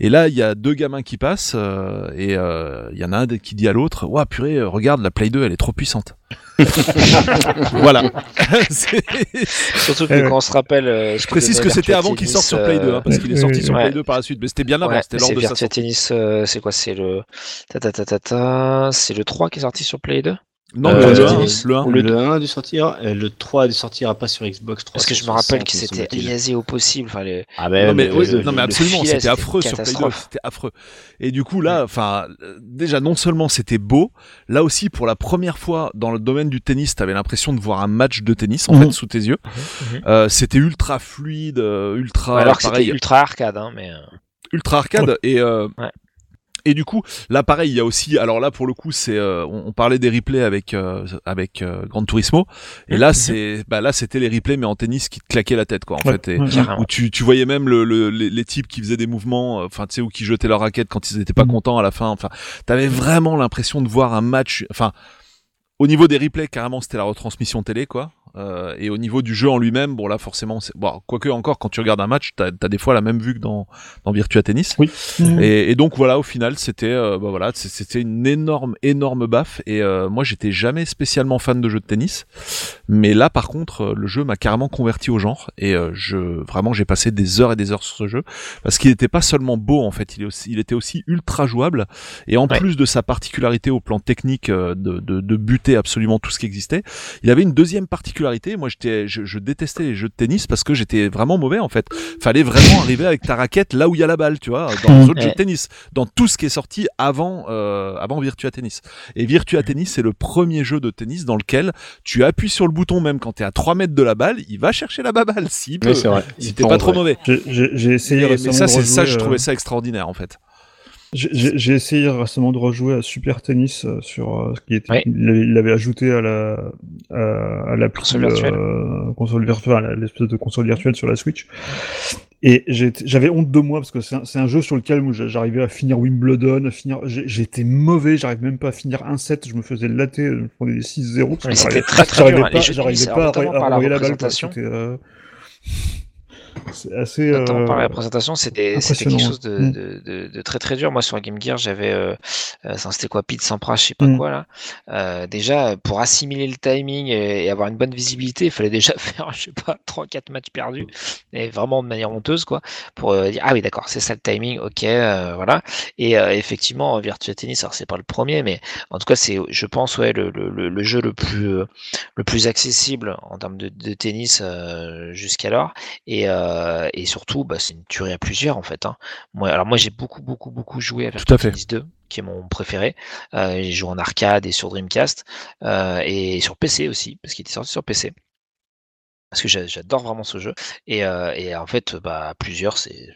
Et là, il y a deux gamins qui passent euh, et euh, il y en a un qui dit à l'autre "Ouah, purée, regarde la Play 2, elle est trop puissante." voilà. Surtout que quand on se rappelle. euh, je précise que c'était avant qu'il sorte sur Play 2, hein, parce qu'il est sorti sur ouais. Play 2 par la suite. Mais c'était bien avant, Ouais, c'était lors de Virtua. Tennis, euh, c'est quoi C'est le. C'est le 3 qui est sorti sur Play 2 Non, Euh, le, le 1, tennis. le 1. Le, 1 a dû sortir, euh, le 3 a dû sortir pas sur Xbox 3. Parce que je me rappelle que c'était biaisé au possible. Enfin, les- Ah ben, non mais, le- oui, le- non, mais absolument, c'était affreux sur Play 2, catastrophe. c'était affreux. Et du coup là, enfin, déjà non seulement c'était beau, là aussi pour la première fois dans le domaine du tennis, t'avais l'impression de voir un match de tennis en Mhm. fait sous tes yeux. Mhm. Euh, c'était ultra fluide, euh, ultra Alors que c'était ultra arcade, hein, mais. euh, ultra arcade et euh, Ouais. Et du coup là pareil il y a aussi alors là pour le coup c'est euh, on, on parlait des replays avec euh, avec euh, Gran Turismo et Mhm. là c'est bah là c'était les replays mais en tennis qui te claquaient la tête quoi en Ouais, fait et, ouais. Où tu, tu voyais même le, le- les, les types qui faisaient des mouvements, euh, enfin tu sais, ou qui jetaient leur raquette quand ils étaient pas Mhm. contents à la fin. Enfin, t'avais vraiment l'impression de voir un match. Enfin, au niveau des replays, carrément, c'était la retransmission télé, quoi. Euh, et au niveau du jeu en lui-même, bon là forcément, bon, quoique encore quand tu regardes un match, t'as as des fois la même vue que dans dans Virtua Tennis. Oui. Et, et donc voilà, au final, c'était euh, bah voilà, c'était une énorme, énorme baffe. Et euh, moi, j'étais jamais spécialement fan de jeux de tennis, mais là, par contre, euh, le jeu m'a carrément converti au genre. Et euh, je vraiment, j'ai passé des heures et des heures sur ce jeu parce qu'il n'était pas seulement beau en fait, il, est aussi, il était aussi ultra jouable. Et en Ouais. plus de sa particularité au plan technique de, de, de buter absolument tout ce qui existait, il avait une deuxième particularité. Moi, j'étais, je, je détestais les jeux de tennis parce que j'étais vraiment mauvais en fait. Fallait vraiment arriver avec ta raquette là où il y a la balle, tu vois, dans les Mm. autres jeux de tennis, dans tout ce qui est sorti avant, euh, avant Virtua Tennis. Et Virtua Tennis, c'est le premier jeu de tennis dans lequel tu appuies sur le bouton même quand t'es à 3 mètres de la balle, il va chercher la balle s'il peut. Oui, c'est vrai. si t'es pas trop mauvais. J'ai- essayé Mais, mais récemment ça, c'est ça, je euh, trouvais ça extraordinaire en fait. J'ai- essayé récemment de rejouer à Super Tennis euh, sur euh, ce qui était, Ouais. il avait- il l'avait ajouté à la à, à la Console virtuelle. euh, console virtuelle, à l'espèce de console virtuelle sur la Switch. Et j'avais honte de moi parce que c'est un, jeu sur lequel j'arrivais à finir Wimbledon, à finir, j'étais mauvais, j'arrivais même pas à finir un set, je me faisais latter, je me prenais des 6-0 parce que Mais c'était j'arrivais- très, très dur, hein, pas, pas à, à par la représentation. Euh, C'est assez. Notamment par la euh, présentation, c'était quelque chose de, mm. de, de, de très très dur. Moi sur Game Gear, j'avais, euh, euh, ça, c'était quoi, Pete Sampras, je sais pas Mm. quoi là. Euh, déjà, pour assimiler le timing et, et avoir une bonne visibilité, il fallait déjà faire, je sais pas, 3-4 matchs perdus, et vraiment de manière honteuse quoi, pour euh, dire ah oui d'accord, c'est ça le timing, ok, euh, voilà. Et euh, effectivement, Virtua Tennis, alors c'est pas le premier, mais en tout cas c'est, je pense ouais, le, le, le, le jeu le plus euh, le plus accessible en termes de, tennis euh, jusqu'alors. Et, euh, et surtout, bah, c'est une tuerie à plusieurs en fait. Hein. Moi, alors moi j'ai beaucoup beaucoup beaucoup joué à Virtua. Tennis 2, qui est mon préféré. Euh, j'ai joué en arcade et sur Dreamcast euh, et sur PC aussi, parce qu'il était sorti sur PC. Parce que j'a- j'adore vraiment ce jeu et, euh, et en fait bah plusieurs c'est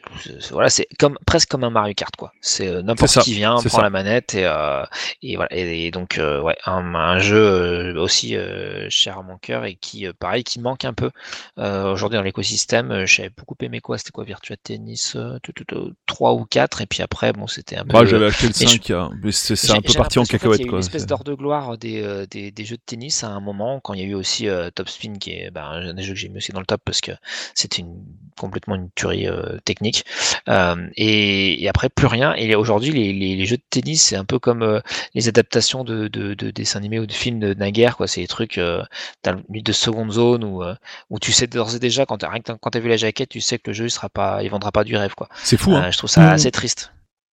voilà c'est comme presque comme un Mario Kart quoi c'est euh, n'importe qui vient prend ça. la manette et euh, et voilà et, et donc euh, ouais un, un jeu euh, aussi euh, cher à mon cœur et qui pareil qui manque un peu aujourd'hui dans l'écosystème j'avais beaucoup aimé quoi c'était quoi Virtua Tennis euh, tout, tout, tout, 3 ou 4 et puis après bon c'était un peu Moi, j'avais acheté le mais 5, hein, mais c'est un peu parti en cacahuète, Il y a eu quoi. une espèce d'or de gloire des, des, des jeux de tennis à un moment, quand il y a eu aussi Top Spin, qui est ben, un des jeux que j'ai mis aussi dans le top parce que c'était une, complètement une tuerie euh, technique. Euh, et, et après, plus rien. Et aujourd'hui, les, les, les jeux de tennis, c'est un peu comme euh, les adaptations de, de, de dessins animés ou de films de naguère. quoi. C'est des trucs, t'as une de seconde zone où, où tu sais d'ores et déjà, quand t'as quand t'as vu la jaquette, tu sais que le jeu il sera pas, il vendra pas du rêve. quoi. C'est fou, hein. Je trouve ça Mm. assez triste.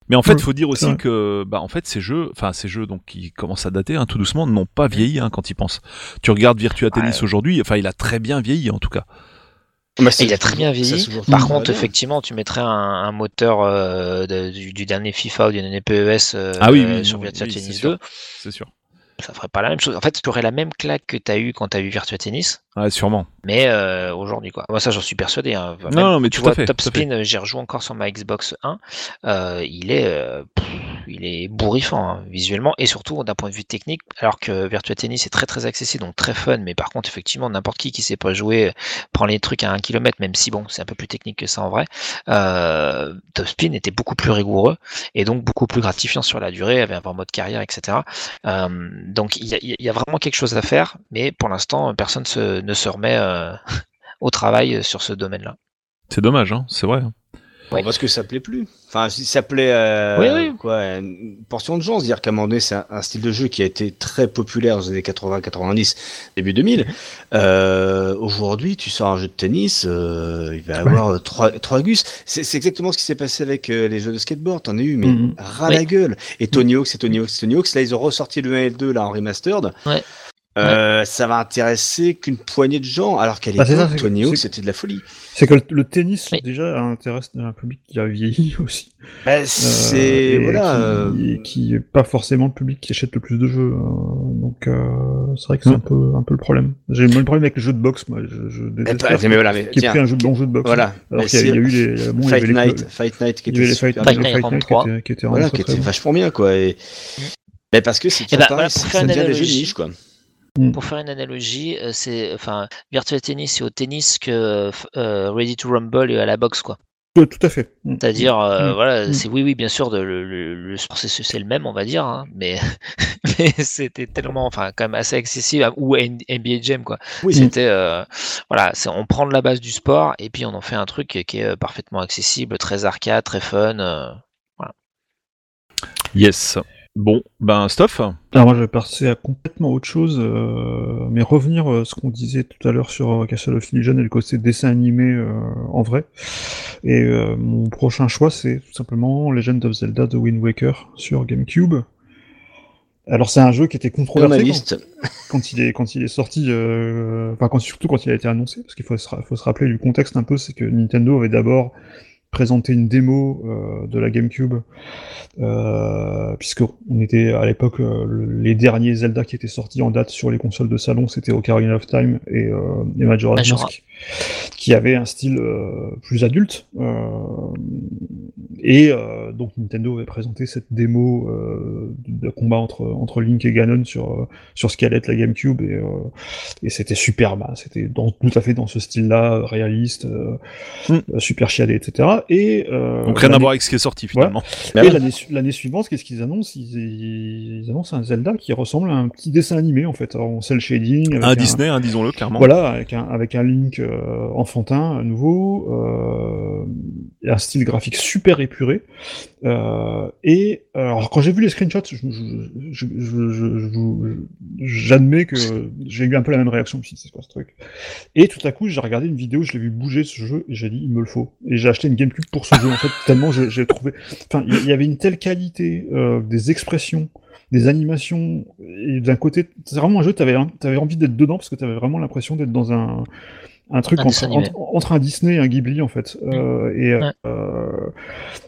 Mais en fait, Ouais, faut dire aussi que, bah, en fait, ces jeux, enfin, ces jeux, donc, qui commencent à dater, hein, tout doucement, n'ont pas vieilli, hein, quand ils pensent. Tu regardes Virtua Tennis Ouais. aujourd'hui, enfin, il a très bien vieilli, en tout cas. Bah, il a très bien vieilli. Par pas contre, bien. effectivement, tu mettrais un, un moteur euh, de- du, du dernier FIFA ou du dernier PES euh, Ah oui, oui, sur Virtua oui, Tennis sûr. 2. C'est sûr. Ça ferait pas la même chose. En fait, tu aurais la même claque que tu as eu quand tu as eu Virtua Tennis, Ouais, sûrement. mais euh, aujourd'hui quoi. Moi ça j'en suis persuadé. hein. Même, Non, mais tu tout vois à fait. Top. Spin, euh, j'ai rejoué encore sur ma Xbox 1. euh, il est, pff, il est bourrifant hein, visuellement et surtout d'un point de vue technique. Alors que Virtua Tennis est très très accessible, donc très fun. Mais par contre, effectivement, n'importe qui qui sait pas jouer euh, prend les trucs à un kilomètre, même si bon, c'est un peu plus technique que ça en vrai. Euh, Top Spin était beaucoup plus rigoureux et donc beaucoup plus gratifiant sur la durée, avait un mode carrière, etc. Euh, donc il y, a, vraiment quelque chose à faire, mais pour l'instant, personne ne se remet au travail sur ce domaine-là. C'est dommage, hein, c'est vrai. Ouais. Parce que ça plaît plus. Enfin, si ça plaît euh, Oui, oui. quoi, une portion de gens. C'est-à-dire qu'à un moment donné, c'est un, un style de jeu qui a été très populaire dans les années 80, 90, début 2000. Euh, Aujourd'hui, tu sors un jeu de tennis, euh, il va y avoir euh, trois, trois gus. C'est exactement ce qui s'est passé avec euh, les jeux de skateboard. T'en as eu, mais Mhm. ras la gueule. Et Tony Hawk, c'est Tony Hawk, c'est Tony Hawk. Là, ils ont ressorti le 1 et le 2 là, en remastered. Ouais. Euh, Ça va intéresser qu'une poignée de gens, alors qu'à Bah, l'époque, c'est- Tony Hawk, c'était de la folie. C'est que le, le tennis, Oui. déjà, intéresse un public qui a vieilli aussi. Bah, Euh, c'est et voilà. Qui, euh, qui est pas forcément le public qui achète le plus de jeux. euh, donc, euh, c'est vrai que c'est un, peu, un peu le problème. J'ai le problème avec les jeux de boxe, moi. Je, je Eh déteste bah, faire mais voilà, mais qui est tiens, pris un jeu de bon jeu de boxe. voilà. Alors qu'il y, a- si- il y a eu les, bon, Fight les- Night, Fight Night qui il y avait était les Fight. Night qui 33. étaient, qui étaient Voilà, qui était vachement bien, quoi. Et... Mais parce que c'est Eh bah, voilà, ça devient des jeux niche, quoi. Pour faire une analogie, euh, c'est enfin Virtua Tennis c'est au tennis que euh, Ready to Rumble est à la boxe quoi. Tout à fait. Mm. C'est-à-dire euh, Mm. voilà, Mm. c'est oui oui bien sûr de, le, le, le sport c'est le même on va dire, hein, mais mais c'était tellement enfin quand même assez accessible à- ou NBA Jam quoi. Oui, C'était euh, voilà, on prend de la base du sport et puis on en fait un truc qui est parfaitement accessible, très arcade, très fun. euh. Yes. Bon, ben, Stuff Alors moi je vais passer à complètement autre chose, euh, mais revenir euh, ce qu'on disait tout à l'heure sur euh, Castle of Illusion et le côté dessin animé euh, en vrai. Et euh, mon prochain choix c'est tout simplement Legend of Zelda The Wind Waker sur GameCube. Alors c'est un jeu qui était controversé quand, liste. quand il est quand il est sorti, euh, enfin quand, surtout quand il a été annoncé, parce qu'il faut se, faut se rappeler du contexte un peu, c'est que Nintendo avait d'abord présenté une démo euh, de la GameCube, euh, puisque on était à l'époque euh, le- les derniers Zelda qui étaient sortis en date sur les consoles de salon, c'était Ocarina of Time et, euh, et Majora's Majora. Mask, qui avait un style euh, plus adulte. euh, et euh, donc Nintendo avait présenté cette démo euh, de combat entre entre Link et Ganon sur sur ce qu'allait être la GameCube et, euh, et c'était superbe, hein, c'était dans, tout à fait dans ce style-là, réaliste, euh, Mm. super chiadé, etc. Et euh, Donc rien à voir avec ce qui est sorti finalement. Et l'année su- l'année suivante, qu'est-ce qu'ils annoncent? Ils, ils annoncent un Zelda qui ressemble à un petit dessin animé en fait, en cel shading. avec Un Disney, hein, disons-le clairement. Voilà, avec un, avec un Link euh, enfantin à nouveau, euh, et un style graphique super épuré. Euh, et alors quand j'ai vu les screenshots, je- je- je- je- je- je- j'admets que j'ai eu un peu la même réaction. C'est quoi ce truc Et tout à coup, j'ai regardé une vidéo, je l'ai vu bouger ce jeu, et j'ai dit, il me le faut. Et j'ai acheté une GameCube pour ce jeu, en fait, tellement j'ai trouvé... Enfin, il y- il y avait une telle qualité euh, des expressions, des animations, et d'un côté, c'est vraiment un jeu, t'avais avais envie d'être dedans, parce que t'avais vraiment l'impression d'être dans un, un truc Un entre, un Disney et un Ghibli, en fait. Euh, et, Ouais. euh,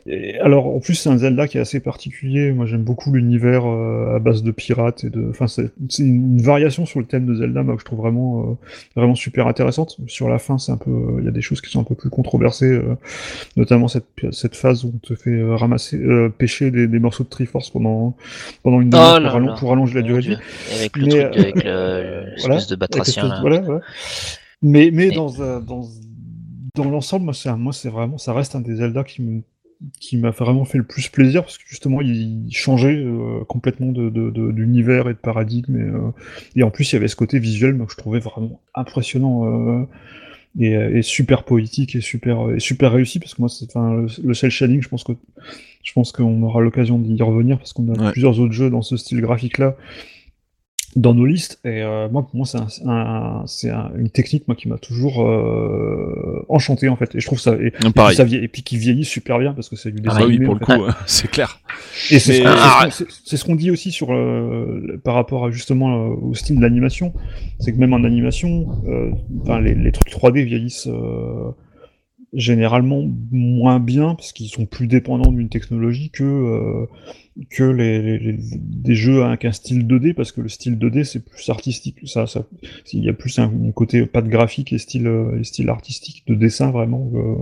et alors, en plus, c'est un Zelda qui est assez particulier. Moi, j'aime beaucoup l'univers euh, à base de pirates et de. Enfin, c'est une variation sur le thème de Zelda, moi, que je trouve vraiment, euh, vraiment super intéressante. Sur la fin, c'est un peu, il y a des choses qui sont un peu plus controversées, euh, notamment cette, cette phase où on te fait ramasser, pêcher des, des morceaux de Triforce pendant, pendant une Oh demi-heure là pour, allon- pour allonger la durée de vie. Avec le Mais, truc, avec le l'espèce voilà, de batracien là. voilà. Mais, mais dans, dans, dans l'ensemble, moi, c'est un- moi, c'est vraiment, ça reste un des Zelda qui me qui m'a vraiment fait le plus plaisir parce que justement il changeait euh, complètement de, de, de- d'univers et de paradigme et, euh, et en plus il y avait ce côté visuel moi, que je trouvais vraiment impressionnant euh, et, et super poétique et super et super réussi parce que moi c'est enfin le, le cel shading je pense que je pense qu'on aura l'occasion d'y revenir parce qu'on a Ouais. plusieurs autres jeux dans ce style graphique là dans nos listes. Et euh, moi pour moi c'est un, un- un- une technique moi qui m'a toujours euh, enchanté en fait. Et je trouve ça et, et puis, ça vie- et puis qui vieillit super bien parce que c'est du dessin Ah oui, pour le coup, ouais, c'est clair. Et c'est ce qu'on- Ah, ce dit aussi sur euh, par rapport à justement euh, au style de l'animation, c'est que même en animation, euh, les, les trucs 3D vieillissent euh, généralement moins bien parce qu'ils sont plus dépendants d'une technologie que euh, que les, les- les- des jeux avec un style 2D parce que le style 2D c'est plus artistique. Ça ça il y a plus un, côté pas de graphique et style euh, et style artistique de dessin vraiment euh,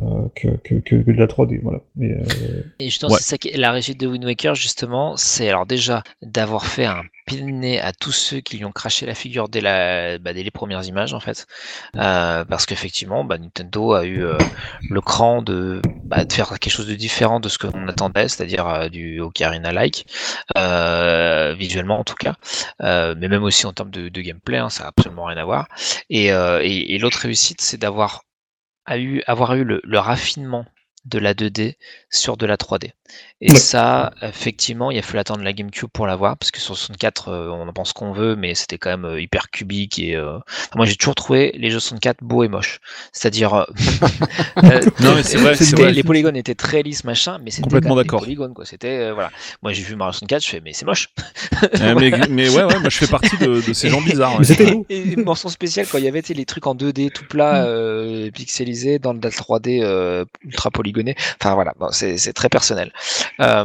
euh, que, que, que, de la 3D voilà mais euh, Et justement, Ouais. c'est ça qui est la réussite de Wind Waker, justement, c'est alors déjà d'avoir fait un nez à tous ceux qui lui ont craché la figure dès, la, bah, dès les premières images, en fait. Euh, parce qu'effectivement, bah, Nintendo a eu euh, le cran de, bah, de faire quelque chose de différent de ce qu'on attendait, c'est-à-dire euh, du Ocarina-like, euh, visuellement en tout cas, euh, mais même aussi en termes de, de gameplay, hein, ça n'a absolument rien à voir. Et, euh, et, et l'autre réussite, c'est d'avoir a eu, avoir eu le, le raffinement de la 2D sur de la 3D. Et Ouais. ça, effectivement, il a fallu attendre la GameCube pour l'avoir, parce que sur 64, euh, on en pense qu'on veut, mais c'était quand même euh, hyper cubique. Et euh, enfin, moi, j'ai toujours trouvé les jeux 64 beaux et moches. C'est-à-dire, Non, mais c'est vrai, c'est c'était- vrai. les polygones étaient très lisses, machin, mais c'était Complètement d'accord. polygones, quoi. C'était euh, voilà. Moi, j'ai vu Mario 64, je fais, mais c'est moche. Euh, mais, mais ouais, ouais, moi je fais partie de, de ces gens bizarres. ouais. c'était Et une mention spéciale quand il y avait les trucs en 2D tout plat, euh, pixelisés dans le 3D euh, ultra polygoné. Enfin voilà, bon, c'est très personnel. Euh,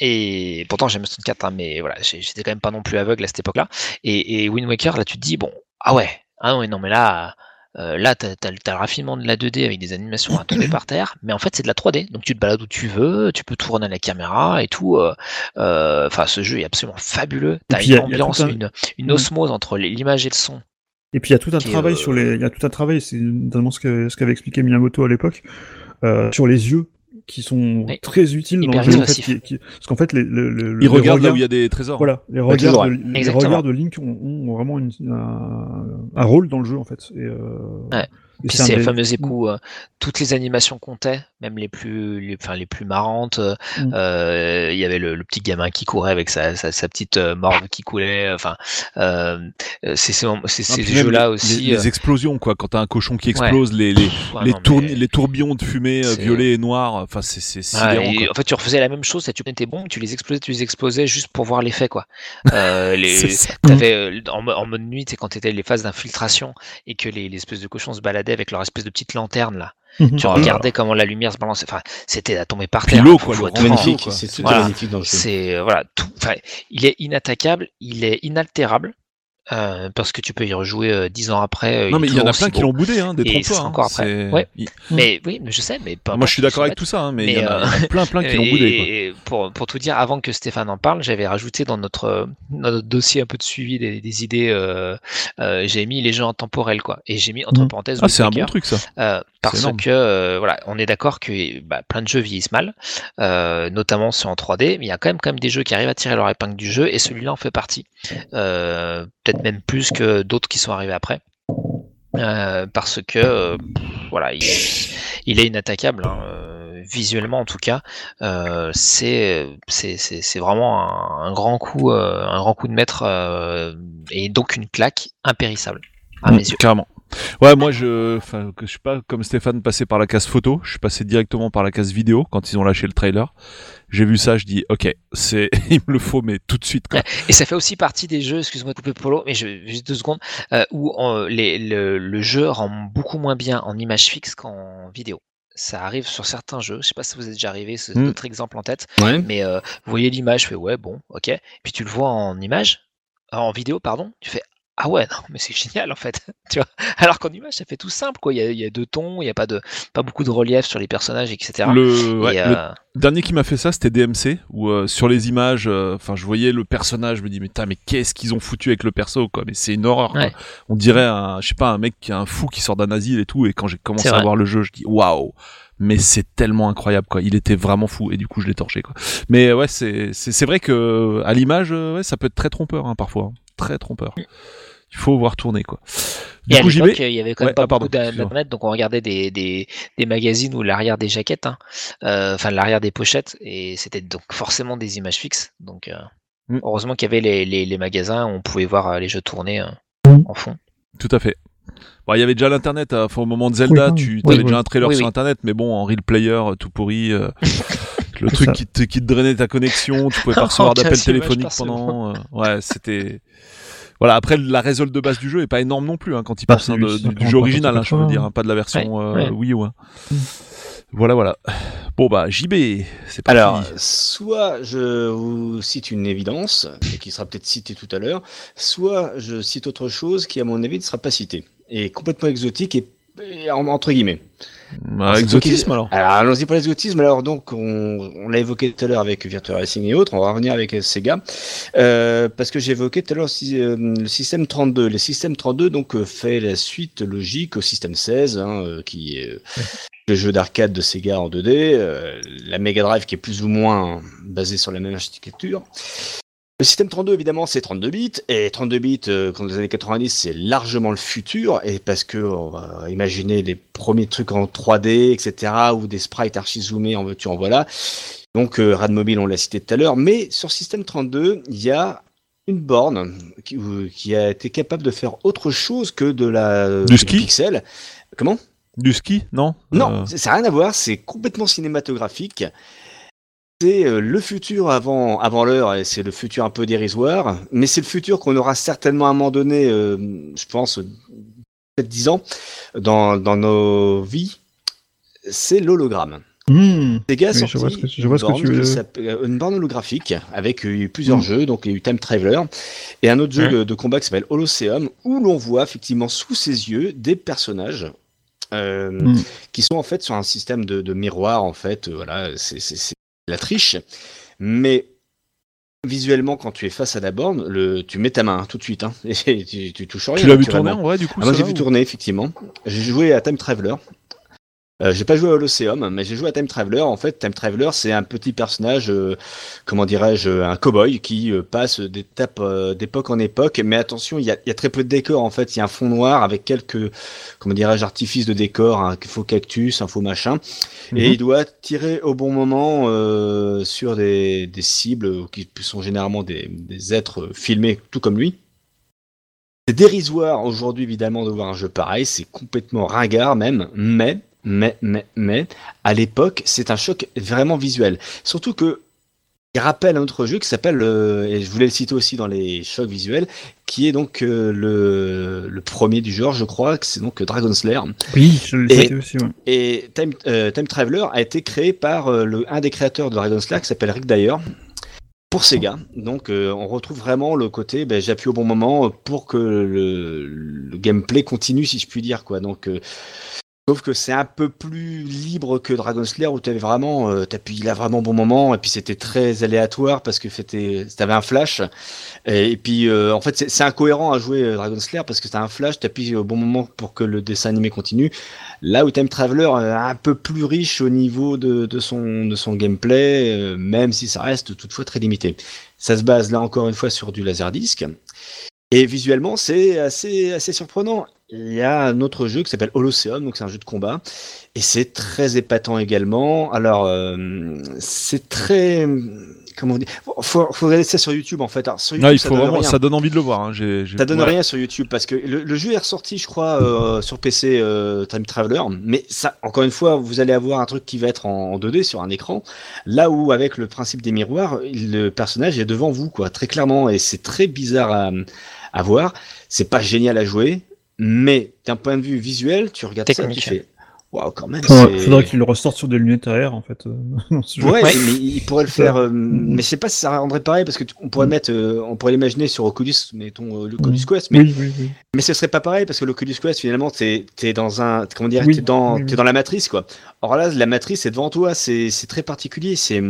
et pourtant j'aime 64, hein, mais voilà, j'étais quand même pas non plus aveugle à cette époque-là. Et, et Wind Waker, là tu te dis bon, ah ouais, ah ouais, non mais là. euh, là, tu as, le raffinement de la 2D avec des animations à tomber par terre, mais en fait, c'est de la 3D. Donc, tu te balades où tu veux, tu peux tourner à la caméra et tout. euh, euh, Enfin, ce jeu est absolument fabuleux. Tu as une a- a ambiance, un- une, une Mm. osmose entre l'image et le son. Et puis il y a tout un travail sur les, il y a tout un travail, c'est notamment ce qu'avait expliqué Miyamoto à l'époque euh, sur les yeux qui sont Oui. très utiles dans le jeu. En fait, expressif. qui- qui- parce qu'en fait les, le, le, Ils les regardent là regards- où il y a des trésors. voilà, les Ouais, regards, toujours, de, les Exactement. regards de Link ont, ont vraiment une, un, un rôle dans le jeu en fait. Et, euh, Ouais. Puis c'est des- fameux époux, euh, toutes les animations comptaient, même les plus, les, enfin, les plus marrantes. euh, Mm. euh, Il y avait le, le petit gamin qui courait avec sa, sa, sa petite euh, morve qui coulait. Enfin, euh, c'est ces, c'est Ah, ces jeux-là les- aussi. Les, les explosions, quoi. Quand t'as un cochon qui explose, les, les, pff, ouais, les, non, tourni- mais- les tourbillons de fumée euh, c'est- violet et noir. Enfin, c'est Ouais, en fait, tu refaisais la même chose, tu étais bon, tu les explosais, tu les explosais juste pour voir l'effet, quoi. Les, euh, en, mo- en mode nuit, c'est quand t'étais les phases d'infiltration et que les, les espèces de cochons se baladaient avec leur espèce de petite lanterne là. Mhm. Tu là regardais comment la lumière se balançait. Enfin, c'était à tomber par terre. l'eau, hein, quoi, magnifique, c'est tout Voilà. magnifique dans le jeu. C'est euh, voilà, tout. Enfin, il est inattaquable, il est inaltérable euh, parce que tu peux y rejouer euh, dix ans après. euh, Non, mais il y en a plein qui l'ont boudé, hein, des sera hein. encore après. Ouais. il- Mais oui, mais je sais, mais pas Moi, je suis d'accord avec tout ça, hein, mais il y, en a- en plein, plein qui l'ont boudé. quoi. et pour, pour tout dire, avant que Stéphane en parle, j'avais rajouté dans notre, dans notre dossier un peu de suivi des, des idées, euh, euh, j'ai mis les jeux intemporels, quoi. Et j'ai mis entre Mhm. parenthèses Ah, c'est un bon truc, ça. euh, parce que euh, voilà, on est d'accord que bah, plein de jeux vieillissent mal, euh, notamment ceux en 3D, mais il y a quand même quand même des jeux qui arrivent à tirer leur épingle du jeu, et celui-là en fait partie. Euh, Peut-être même plus que d'autres qui sont arrivés après. Euh, parce que euh, voilà, il, il est inattaquable, hein, euh, visuellement en tout cas. Euh, c'est vraiment un, un grand coup, un grand coup de maître et donc une claque impérissable à Mm, mes yeux. Carrément. Ouais, moi, je, que je suis pas comme Stéphane passé par la case photo. Je suis passé directement par la case vidéo quand ils ont lâché le trailer. J'ai vu ça, je dis, ok, c'est, il me le faut, mais tout de suite, quoi. Et ça fait aussi partie des jeux, excuse-moi de couper Polo, mais je, juste deux secondes, euh, où les, le, le jeu rend beaucoup moins bien en image fixe qu'en vidéo. Ça arrive sur certains jeux, je sais pas si vous êtes déjà arrivé, c'est Mm. d'autres exemples en tête, Ouais. mais euh, vous voyez l'image, je fais ouais, bon, ok, puis tu le vois en image, euh, en vidéo, pardon, tu fais ah ouais, non, mais c'est génial en fait, tu vois. Alors qu'en image, ça fait tout simple, quoi. Il y a, il y a deux tons, il n'y a pas de, pas beaucoup de relief sur les personnages, etc. Le, ouais, Et, le euh, dernier qui m'a fait ça, c'était DMC, où euh, sur les images, euh, enfin, je voyais le personnage, je me dis, mais, mais qu'est-ce qu'ils ont foutu avec le perso, quoi. Mais c'est une horreur. quoi. On dirait un, je sais pas, un mec qui est un fou qui sort d'un asile et tout. Et quand j'ai commencé à voir le jeu, je dis, waouh. Mais c'est tellement incroyable, quoi. Il était vraiment fou, et du coup, je l'ai torché, quoi. Mais ouais, c'est, vrai que à l'image, ouais, ça peut être très trompeur, hein, parfois, hein. très trompeur. Il faut voir tourner, quoi. Du Et à coup, vais. il y avait quand Ouais, même pas ah, pardon, beaucoup d'internet, donc on regardait des, des, des magazines ou l'arrière des jaquettes, hein, euh, enfin l'arrière des pochettes, et c'était donc forcément des images fixes. Donc euh, Mm. heureusement qu'il y avait les, les, les magasins où on pouvait voir euh, les jeux tourner euh, Mm. en fond. Tout à fait. Bon, il y avait déjà l'internet, hein. enfin, au moment de Zelda, Oui, tu oui, avais oui, déjà un trailer Oui, sur oui. internet, mais bon, en real player, tout pourri, euh, le truc qui te, qui te drainait ta connexion, tu pouvais pas recevoir téléphoniques par pendant, euh, ouais, c'était, Voilà, après la résole de base du jeu est pas énorme non plus hein, quand il Bah, pense hein, du, jeu original, hein, je veux 80, dire, hein, pas de la version Ouais, euh, ouais. Wii U. hein. Mm. Voilà, voilà. Bon bah JB, c'est parti. Alors, soit je vous cite une évidence, et qui sera peut-être citée tout à l'heure, soit je cite autre chose qui, à mon avis, ne sera pas citée, et complètement exotique et, et en- entre guillemets. Bah, exotisme alors. Alors, allons-y pour l'exotisme. Alors, donc, on, on l'a évoqué tout à l'heure avec Virtua Racing et autres. On va revenir avec Sega. Euh, parce que j'ai évoqué tout à l'heure si- euh, le système 32. Le système 32, donc, euh, fait la suite logique au système 16, hein, euh, qui est euh, le jeu d'arcade de Sega en 2D. euh, la Mega Drive qui est plus ou moins basée sur la même architecture. Le système 32, évidemment, c'est 32 bits, et 32 bits, euh, dans les années 90, c'est largement le futur, et parce que on va imaginer les premiers trucs en 3D, etc., ou des sprites archi-zoomés, en veux-tu, en voilà. Donc, euh, Rad Mobile, on l'a cité tout à l'heure, mais sur système 32, il y a une borne qui, qui a été capable de faire autre chose que de la Du ski? pixel. Comment? Du ski, non? Non, Euh, ça n'a rien à voir, c'est complètement cinématographique. C'est euh, le futur avant, avant l'heure, et c'est le futur un peu dérisoire, mais c'est le futur qu'on aura certainement à un moment donné, euh, je pense, peut-être 10 ans, dans, dans nos vies. C'est l'hologramme. Hmm. Sega a Oui, je sorti vois ce que- je vois une, ce que tu veux- euh, une borne holographique avec plusieurs Mm. jeux, donc il y a eu Time Traveler et un autre jeu Ouais. de, de combat qui s'appelle Holocéum où l'on voit effectivement sous ses yeux des personnages euh, Mm. qui sont en fait sur un système de, de miroir en fait. voilà, c'est la triche, mais visuellement quand tu es face à la borne, le, tu mets ta main hein, tout de suite hein, et tu, tu touches rien. Tu l'as vu tourner en vrai du coup Ah, moi j'ai vu ou- tourner effectivement. J'ai joué à Time Traveler. Euh, j'ai pas joué à l'Océum, mais j'ai joué à Time Traveler. En fait, Time Traveler, c'est un petit personnage, euh, comment dirais-je, un cowboy qui euh, passe d'étape euh, d'époque en époque. Mais attention, il y a, y a très peu de décors. En fait, il y a un fond noir avec quelques, comment dirais-je, artifices de décor, un faux cactus, un faux machin. Et Mhm. il doit tirer au bon moment euh, sur des, des cibles qui sont généralement des, des êtres filmés tout comme lui. C'est dérisoire aujourd'hui évidemment de voir un jeu pareil, c'est complètement ringard même, mais, mais, mais, mais, à l'époque c'est un choc vraiment visuel. Surtout que il rappelle un autre jeu qui s'appelle, euh, et je voulais le citer aussi dans les chocs visuels, qui est donc euh, le, le premier du genre je crois, que c'est donc Dragon Slayer. Oui, je l'ai cité aussi, ouais. Et Time, euh, Time Traveler a été créé par euh, le, un des créateurs de Dragon Slayer qui s'appelle Rick Dyer pour Sega. Donc euh, on retrouve vraiment le côté ben, j'appuie au bon moment pour que le, le gameplay continue si je puis dire quoi. Donc euh, Sauf que c'est un peu plus libre que Dragon Slayer où tu avais vraiment, euh, t'appuies là vraiment bon moment et puis c'était très aléatoire parce que t'avais un flash et, puis euh, en fait c'est incohérent à jouer euh, Dragon Slayer parce que t'as un flash, t'appuies au bon moment pour que le dessin animé continue. Là où Time Traveler est un peu plus riche au niveau de, de son de son gameplay, euh, même si ça reste toutefois très limité. Ça se base là encore une fois sur du laserdisc. Et visuellement, c'est assez, assez surprenant. Il y a un autre jeu qui s'appelle Holocéum, donc c'est un jeu de combat, et c'est très épatant également. Alors, euh, c'est très, comment on dit, faut, faut regarder ça sur YouTube en fait. Alors, sur YouTube, Ah, il ça faut donne vraiment, ça donne envie de le voir. Hein. J'ai, j'ai- Ça donne ouais. rien sur YouTube parce que le, le jeu est ressorti, je crois, euh, sur PC euh, Time Traveler. Mais ça, encore une fois, vous allez avoir un truc qui va être en, en 2D sur un écran. Là où, avec le principe des miroirs, le personnage est devant vous, quoi, très clairement. Et c'est très bizarre à, à voir. C'est pas génial à jouer, mais d'un point de vue visuel, tu regardes ça, Technique. tu fais, waouh, quand même. Faudrait, faudrait qu'il le ressorte sur des lunettes AR, en fait. euh. Ouais, Ouais. mais il pourrait le faire. euh, mais je sais pas si ça rendrait pareil parce que tu- on pourrait mettre, euh, on pourrait l'imaginer sur Oculus, mettons euh, l'Oculus Quest, mais Oui, oui, oui. Mais ce serait pas pareil parce que l'Oculus Quest finalement t'es es dans un comment dire Oui, t'es dans oui, oui. t'es dans la matrice quoi. Or là la matrice est devant toi c'est c'est très particulier c'est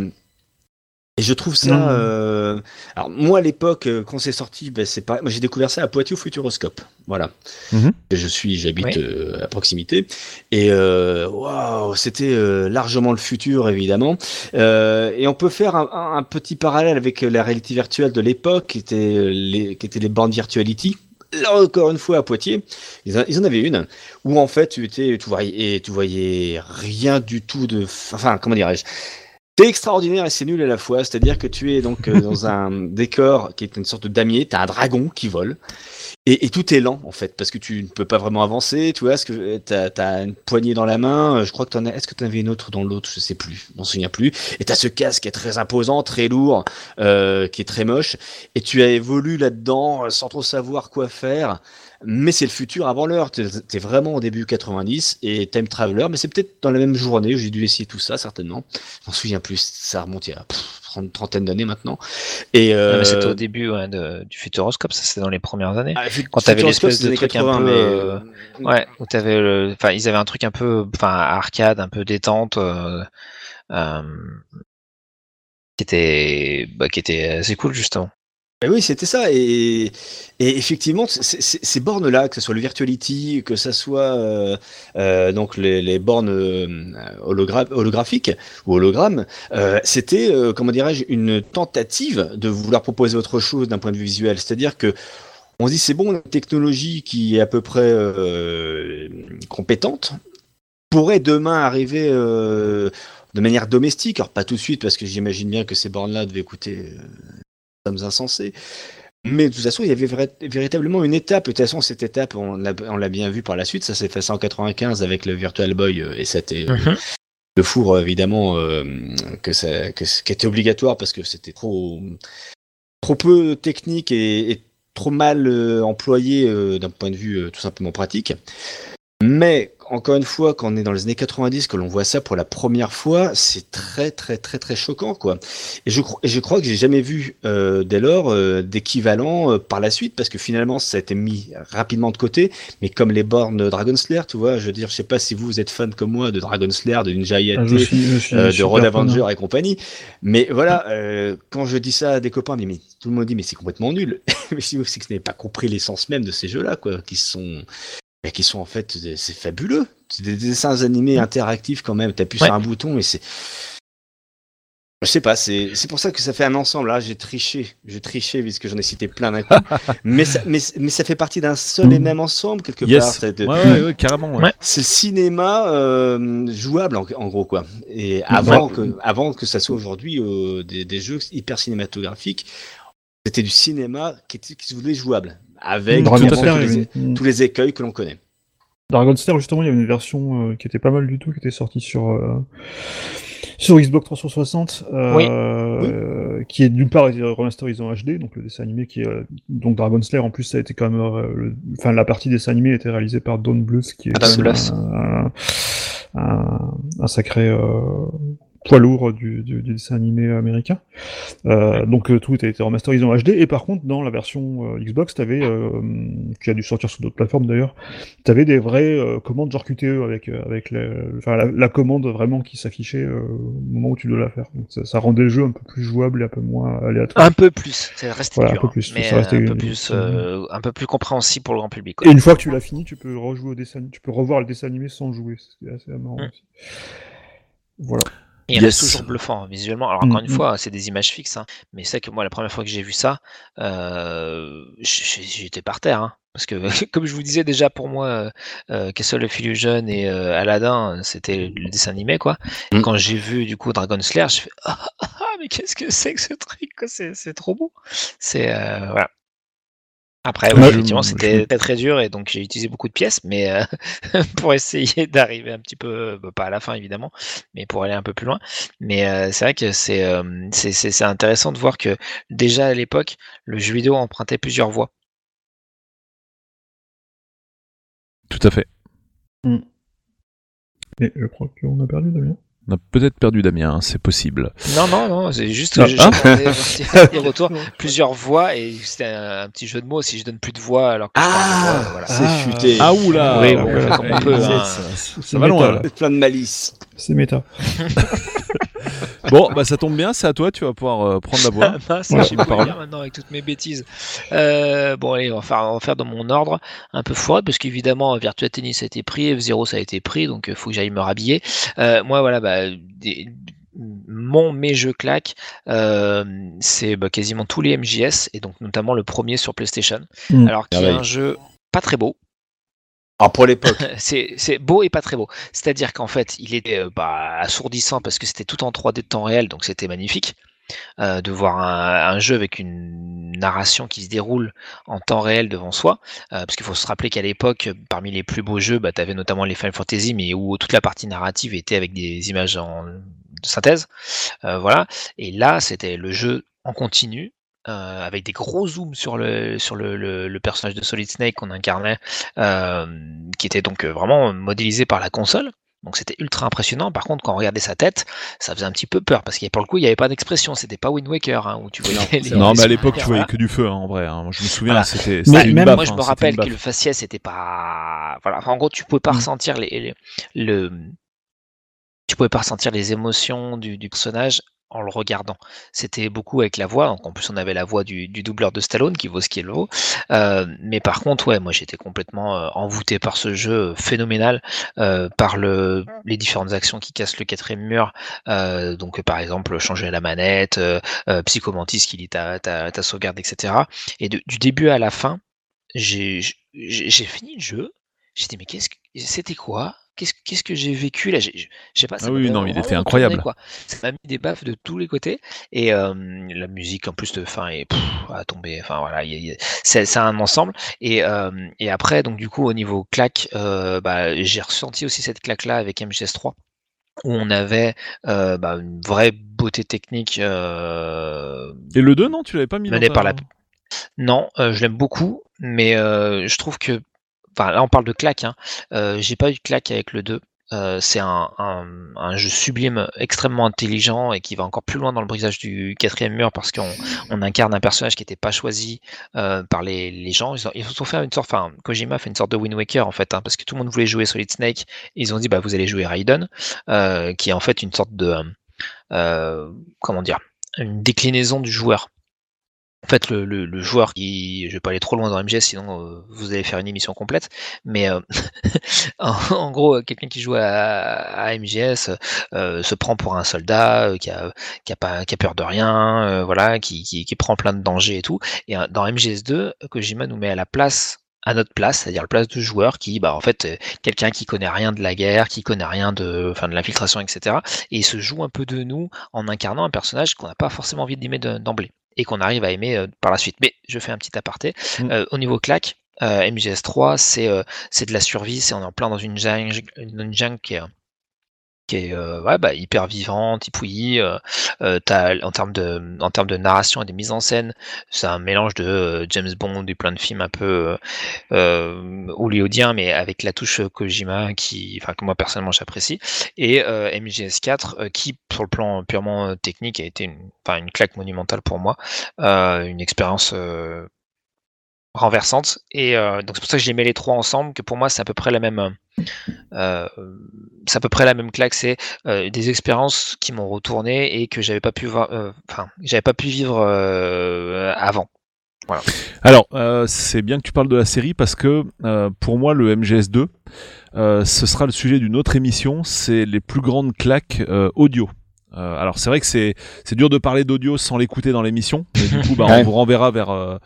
et je trouve ça euh, alors moi à l'époque euh, quand c'est sorti ben, c'est pas moi j'ai découvert ça à Poitiers au Futuroscope. Voilà. Mhm. Je suis j'habite Oui. euh, à proximité. Et euh, waouh c'était euh, largement le futur évidemment. Euh, et on peut faire un, un- un petit parallèle avec la réalité virtuelle de l'époque qui était les qui étaient les bandes virtuality. Là encore une fois à Poitiers, ils en, avaient une où en fait tu étais, tu voyais, et tu voyais rien du tout de, enfin comment dirais-je, c'est extraordinaire et c'est nul à la fois. C'est-à-dire que tu es donc euh, dans un décor qui est une sorte de damier, t'as un dragon qui vole. Et, et tout est lent en fait parce que tu ne peux pas vraiment avancer. Tu vois, ce que t'as as une poignée dans la main? Je crois que t'en as. Est-ce que tu avais une autre dans l'autre? Je sais plus. Je m'en souviens plus. Et t'as ce casque qui est très imposant, très lourd, euh, qui est très moche. Et tu as évolué là-dedans sans trop savoir quoi faire. Mais c'est le futur avant l'heure. T'es es vraiment au début 90 et Time Traveler. Mais c'est peut-être dans la même journée. J'ai dû essayer tout ça certainement. Je m'en souviens plus. Ça remonte il y a une trentaine d'années maintenant. Et euh, C'était au début ouais, de- du Futuroscope, ça c'était dans les premières années. ah, Quand t'avais l'espèce de truc un 80, peu, mais, euh, Ouais, où t'avais le, enfin ils avaient un truc un peu, enfin arcade, un peu détente, euh, euh, qui était, bah, qui était assez cool justement. Eh oui, c'était ça. Et, effectivement, ces bornes-là, que ce soit le Virtuality, que ce soit euh, euh, donc les, bornes euh, hologra- holographiques ou hologrammes, c'était, comment dirais-je, une tentative de vouloir proposer autre chose d'un point de vue visuel. C'est-à-dire que on se dit c'est bon, une technologie qui est à peu près compétente pourrait demain arriver de manière domestique. Alors pas tout de suite parce que j'imagine bien que ces bornes-là devaient coûter sommes insensés. Mais de toute façon, il y avait vrai- véritablement une étape. De toute façon, cette étape, on l'a bien vu par la suite. Ça s'est fait en 95 avec le Virtual Boy euh, et c'était euh, le four euh, évidemment euh, que ça, que, qui était obligatoire parce que c'était trop, trop peu technique et, et trop mal euh, employé euh, d'un point de vue tout simplement pratique. Mais encore une fois, quand on est dans les années 90, que l'on voit ça pour la première fois, c'est très très très très choquant quoi. Et je, et je crois que j'ai jamais vu euh, dès lors euh, d'équivalent euh, par la suite parce que finalement ça a été mis rapidement de côté. Mais comme les bornes Dragon Slayer, tu vois, je veux dire, je sais pas si vous, vous êtes fan comme moi de Dragon Slayer, de Ninja Ah, suis, je suis euh, de Road fan. hein. Avenger et compagnie. Mais voilà, euh, quand je dis ça à des copains, mais, mais tout le monde dit mais c'est complètement nul. mais si vous c'est que vous n'avez pas compris l'essence même de ces jeux-là, quoi, qui sont mais qui sont en fait c'est fabuleux. C'est des dessins animés interactifs quand même. T'appuies Ouais. sur un bouton et c'est je sais pas, c'est c'est pour ça que ça fait un ensemble. Là, j'ai triché, j'ai triché puisque j'en ai cité plein d'un coup. mais, ça, mais, mais ça fait partie d'un seul et même ensemble quelque part. Yes. De- Ouais, ouais, ouais, carrément. c'est le cinéma euh, jouable en, en gros quoi. Et avant que avant que ça soit aujourd'hui euh, des, des jeux hyper cinématographiques, c'était du cinéma qui, était, qui se voulait jouable avec y les, une- tous les écueils que l'on connaît. Dragon Slayer, justement, il y avait une version euh, qui était pas mal du tout, qui était sortie sur, euh, sur Xbox 360, euh, qui est d'une part été remasterisé en HD, donc le dessin animé qui est, donc Dragon Slayer, en plus, ça a été quand même, euh, le- enfin, la partie dessin animé a été réalisée par Don Bluth, qui est Bluth. un, un, un sacré, euh, poids lourd du, du, du dessin animé américain. Euh, donc euh, tout a été remasterisé en HD et par contre dans la version euh, Xbox t'avais euh, qui a dû sortir sur d'autres plateformes d'ailleurs t'avais des vraies commandes genre QTE avec avec la, la commande vraiment qui s'affichait au moment où tu dois la faire. Donc ça, ça rendait le jeu un peu plus jouable et un peu moins aléatoire. Un peu plus, ça restait Voilà, dur, un peu hein, plus, mais ça restait- un peu plus, un peu plus compréhensible pour le grand public. quoi. et une fois que tu l'as fini tu peux rejouer au dessin tu peux revoir le dessin animé sans jouer. C'est assez marrant Mm. aussi. Voilà Et il Yes. reste toujours bluffant hein, visuellement. Alors Mm, encore une mm. fois, c'est des images fixes, hein, mais c'est que moi la première fois que j'ai vu ça, euh, j'étais par terre. hein, parce que comme je vous disais déjà pour moi, euh, euh, Castle of Illusion et euh, Aladdin, c'était le dessin animé quoi. Et Mm. quand j'ai vu du coup Dragon Slayer, je fais ah, ah, mais qu'est-ce que c'est que ce truc c'est trop beau. C'est euh, voilà. Après, oui, Ouais, effectivement, je- c'était très très dur et donc j'ai utilisé beaucoup de pièces, mais euh, pour essayer d'arriver un petit peu, bah, pas à la fin évidemment, mais pour aller un peu plus loin. Mais euh, c'est vrai que c'est euh, c'est- c'est c'est intéressant de voir que déjà à l'époque, le jeu vidéo empruntait plusieurs voies. Tout à fait. et je crois qu'on a perdu Damien On a peut-être perdu Damien, hein, c'est possible. Non, non, non, c'est juste Ah, que ah. voir des retours, plusieurs voix et c'était un, un petit jeu de mots. Si je donne plus de voix alors que je parle de voix, voilà. c'est Ah. futé. Ah oula Oui, bon, ouais, ouais, ça- hein. ça- va loin là. Plein de malice. c'est méta Bon, bah ça tombe bien, c'est à toi, tu vas pouvoir euh, prendre la voix. Mince, Ouais, dire maintenant avec toutes mes bêtises. Euh, bon, allez, on va, faire, on va faire dans mon ordre un peu froid parce qu'évidemment, Virtua Tennis a été pris, F0 ça a été pris, donc il faut que j'aille me rhabiller. Euh, moi, voilà, bah, des- mon mes jeux claques, euh, c'est bah, quasiment tous les MJS et donc notamment le premier sur PlayStation. Mm. Alors qui est Merveille. un jeu pas très beau, Alors pour l'époque, c'est beau et pas très beau. C'est-à-dire qu'en fait, il était euh, bah, assourdissant parce que c'était tout en 3D de temps réel, donc c'était magnifique. euh, de voir un, un, jeu avec une narration qui se déroule en temps réel devant soi, euh, parce qu'il faut se rappeler qu'à l'époque, parmi les plus beaux jeux, bah, tu avais notamment les Final Fantasy, mais où toute la partie narrative était avec des images en synthèse, euh, voilà. Et là, c'était le jeu en continu, euh, avec des gros zooms sur le sur le, le, le personnage de Solid Snake qu'on incarnait, euh, qui était donc vraiment modélisé par la console. Donc c'était ultra impressionnant. Par contre, quand on regardait sa tête, ça faisait un petit peu peur parce qu'il pour le coup, il n'y avait pas d'expression. C'était pas Wind Waker hein, où tu voyais. Non, les, non les mais à l'époque, tu voyais que du feu hein, en vrai. Hein. Je me souviens, Voilà. c'était. Même- baffe, Moi, je hein, me c'était rappelle que le faciès c'était pas. Voilà. Enfin, en gros, tu pouvais pas Mm. ressentir les, les- le. Tu pouvais pas ressentir les émotions du, du personnage en le regardant. C'était beaucoup avec la voix. Donc, en plus, on avait la voix du, doubleur de Stallone qui vaut ce qu'il vaut. Euh, mais par contre, ouais, moi, j'étais complètement euh, envoûté par ce jeu euh, phénoménal, euh, par le, les différentes actions qui cassent le quatrième mur. Donc, par exemple, changer la manette, Psychomantis qui lit ta, ta, ta sauvegarde, etc. Et du début à la fin, j'ai fini le jeu. J'ai dit mais qu'est-ce que c'était quoi? Qu'est-ce qu'est-ce que j'ai vécu là Je sais pas. ça Ah oui, non, il était incroyable. quoi. Ça m'a mis des baffes de tous les côtés et euh, la musique en plus de fin est pff, à tomber. Enfin voilà, y a- il y a- c'est c'est un ensemble. Et euh, et après donc du coup au niveau claque, euh, bah, j'ai ressenti aussi cette claque là avec MGS3 où on avait bah, une vraie beauté technique. Et le 2, non, tu l'avais pas mis dans par ta- la non, je l'aime beaucoup, mais je trouve que, enfin là on parle de claque, hein. Euh, j'ai pas eu de claque avec le 2. Euh, c'est un, un, un jeu sublime, extrêmement intelligent et qui va encore plus loin dans le brisage du quatrième mur parce qu'on on incarne un personnage qui n'était pas choisi euh, par les, les gens. Ils ont, fait une sorte, enfin Kojima fait une sorte de Wind Waker en fait, hein, parce que tout le monde voulait jouer Solid Snake. Et ils ont dit bah vous allez jouer Raiden, euh, qui est en fait une sorte de, euh, comment dire, une déclinaison du joueur. En fait, le, le, le joueur qui, je vais pas aller trop loin dans MGS, sinon euh, vous allez faire une émission complète. Mais euh, en, en gros, quelqu'un qui joue à, à MGS euh, se prend pour un soldat euh, qui a, qui a pas, qui a peur de rien, euh, voilà, qui, qui, qui prend plein de dangers et tout. Et euh, dans MGS2, Kojima nous met à la place à notre place, c'est-à-dire la place de joueur qui, bah, en fait, euh, quelqu'un qui connaît rien de la guerre, qui connaît rien de, enfin, de l'infiltration, etc. Et il se joue un peu de nous en incarnant un personnage qu'on n'a pas forcément envie d'aimer de- d'emblée et qu'on arrive à aimer euh, par la suite. Mais je fais un petit aparté. Mm. Euh, au niveau claque, euh, MGS3, c'est euh, c'est de la survie, c'est on est en plein dans une jungle, une jungle qui est qui est euh, ouais, bah, hyper vivante, épouillie. Euh, euh, t'as- en termes de en termes de narration et de mise en scène, c'est un mélange de euh, James Bond et plein de films un peu euh, hollywoodiens, mais avec la touche Kojima qui, que moi personnellement j'apprécie. Et euh, MGS4 euh, qui, sur le plan purement technique, a été une, une claque monumentale pour moi, une expérience renversante. Et euh, donc c'est pour ça que j'ai mis les trois ensemble, que pour moi c'est à peu près la même. Euh, c'est à peu près la même claque, c'est euh, des expériences qui m'ont retourné et que j'avais pas pu voir, euh, enfin, j'avais pas pu vivre euh, avant. Alors, euh, c'est bien que tu parles de la série parce que euh, pour moi, le MGS2, euh, ce sera le sujet d'une autre émission. C'est les plus grandes claques euh, audio. Euh, alors c'est vrai que c'est c'est dur de parler d'audio sans l'écouter dans l'émission, mais du coup bah, on vous renverra vers euh,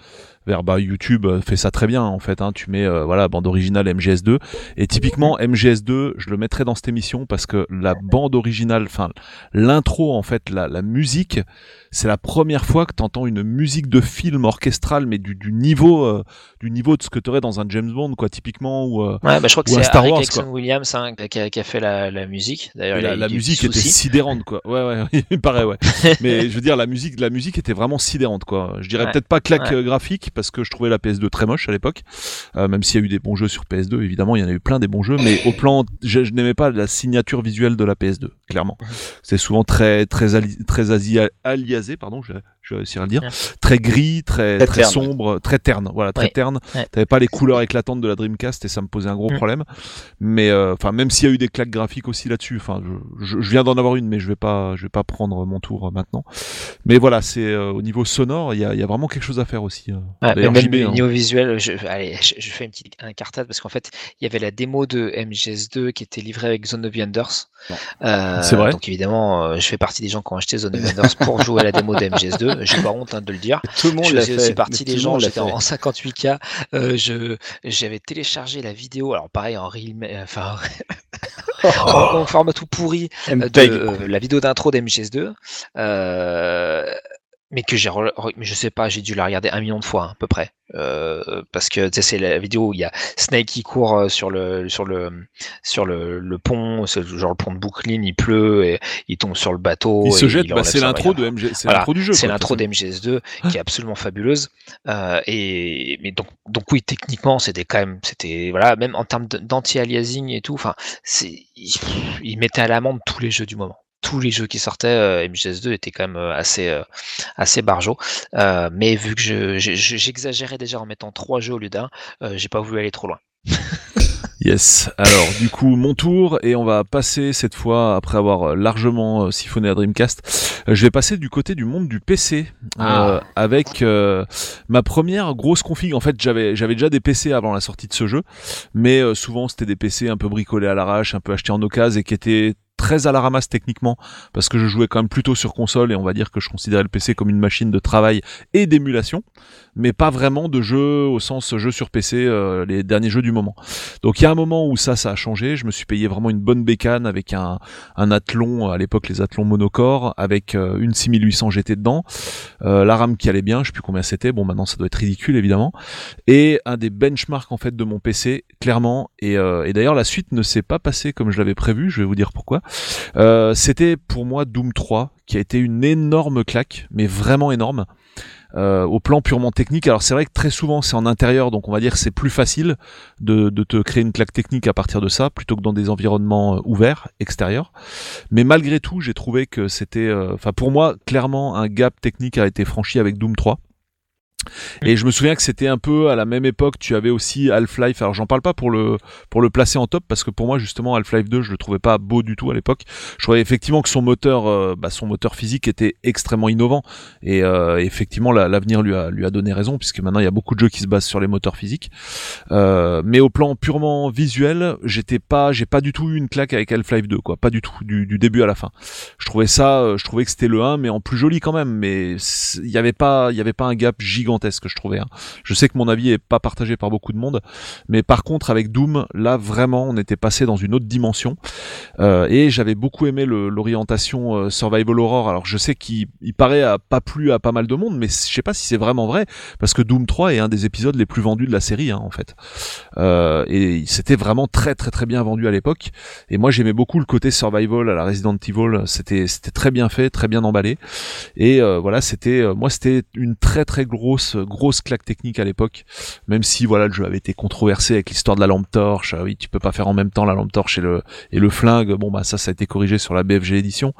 vers bah, YouTube euh, fait ça très bien en fait. Hein, tu mets euh, voilà bande originale MGS2 et typiquement MGS2 je le mettrai dans cette émission parce que la bande originale, enfin l'intro en fait, la, la musique, c'est la première fois que t'entends une musique de film orchestral mais du, du niveau euh, du niveau de ce que t'aurais dans un James Bond quoi typiquement ou euh, Ouais, bah, je crois que c'est Star Harry Wars, Jackson quoi. Williams hein, qui, a, qui a fait la, la musique. D'ailleurs, la, musique était sidérante quoi. Ouais ouais, il paraît ouais. Mais je veux dire la musique la musique était vraiment sidérante quoi. Je dirais Ouais. peut-être pas claque Ouais. graphique parce que je trouvais la PS2 très moche à l'époque. Euh, même s'il y a eu des bons jeux sur PS2 évidemment, il y en a eu plein des bons jeux mais au plan je, je n'aimais pas la signature visuelle de la PS2 clairement. C'est souvent très très ali- très asi- aliasé pardon, je, je vais réussir à le dire. Ouais. Très gris, très Très sombre, très terne, voilà, très Ouais. terne. Ouais. T'avais pas les couleurs éclatantes de la Dreamcast et ça me posait un gros Mm. problème. Mais euh, enfin, même s'il y a eu des claques graphiques aussi là-dessus, enfin, je, je, je viens d'en avoir une, mais je vais pas, je vais pas prendre mon tour euh, maintenant. Mais voilà, c'est euh, au niveau sonore, il y a, il y a vraiment quelque chose à faire aussi. euh. Ouais, mais D'ailleurs, même JB, au hein. niveau visuel, je, allez, je, je fais une petite incartade parce qu'en fait, il y avait la démo de MGS2 qui était livrée avec Zone of Wonders. Euh, C'est vrai. Donc évidemment, euh, je fais partie des gens qui ont acheté Zone of Wonders pour jouer à la démo de MGS2. J'ai pas honte hein, de le dire. Tout le monde Je l'a fait. partie des gens, j'étais en 58K. Euh, je, j'avais téléchargé la vidéo, alors pareil en real, enfin, en, en format tout pourri euh, de euh, la vidéo d'intro d'MGS2. Euh, mais que j'ai, mais je sais pas, j'ai dû la regarder un million de fois hein, à peu près, Euh, parce que c'est la vidéo où il y a Snake qui court euh, sur le sur le sur le, le pont, genre le pont de Brooklyn, il pleut et il tombe sur le bateau. Il se et jette, bah, c'est l'intro de MG, c'est Voilà, l'intro du jeu. C'est l'intro de toute d'MGS2 qui est absolument fabuleuse. Euh, et mais donc donc oui, techniquement, c'était quand même c'était voilà, même en termes d'anti-aliasing et tout, enfin, c'est il, il mettait à l'amende tous les jeux du moment. Tous les jeux qui sortaient, euh, MGS2 étaient quand même euh, assez euh, assez barjots. Euh, mais vu que je- je- je- j'exagérais déjà en mettant trois jeux au lieu d'un, euh, j'ai pas voulu aller trop loin. Yes. Alors, du coup, mon tour et on va passer cette fois après avoir euh, largement euh, siphonné à Dreamcast. euh, je vais passer du côté du monde du PC euh, Ah. avec euh, ma première grosse config. En fait, j'avais j'avais déjà des PC avant la sortie de ce jeu, mais euh, souvent c'était des PC un peu bricolés à l'arrache, un peu achetés en occasion et qui étaient très à la ramasse techniquement parce que je jouais quand même plutôt sur console et on va dire que je considérais le PC comme une machine de travail et d'émulation mais pas vraiment de jeu au sens jeu sur PC euh, les derniers jeux du moment. Donc il y a un moment où ça, ça a changé. Je me suis payé vraiment une bonne bécane avec un, un Athlon, à l'époque les Athlons monocore, avec euh, une 6800 GT dedans, euh, la RAM qui allait bien, je sais plus combien c'était. Bon, maintenant ça doit être ridicule évidemment. Et un des benchmarks en fait de mon PC, clairement. Et, et d'ailleurs la suite ne s'est pas passée comme je l'avais prévu. Je vais vous dire pourquoi. Euh, c'était pour moi Doom 3 qui a été une énorme claque, mais vraiment énorme. Euh, au plan purement technique. Alors c'est vrai que très souvent c'est en intérieur, donc on va dire c'est plus facile de, te créer une claque technique à partir de ça, plutôt que dans des environnements euh, ouverts, extérieurs. Mais malgré tout, j'ai trouvé que c'était, enfin pour moi, clairement un gap technique a été franchi avec Doom 3. Et je me souviens que c'était un peu à la même époque, tu avais aussi Half-Life. Alors j'en parle pas pour le pour le placer en top parce que pour moi justement Half-Life 2, je le trouvais pas beau du tout à l'époque. Je trouvais effectivement que son moteur euh, bah, son moteur physique était extrêmement innovant et euh, effectivement la- l'avenir lui a lui a donné raison puisque maintenant il y a beaucoup de jeux qui se basent sur les moteurs physiques. Euh, mais au plan purement visuel, j'étais pas j'ai pas du tout eu une claque avec Half-Life 2 quoi, pas du tout du, du début à la fin. Je trouvais ça euh, je trouvais que c'était le 1 mais en plus joli quand même mais il y avait pas il y avait pas un gap gigantesque je trouvais hein. Je sais que mon avis est pas partagé par beaucoup de monde, mais par contre avec Doom, là vraiment on était passé dans une autre dimension Euh, et j'avais beaucoup aimé l'orientation euh, survival horror. Alors je sais qu'il il paraît pas plu à pas mal de monde, mais je sais pas si c'est vraiment vrai parce que Doom 3 est un des épisodes les plus vendus de la série hein, en fait. Euh, et c'était vraiment très très très bien vendu à l'époque. Et moi j'aimais beaucoup le côté survival à la Resident Evil. C'était c'était très bien fait, très bien emballé. Et voilà, c'était moi c'était une très très grosse grosse claque technique à l'époque. Même si voilà le jeu avait été controversé avec l'histoire de la lampe torche. Ah oui, tu peux pas faire en même temps la lampe torche et le et le flingue. Bon bah ça ça a été corrigé sur la BFG édition.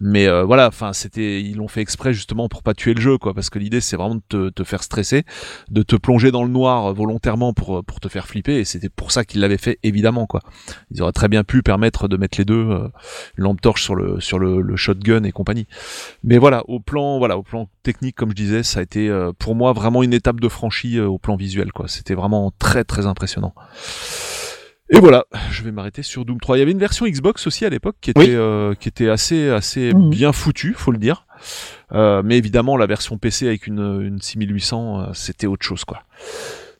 Mais euh, voilà, enfin c'était ils l'ont fait exprès justement pour pas tuer le jeu quoi, parce que l'idée c'est vraiment de te, te faire stresser, de te plonger dans le noir volontairement pour pour te faire flipper. Et c'était pour ça qu'ils l'avaient fait évidemment quoi. Ils auraient très bien pu permettre de mettre les deux euh, lampe torche sur le sur le, le shotgun et compagnie. Mais voilà, au plan voilà au plan technique comme je disais, ça a été euh, pour moi vraiment une étape de franchie euh, au plan visuel quoi. C'était vraiment très très impressionnant. Et voilà, je vais m'arrêter sur Doom 3. Il y avait une version Xbox aussi à l'époque qui était Oui. euh, qui était assez assez Mhm. bien foutue, faut le dire. Euh, mais évidemment la version PC avec une une 6800, euh, c'était autre chose quoi.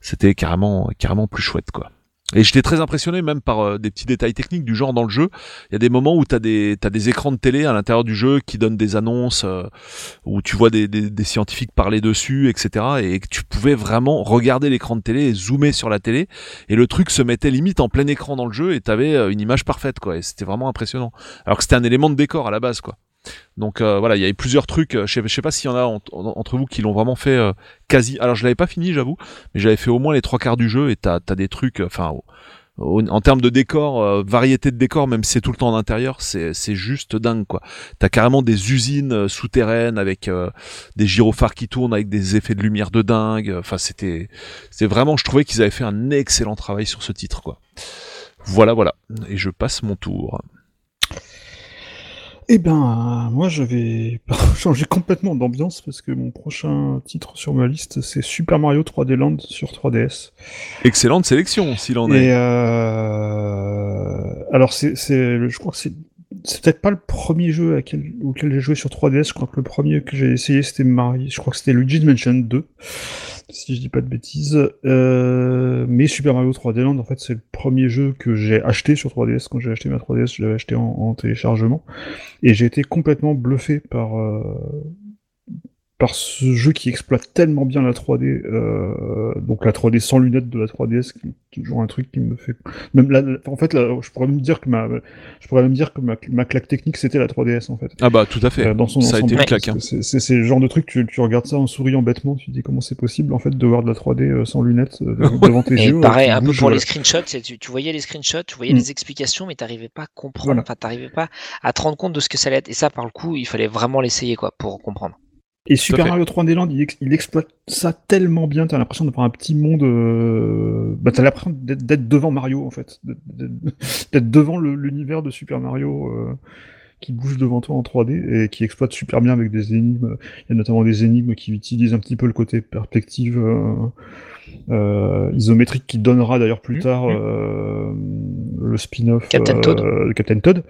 C'était carrément carrément plus chouette quoi. Et j'étais très impressionné même par euh, des petits détails techniques du genre dans le jeu. Il y a des moments où t'as des t'as des écrans de télé à l'intérieur du jeu qui donnent des annonces, euh, où tu vois des, des, des scientifiques parler dessus, etc. Et que tu pouvais vraiment regarder l'écran de télé et zoomer sur la télé. Et le truc se mettait limite en plein écran dans le jeu et t'avais euh, une image parfaite quoi. Et c'était vraiment impressionnant. Alors que c'était un élément de décor à la base quoi. Donc euh, voilà, il y avait plusieurs trucs. euh, Je sais, sais pas s'il y en a en- en- entre vous qui l'ont vraiment fait euh, quasi. Alors je l'avais pas fini, j'avoue, mais j'avais fait au moins les trois quarts du jeu et t'as as des trucs. Enfin, en termes de décor, euh, variété de décor, même si c'est tout le temps en intérieur, c'est juste dingue quoi. T'as carrément des usines souterraines avec des gyrophares qui tournent avec des effets de lumière de dingue. Enfin, c'était c'est vraiment. Je trouvais qu'ils avaient fait un excellent travail sur ce titre quoi. Voilà, voilà. Et je passe mon tour. Eh ben, moi, je vais changer complètement d'ambiance parce que mon prochain titre sur ma liste, c'est Super Mario 3D Land sur 3DS. Excellente sélection, s'il en Et est. euh... alors, c'est, c'est, je crois que c'est, c'est peut-être pas le premier jeu auquel j'ai joué sur 3DS. Je crois que le premier que j'ai essayé, c'était Mario. Je crois que c'était Luigi's Mansion 2. si je dis pas de bêtises. Euh, mais Super Mario 3D Land, en fait, c'est le premier jeu que j'ai acheté sur 3DS. Quand j'ai acheté ma 3DS, je l'avais acheté en, en téléchargement. Et j'ai été complètement bluffé par, euh, par ce jeu qui exploite tellement bien la 3D, euh, donc la 3D sans lunettes de la 3DS, qui est toujours un truc qui me fait. Même là, en fait, là, je pourrais même dire que ma, je pourrais même dire que ma, ma claque technique c'était la 3DS en fait. Ah bah tout à fait. Euh, dans son ça a été ensemble. une claque. hein. C'est c'est- c'est le genre de truc, tu, tu regardes ça en souriant bêtement, tu te dis comment c'est possible en fait de voir de la 3D euh, sans lunettes euh, devant tes Et yeux. pareil, un peu pour les screenshots, tu, tu voyais les screenshots, tu voyais Mm. les explications, mais t'arrivais pas à comprendre, Voilà. enfin t'arrivais pas à te rendre compte de ce que ça allait être. Et ça, par le coup, il fallait vraiment l'essayer quoi pour comprendre. Et Super. Mario 3D Land, il, ex- il exploite ça tellement bien, t'as l'impression d'avoir un petit monde. Euh... Bah, t'as l'impression d'être devant Mario en fait, d'être- devant l'univers de Super Mario euh, qui bouge devant toi en 3D et qui exploite super bien avec des énigmes. Il y a notamment des énigmes qui utilisent un petit peu le côté perspective euh, isométrique qui donnera d'ailleurs plus Mhm. tard euh, le spin-off Captain euh, Toad. de Captain Todd.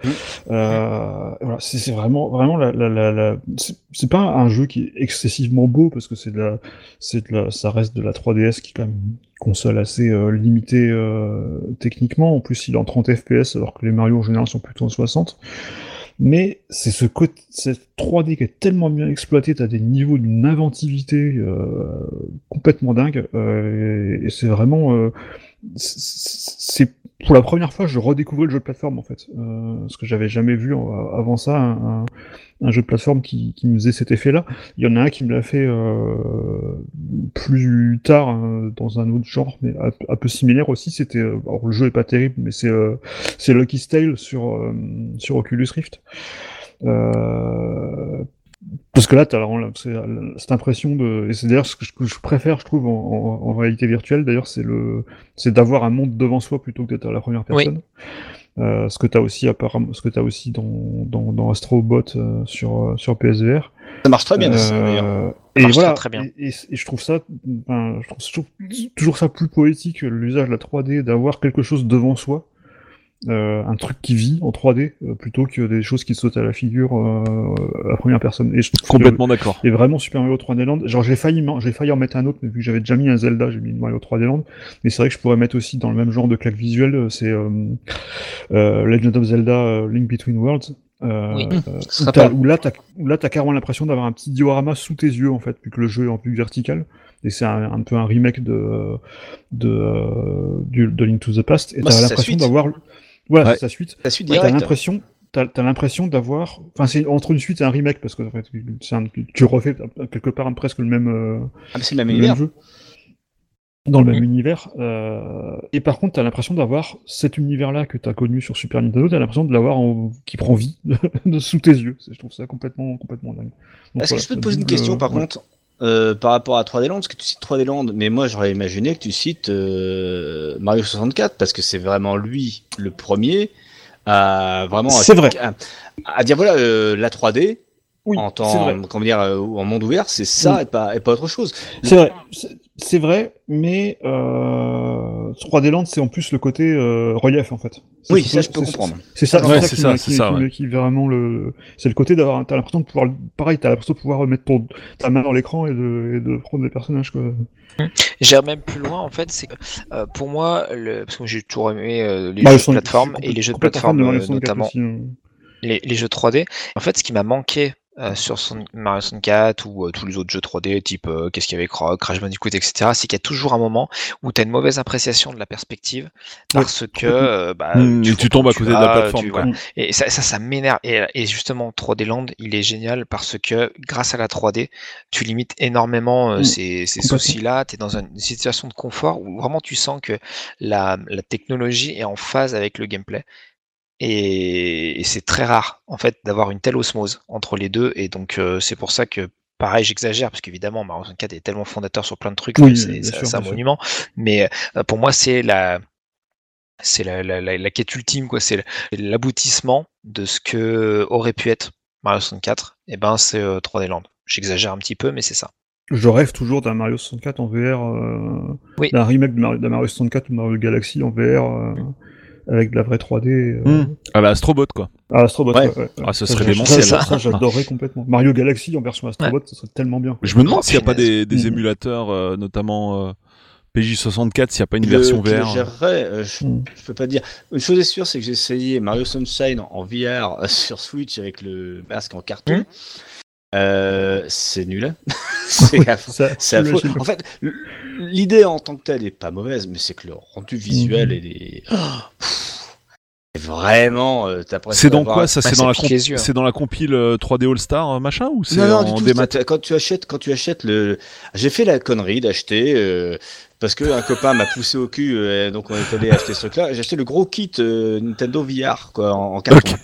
Euh, voilà, c'est vraiment, vraiment la, la, la, la- c'est- pas un jeu qui est excessivement beau parce que c'est de la, c'est de la, ça reste de la 3DS qui est quand même une console assez euh, limitée euh, techniquement. En plus, il est en 30 FPS alors que les Mario en général sont plutôt en 60. Mais c'est ce côté, cette 3D qui est tellement bien exploité, t'as des niveaux d'une inventivité euh, complètement dingue, euh, et, c'est vraiment, euh, c'est- pour la première fois, je redécouvrais le jeu de plateforme en fait, euh, parce que j'avais jamais vu avant ça un, jeu de plateforme qui, qui me faisait cet effet-là. Il y en a un qui me l'a fait euh, plus tard euh, dans un autre genre, mais un, un peu similaire aussi. C'était, euh, alors le jeu est pas terrible, mais c'est euh, c'est Lucky's Tale sur euh, sur Oculus Rift. Euh, parce que là, la- c'est- cette impression de, et c'est d'ailleurs ce que je, que je préfère, je trouve, en, en- en réalité virtuelle. D'ailleurs, c'est le, c'est d'avoir un monde devant soi plutôt que d'être à la première Oui. personne. Euh, ce que t'as aussi apparemment, ce que t'as aussi dans dans, dans Astro Bot euh, sur euh, sur PSVR. Ça marche très bien. Euh, Ça et voilà. très, très bien. Et, et- et je trouve ça, enfin, je trouve toujours, toujours ça plus poétique l'usage de la 3D, d'avoir quelque chose devant soi, euh, un truc qui vit en 3D, euh, plutôt que des choses qui sautent à la figure euh, à première personne. Et je trouve que- Complètement d'accord. et vraiment Super Mario 3D Land. Genre j'ai failli, j'ai failli en mettre un autre, mais vu que j'avais déjà mis un Zelda, j'ai mis Mario 3D Land. Mais c'est vrai que je pourrais mettre aussi dans le même genre de claque visuelle, euh, c'est euh, euh, Legend of Zelda euh, Link Between Worlds. Euh, Oui. euh, où, pas- où là, t'as, où là, t'as carrément l'impression d'avoir un petit diorama sous tes yeux, en fait, vu que le jeu est en vue verticale. Et c'est un, un peu un remake de, de, du- de Link to the Past. Et Bah, t'as l'impression d'avoir, voilà, Ouais. c'est sa suite. La suite Et t'as l'impression, t'as, t'as l'impression d'avoir, enfin c'est entre une suite et un remake parce que en fait, c'est un- tu refais quelque part presque le même, euh, Ah, mais c'est le même le univers. même jeu dans le même Mm. univers. euh, et par contre, t'as l'impression d'avoir cet univers-là que t'as connu sur Super Nintendo, t'as l'impression de l'avoir en... qui prend vie de sous tes yeux. Je trouve ça complètement, complètement dingue. Donc, Est-ce que je peux te poser une question euh, par ouais. contre? Euh, par rapport à 3D Land Parce que tu cites 3D Land, mais moi j'aurais imaginé que tu cites euh, Mario 64 parce que c'est vraiment lui le premier à vraiment à- C'est vrai. à, à dire voilà euh, la 3D Oui, en vrai. temps comment dire euh, en monde ouvert c'est ça Oui. et pas et pas autre chose. C'est vrai, c'est- vrai, mais euh, 3D Land, c'est en plus le côté euh, relief en fait. Oui, ça je peux comprendre. C'est ça, Ouais, c'est ça, c'est qui- ça, qui ouais. qui vraiment le. C'est le côté d'avoir. T'as l'impression de pouvoir. Pareil, t'as l'impression de pouvoir mettre ton, ta main dans l'écran et de, et de prendre des personnages quoi. J'irais même plus loin en fait, c'est que euh, pour moi, le... parce que j'ai toujours aimé euh, les Mario jeux de 64, plateforme et les jeux de plateforme euh, 64 notamment aussi, hein. les, les jeux 3D. En fait, ce qui m'a manqué euh, sur son Mario 64 ou euh, tous les autres jeux 3D, type euh, qu'est-ce qu'il y avait Cra- Crash Bandicoot, etc., c'est qu'il y a toujours un moment où tu as une mauvaise appréciation de la perspective parce que euh, bah, Mmh, et tu tombes à côté de la plateforme, tu- voilà. Et ça, ça, ça m'énerve. Et, et justement, 3D Land, il est génial parce que grâce à la 3D, tu limites énormément euh, Mm. ces, ces soucis-là. Tu es dans une situation de confort où vraiment tu sens que la, la technologie est en phase avec le gameplay. Et, et c'est très rare, en fait, d'avoir une telle osmose entre les deux. Et donc, euh, c'est pour ça que, pareil, j'exagère, parce qu'évidemment, Mario 64 est tellement fondateur sur plein de trucs, Oui, c'est un monument. Mais euh, pour moi, c'est la, c'est la, la, la, la quête ultime, quoi. C'est l'aboutissement de ce que aurait pu être Mario 64. Et ben, c'est euh, 3D Land. J'exagère un petit peu, mais c'est ça. Je rêve toujours d'un Mario 64 en VR, euh, Oui. d'un remake de Mario, d'un Mario 64 ou Mario Galaxy en VR, euh, avec de la vraie 3D. euh, Mm. À la Astrobot, quoi. Ah, Astrobot, Ouais. ouais, ouais, ouais. Ah, ce Ça, serait démentiel. Ça, ça, j'adorerais complètement. Mario Galaxy en version Astrobot, ça serait tellement bien. Je me demande Oh, s'il n'y a pas des, émulateurs, euh, notamment euh, PJ64, s'il n'y a pas une le- version le VR. euh, je, Mm. je peux pas dire. Une chose est sûre, c'est que j'ai essayé Mario Sunshine en VR euh, sur Switch avec le masque en carton. Mm. Euh, c'est nul. c'est. Ça, C'est j'imagine. En fait, l'idée en tant que telle est pas mauvaise, mais c'est que le rendu visuel Mhm. les. Oh, pff, vraiment. euh, C'est dans quoi ça C'est dans la hein. c'est dans la compile euh, 3D All Star euh, machin ou c'est Non, non, en démat Quand tu achètes, quand tu achètes le, j'ai fait la connerie d'acheter euh, parce que un copain m'a poussé au cul, euh, donc on est allé acheter ce truc-là. J'ai acheté le gros kit euh, Nintendo VR quoi en, en carton.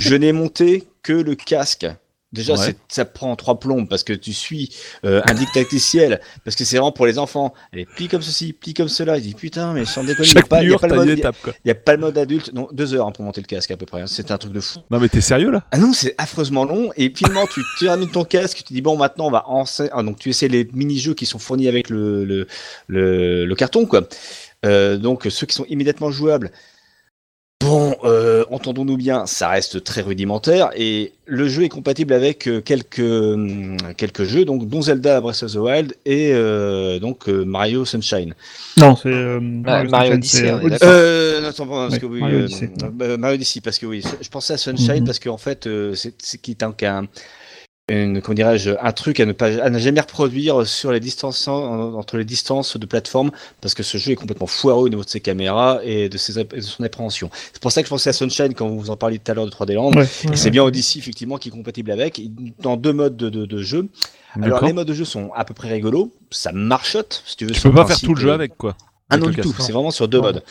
Je n'ai monté que le casque. Déjà, Ouais. ça prend trois plombes parce que tu suis euh, un dictaticiel, parce que c'est vraiment pour les enfants. Elle est plie comme ceci, plie comme cela. Il dit putain, mais sans déconner, il n'y a, pas- y a le mode- étape y a pas le mode adulte. Non, deux heures hein, pour monter le casque à peu près. hein. C'est un truc de fou. Non mais t'es sérieux là? Ah non, c'est affreusement long. Et finalement, tu termines ton casque, tu te dis bon, maintenant on va en... ah, donc tu essaies les mini-jeux qui sont fournis avec le, le, le, le carton, quoi. Euh, donc ceux qui sont immédiatement jouables. Bon, euh, entendons-nous bien, ça reste très rudimentaire et le jeu est compatible avec euh, quelques hum, quelques jeux, donc dont Zelda Breath of the Wild et euh, donc euh, Mario Sunshine. Non, c'est euh, Mario Sunshine, Odyssey, c'est, euh, attends, parce Ouais, que oui, Mario euh, Odyssey. euh, Mario Odyssey, parce que oui, je pensais à Sunshine Mhm. parce qu'en fait, euh, c'est c'est qui est un, qu'un- une, comment dirais-je, un truc à ne pas, à ne jamais reproduire sur les distances, en- entre les distances de plateforme, parce que ce jeu est complètement foireux au niveau de ses caméras et de, ses, de son appréhension. C'est pour ça que je pensais à Sunshine quand vous en parliez tout à l'heure de 3D Land. Ouais, Et ouais, c'est bien Odyssey effectivement qui est compatible avec, dans deux modes de, de, de jeu. Alors les modes de jeu sont à peu près rigolos, ça marchote si tu veux. Tu peux pas faire tout le jeu avec quoi. ah non du tout, c'est vraiment sur deux modes.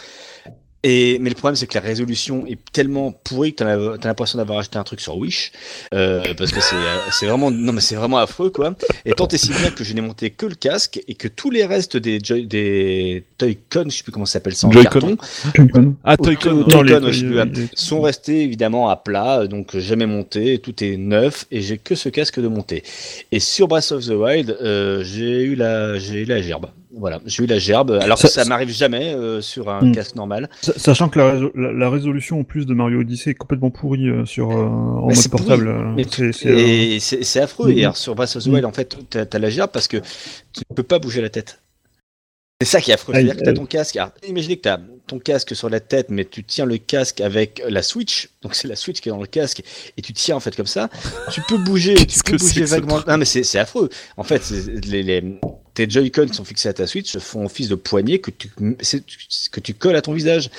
Et, mais le problème, c'est que la résolution est tellement pourrie que t'as as, l'impression d'avoir acheté un truc sur Wish. Euh, parce que c'est euh, c'est vraiment, non, mais c'est vraiment affreux, quoi. Et tant et si bien que je n'ai monté que le casque et que tous les restes des, Joy- des Toy-Con, je sais plus comment ça s'appelle ça en carton. Ah Toy-Con. sont restés évidemment à plat, euh, donc jamais monté, tout est neuf et j'ai que ce casque de monter. Et sur Breath of the Wild, euh, j'ai eu la, j'ai eu la gerbe. Voilà, j'ai eu la gerbe. Alors que Ça- ça, m'arrive jamais euh, sur un Hmm. casque normal. Sa- Sachant que la, réso- la, la résolution en plus de Mario Odyssey est complètement pourrie euh, sur, euh, en Mais mode portable. euh, c'est- affreux. Et alors, sur Breath of the Wild, en fait, t'as as la gerbe parce que tu ne peux pas bouger la tête. C'est ça qui est affreux. C'est-à-dire que t'as ton casque. Alors, imaginez que tu as ton casque sur la tête, mais tu tiens le casque avec la Switch. Donc, c'est la Switch qui est dans le casque. Et tu tiens, en fait, comme ça. Tu peux bouger. tu peux bouger vaguement. Non, mais c'est affreux. En fait, les, les- tes Joy-Con qui sont fixés à ta Switch font office de poignée que tu, que tu colles à ton visage.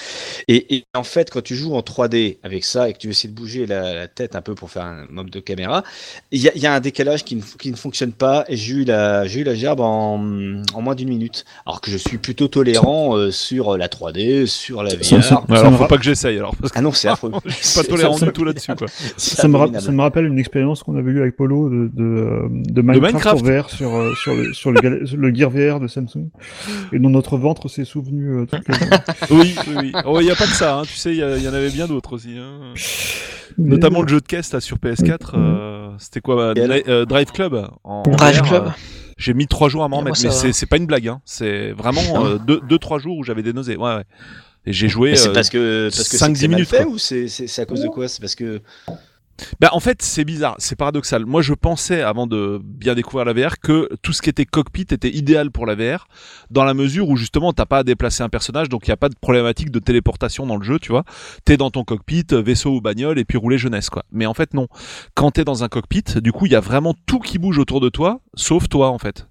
Et, et en fait, quand tu joues en 3D avec ça et que tu essaies de bouger la, la tête un peu pour faire un mob de caméra, il y a, il y a un décalage qui ne, qui ne fonctionne pas et j'ai eu la, j'ai eu la gerbe en, en moins d'une minute. Alors que je suis plutôt tolérant euh, sur la 3D, sur la VR. Ça- ça- Ça alors me faut ra- pas que j'essaye alors parce que Ah non, c'est affreux. je suis pas tolérant ça- du tout là-dessus quoi. Ça me, ra- abominable. ça me rappelle une expérience qu'on avait eue avec Polo de, de, de Minecraft, VR sur, euh, sur, le, sur le, gal- le Gear VR de Samsung. Et dont notre ventre s'est souvenu euh. Oui, oui, oui. Oh, il y a pas que ça, hein. tu sais, il y, en avait bien d'autres aussi. Hein. Notamment le jeu de caisse là sur PS4, euh, c'était quoi bah, euh, Drive Club en Drive VR, Club. J'ai mis trois jours à m'en moi, remettre, mais c'est c'est pas une blague, hein. c'est vraiment euh, deux, deux trois jours où j'avais des nausées. Ouais, ouais. Et j'ai joué. C'est euh, parce que parce que 5-10 c'est que c'est mal minutes, fait ou c'est à cause de quoi? C'est parce que Bah en fait c'est bizarre, c'est paradoxal. Moi je pensais avant de bien découvrir la VR que tout ce qui était cockpit était idéal pour la VR dans la mesure où justement t'as pas à déplacer un personnage donc il y a pas de problématique de téléportation dans le jeu, tu vois. T'es dans ton cockpit, vaisseau ou bagnole et puis rouler jeunesse quoi. Mais en fait non. Quand t'es dans un cockpit, du coup il y a vraiment tout qui bouge autour de toi sauf toi en fait.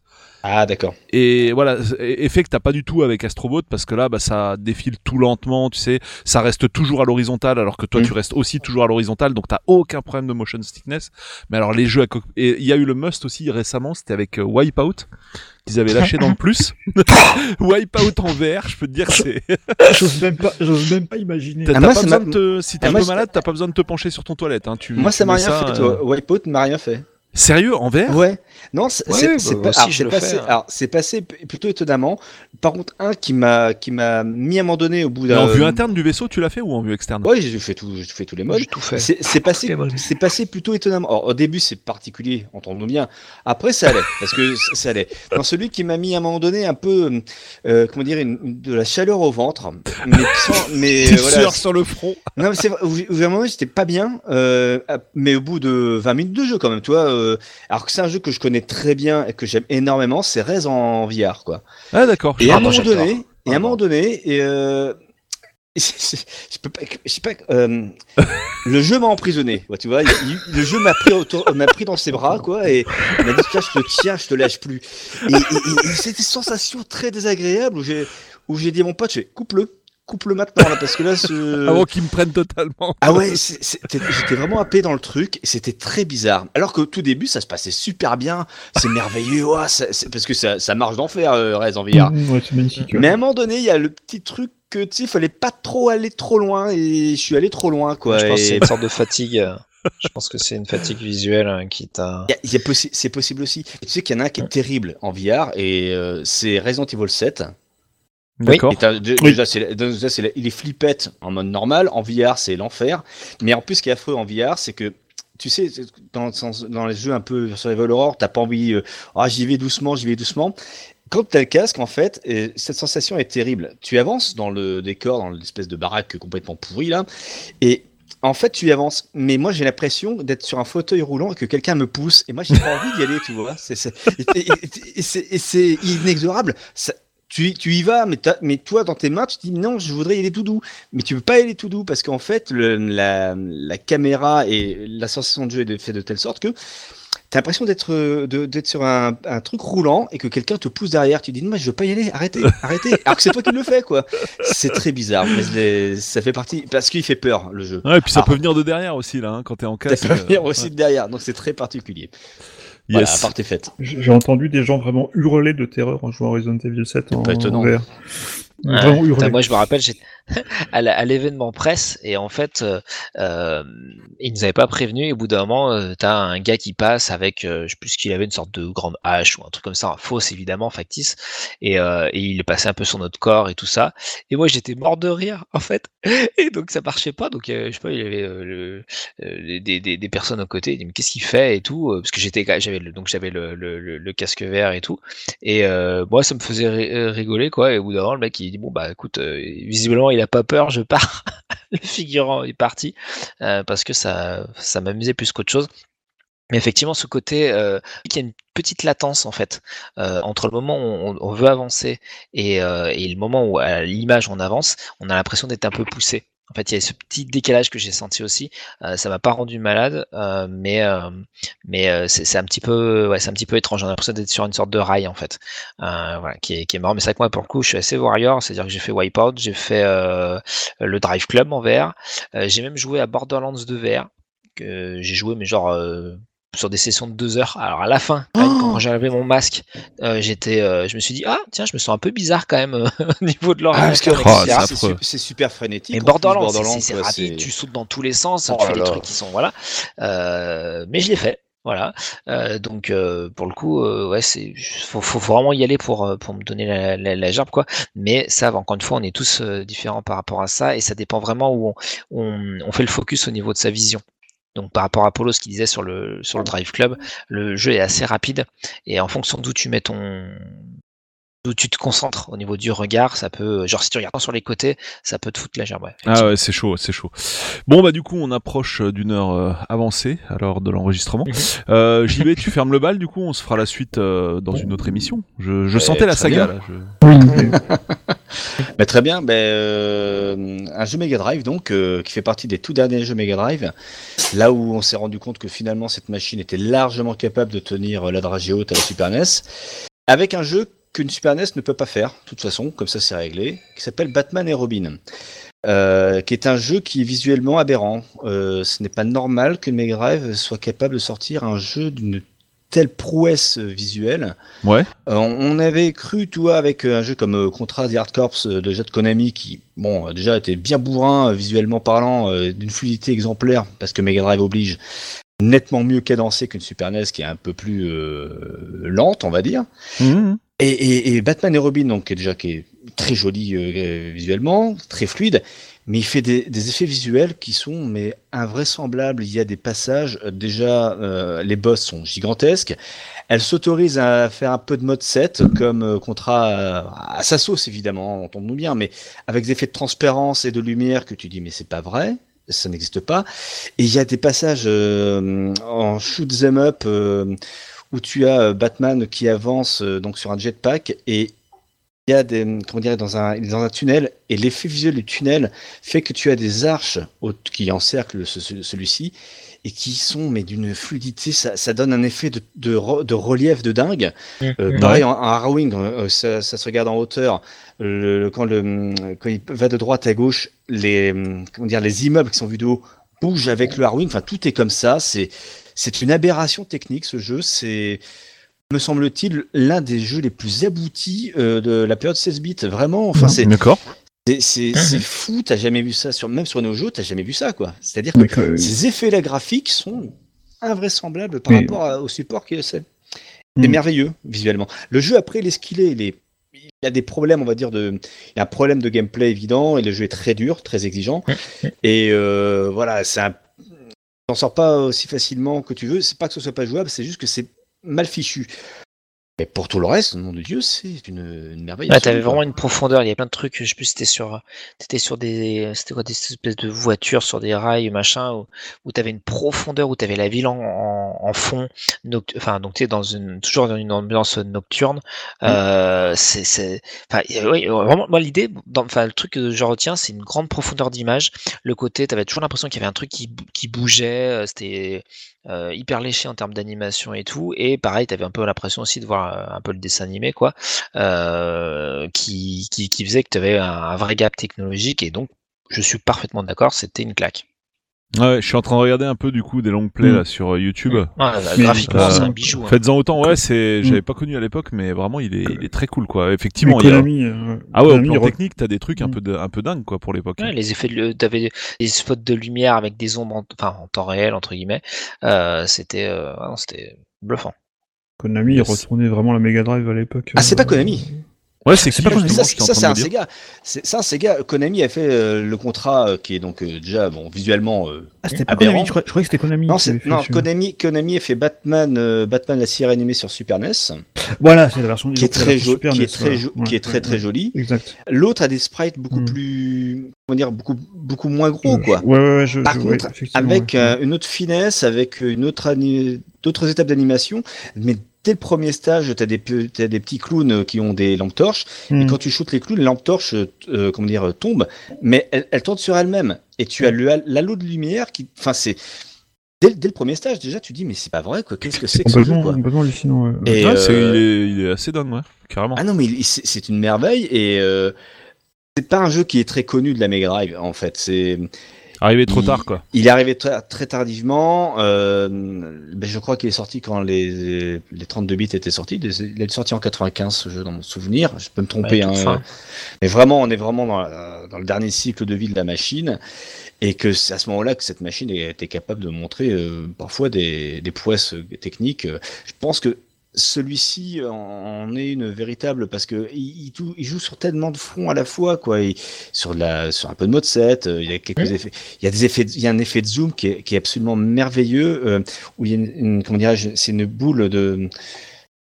Ah d'accord. Et voilà, effet que t'as pas du tout avec Astrobot parce que là, bah, ça défile tout lentement, tu sais, ça reste toujours à l'horizontale alors que toi Mm. tu restes aussi toujours à l'horizontale, donc t'as aucun problème de motion sickness. Mais alors les jeux à co- et il y a eu le must aussi récemment, c'était avec euh, Wipeout qu'ils avaient lâché dans le plus. Wipeout en VR, je peux te dire, c'est J'ose même pas, j'ose même pas imaginer. t'as Ah, t'as moi, pas ça besoin m'a- de te, si t'es Ah, un peu malade, t'as pas besoin de te pencher sur ton toilette. Hein. Tu, Moi tu ça m'a rien fait. euh, toi. Wipeout m'a rien fait. Sérieux, en VR Ouais. Non, c'est Ouais, bah, pas- le passé, hein. alors, c'est passé plutôt étonnamment. Par contre, un qui m'a qui m'a mis à un moment donné au bout d'un. en vue interne du vaisseau, tu l'as fait ou en vue externe? Ouais, j'ai fait tout, fait tous les modes. J'ai tout fait. C'est passé, c'est passé plutôt étonnamment. Alors, au début, c'est particulier, entendons bien. Après, ça allait, parce que ça allait. Dans celui qui m'a mis à un moment donné un peu, euh, comment dire, une- une- de la chaleur au ventre, mais sans, mais voilà. sur le front. Non, mais c'est vrai, au au bout d'un moment, j'étais pas bien, euh, mais au bout de 20 minutes de jeu quand même, tu vois. euh, alors que c'est un jeu que je connais très bien et que j'aime énormément, c'est Rez en VR, quoi. Ah d'accord. Et à Ah, un moi, moment j'adore. donné, et à un moment donné, et euh, je peux pas, je sais pas, euh, le jeu m'a emprisonné, quoi, tu vois. il- il- le jeu m'a pris, autour- m'a pris dans ses bras, quoi, et il m'a dit tiens, je te tiens, je te lâche plus. Et, et, et- et c'était une sensation très désagréable où j'ai, où j'ai dit à mon pote, coupe-le, coupe-le maintenant là, parce que là, ce... Avant qu'ils me prennent totalement. Ah ouais, j'étais vraiment happé dans le truc, et c'était très bizarre. Alors qu'au tout début, ça se passait super bien, c'est merveilleux, ça- parce que ça, ça marche d'enfer, euh, Rez en VR. Mm, ouais, c'est magnifique. ouais. Mais à un moment donné, il y a le petit truc que tu sais, il fallait pas trop aller trop loin, et je suis allé trop loin, quoi. je pense c'est une sorte de fatigue. euh, Je pense que c'est une fatigue visuelle hein, qui t'a. possi- c'est possible aussi. Et tu sais qu'il y en a un qui est terrible en VR, et euh, c'est Resident Evil 7. D'accord. Oui. c'est déjà, c'est il est flippette en mode normal. En VR, c'est l'enfer. Mais en plus, ce qui est affreux en VR, c'est que tu sais, dans, les jeux un peu sur les Horror, t'as pas envie, euh, ah, j'y vais doucement, j'y vais doucement. Quand t'as le casque, en fait, et cette sensation est terrible. Tu avances dans le décor, dans l'espèce de baraque complètement pourrie là, et en fait, tu avances. Mais moi, j'ai l'impression d'être sur un fauteuil roulant et que quelqu'un me pousse. Et moi, j'ai pas envie d'y aller, tu vois. C'est, c'est, et, c'est, et c'est inexorable. Ça- tu, tu y vas, mais, mais toi, dans tes mains, tu te dis non, je voudrais y aller tout doux. Mais tu peux pas y aller tout doux parce qu'en fait, le- la, la caméra et la sensation de jeu est de- fait de telle sorte que T'as l'impression d'être sur un, un truc roulant et que quelqu'un te pousse derrière. Tu dis non, mais je veux pas y aller. Arrêtez, arrêtez. Alors que c'est toi qui le fais, quoi. C'est très bizarre, mais les- ça fait partie parce qu'il fait peur le jeu. Ouais, et puis ça Ah. peut venir de derrière aussi là, hein, quand t'es en Ça casque. peut venir euh, aussi de derrière, donc c'est très particulier. Voilà, Yes. à part tes fêtes. J'ai entendu des gens vraiment hurler de terreur en jouant à Resident Evil 7 en, Pas étonnant. en VR. Ouais. Putain, moi, je me rappelle, j'étais à l'événement presse et en fait, euh, euh, ils nous avaient pas prévenu. Et au bout d'un moment, euh, t'as un gars qui passe avec, euh, je sais plus ce qu'il avait, une sorte de grande hache ou un truc comme ça, fausse évidemment, factice. Et, euh, et il passait un peu sur notre corps et tout ça. Et moi, j'étais mort de rire en fait. Et donc ça marchait pas. Donc euh, je sais pas, il y avait le- des, des, des personnes à côté. Il dit mais qu'est-ce qu'il fait et tout, parce que j'étais, j'avais le, donc j'avais le, le, casque vert et tout. Et moi, ça me faisait ri- rigoler, quoi. Et au bout d'un moment, le mec, il dit Bon, bah écoute, euh, visiblement, il a pas peur, je pars. le figurant est parti. euh, parce que ça, m'amusait plus qu'autre chose. Mais effectivement, ce côté, euh, il y a une petite latence en fait entre le moment où on, veut avancer et, et le moment où à l'image on avance, on a l'impression d'être un peu poussé. En fait, il y a ce petit décalage que j'ai senti aussi. Euh, ça m'a pas rendu malade, euh, mais euh, mais euh, c'est un petit peu ouais, c'est un petit peu étrange. A l'impression d'être sur une sorte de rail en fait, euh, voilà, qui est, qui est marrant. Mais c'est que moi pour le coup, je suis assez warrior, c'est-à-dire que j'ai fait Wipeout, j'ai fait euh, le Drive Club en VR, j'ai même joué à Borderlands 2 VR. que J'ai joué mais genre sur des sessions de deux heures. Alors à la fin, quand, même, quand j'avais mon masque, euh, j'étais, euh, je me suis dit ah tiens, je me sens un peu bizarre quand même euh, au niveau de Ah, que Oh, c'est super frénétique. Mais Borderlands, c'est- rapide, tu sautes dans tous les sens, Oh tu fais là des trucs qui sont voilà. Euh, mais je l'ai fait, voilà. Euh, donc euh, pour le coup, euh, ouais, c'est faut, faut, faut vraiment y aller pour pour me donner la, la, la gerbe quoi. Mais ça, encore une fois, on est tous différents par rapport à ça et ça dépend vraiment où on, on, on fait le focus au niveau de sa vision. Donc par rapport à Polo, ce qu'il disait sur le sur le Drive Club, le jeu est assez rapide et en fonction d'où tu mets ton d'où tu te concentres au niveau du regard, ça peut genre si tu regardes sur les côtés, ça peut te foutre la gerbe. Ouais, Ah ouais, c'est chaud, c'est chaud. Bon bah du coup, on approche euh, d'une heure euh, avancée à l'heure de l'enregistrement. Mhm. Euh, JB, tu fermes le bal, du coup, on se fera la suite euh, dans une autre émission. Je, je Ouais, sentais la saga bien. là. je- Oui, Bah, très bien. Euh, un jeu Mega Drive donc euh, qui fait partie des tout derniers jeux Mega Drive. Là où on s'est rendu compte que finalement cette machine était largement capable de tenir euh, la dragée haute à la Super NES, avec un jeu qu'une Super NES ne peut pas faire. De toute façon, comme ça c'est réglé, qui s'appelle Batman et Robin. Euh, qui est un jeu qui est visuellement aberrant. Euh, ce n'est pas normal que Mega Drive soit capable de sortir un jeu d'une telle prouesse visuelle. Ouais. Euh, on avait cru, toi, avec euh, un jeu comme Contra The Hard Corps de Jet Konami, qui, bon, déjà était bien bourrin, visuellement parlant, d'une fluidité exemplaire, parce que Mega Drive oblige. nettement mieux cadencée qu'une Super NES qui est un peu plus lente, on va dire. Mhm. Et, et, et Batman et Robin, donc qui est déjà qui est très joli euh, visuellement, très fluide, mais il fait des, des effets visuels qui sont mais invraisemblables. Il y a des passages euh, déjà, euh, les boss sont gigantesques. Elle s'autorise à faire un peu de mode 7, comme euh, contrat à sa sauce évidemment, entendons-nous bien, mais avec des effets de transparence et de lumière que tu dis mais c'est pas vrai. Ça n'existe pas. Et il y a des passages euh, en shoot them up euh, où tu as euh, Batman qui avance euh, donc sur un jetpack et il y a des comment dire dans un dans un tunnel et l'effet visuel du tunnel fait que tu as des arches au- qui encerclent ce- ce- celui-ci et qui sont mais d'une fluidité ça, ça donne un effet de, de, re- de relief de dingue. Euh, Mhm. pareil en, en harrowing euh, ça, ça se regarde en hauteur. Le, le- quand le quand il va de droite à gauche les comment dire les immeubles qui sont vus de haut bougent avec le harrowing enfin tout est comme ça. C'est c'est une aberration technique ce jeu. C'est me semble-t-il l'un des jeux les plus aboutis euh, de la période 16 bits. Vraiment enfin c'est D'accord. c'est c'est c'est fou. T'as jamais vu ça sur même sur nos jeux t'as jamais vu ça quoi. C'est à dire que euh, ces effets là graphiques sont invraisemblables par rapport à- au support que c'est c'est Mm. merveilleux visuellement. Le jeu après il est ce qu'il est. Il est il y a des problèmes, on va dire, de, il y a un problème de gameplay évident et le jeu est très dur, très exigeant. Et euh, voilà, c'est un, t'en sors pas aussi facilement que tu veux. C'est pas que ce soit pas jouable, c'est juste que c'est mal fichu. Mais pour tout le reste, nom de Dieu, c'est une, une merveille. Ouais, t'avais vraiment une profondeur. Il y a plein de trucs. Je sais plus, si c'était sur, t'étais sur des, c'était quoi, des espèces de voitures sur des rails, machin, où, où t'avais une profondeur, où t'avais la ville en, en, en fond, noct- enfin, donc tu es dans une, toujours dans une ambiance nocturne. Euh, c'est, c'est, enfin, oui, vraiment, moi, l'idée, dans- enfin, le truc que je retiens, c'est une grande profondeur d'image. Le côté, t'avais toujours l'impression qu'il y avait un truc qui, qui bougeait. euh, C'était, euh, hyper léché en termes d'animation et tout. Et pareil, tu avais un peu l'impression aussi de voir euh, un peu le dessin animé, quoi, euh, qui, qui, qui faisait que tu avais un, un vrai gap technologique. Et donc, je suis parfaitement d'accord, c'était une claque. Ouais, je suis en train de regarder un peu du coup des longs plays Mm. là sur euh, YouTube. Ah, Mais, graphiquement, euh, c'est un bijou. hein. Faites-en autant, ouais, c'est, Mm. j'avais pas connu à l'époque, mais vraiment il est, il est très cool quoi. Effectivement, il y a... Euh, ah ouais, au plan technique, t'as des trucs un Mm. peu, de, un peu dingue quoi pour l'époque. Ouais, les effets, de, t'avais des spots de lumière avec des ombres, en, enfin en temps réel entre guillemets. Euh, c'était, euh, ah c'était bluffant. Konami Yes. retournait vraiment la Mega Drive à l'époque. Ah, c'est euh, pas Konami. Ouais, c'est pas Konami. justement, Ça, ça, c'est un. Sega. C'est ça, un Sega. Konami a fait euh, le contrat euh, qui est donc euh, déjà bon visuellement. euh, Ah, c'était pas Aberrant. Konami, je croyais, je croyais que c'était Konami. non, fait non. Konami. Konami a fait Batman, euh, Batman la série animée sur Super NES, Voilà, c'est la version qui est très jolie, qui est très, voilà. jo- Ouais, qui est très ouais, très jolie. Exact. L'autre a des sprites beaucoup Mm. plus, comment dire, beaucoup beaucoup moins gros quoi. Ouais, ouais, ouais, je, Par je- contre, avec ouais. euh, une autre finesse, avec une autre d'autres étapes d'animation, mais dès le premier stage, tu as des, pe- t'as des petits clowns euh, qui ont des lampes torches, et Hmm. quand tu shootes les clowns, les lampes torches, euh, euh, comment dire, euh, tombent, mais elles, elles tournent sur elles-mêmes, et tu as le hal- l'halo de lumière qui, enfin c'est, dès, dès le premier stage déjà, tu dis mais c'est pas vrai quoi, qu'est-ce que c'est que ce jeu complètement, quoi? complètement hallucinant. ouais. Et, Ouais, euh, il, est, il est assez dingue, ouais, carrément. Ah non, mais c'est une merveille et euh, c'est pas un jeu qui est très connu de la Mega Drive en fait. C'est Arrivé trop il- tard, quoi. il est arrivé très, très tardivement. Euh, ben, je crois qu'il est sorti quand les, les 32 bits étaient sortis. Il est sorti en 95 ce jeu dans mon souvenir. Je peux me tromper. Ouais, hein. Mais vraiment, on est vraiment dans, la- dans le dernier cycle de vie de la machine. Et que c'est à ce moment-là que cette machine était capable de montrer euh, parfois des, des prouesses techniques. Je pense que celui-ci en- est une véritable parce que il, joue sur tellement de fronts à la fois quoi Il- sur de la sur un peu de mode 7 euh, il y a quelques effets il y a des effets il y a un effet de zoom qui est, qui est absolument merveilleux euh, où il y a une, une- comment dirais-je c'est une boule de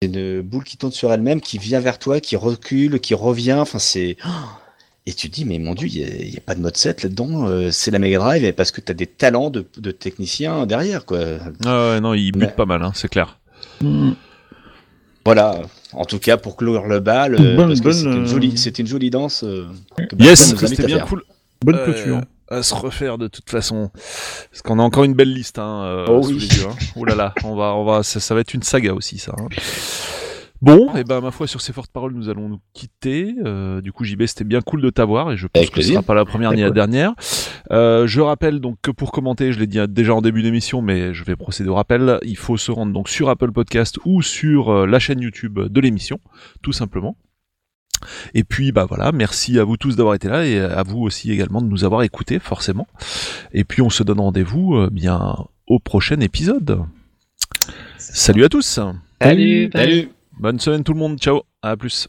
une boule qui tourne sur elle-même qui vient vers toi qui recule qui revient enfin c'est et tu te dis, mais mon dieu, il n'y a, pas de mode 7 là-dedans, euh, c'est la Mega Drive, et parce que tu as des talents de, de techniciens derrière, quoi. Ah ouais, non, il bute Mais- pas mal, hein, c'est clair. Hmm. Voilà, en tout cas, pour clore le bal, euh, une, euh, jolie- c'est une jolie danse. euh, Yes, c'était bien cool. Bonne Euh, clôture. à se refaire de toute façon. Parce qu'on a encore une belle liste hein, euh, Oh sous oui. les yeux. Hein. Oh là là, on va, on va, ça, ça va être une saga aussi ça. hein. Bon, et ben ma foi sur ces fortes paroles, nous allons nous quitter. Euh, du coup, JB, c'était bien cool de t'avoir et je pense Avec que ce plaisir. sera pas la première ni la dernière. Euh, je rappelle donc que pour commenter, je l'ai dit déjà en début d'émission, mais je vais procéder au rappel. Il faut se rendre donc sur Apple Podcast ou sur euh, la chaîne YouTube de l'émission, tout simplement. Et puis bah voilà, merci à vous tous d'avoir été là et à vous aussi également de nous avoir écoutés forcément. Et puis on se donne rendez-vous euh, bien au prochain épisode. Salut à tous. Salut. Salut. Bonne semaine tout le monde. Ciao. À plus.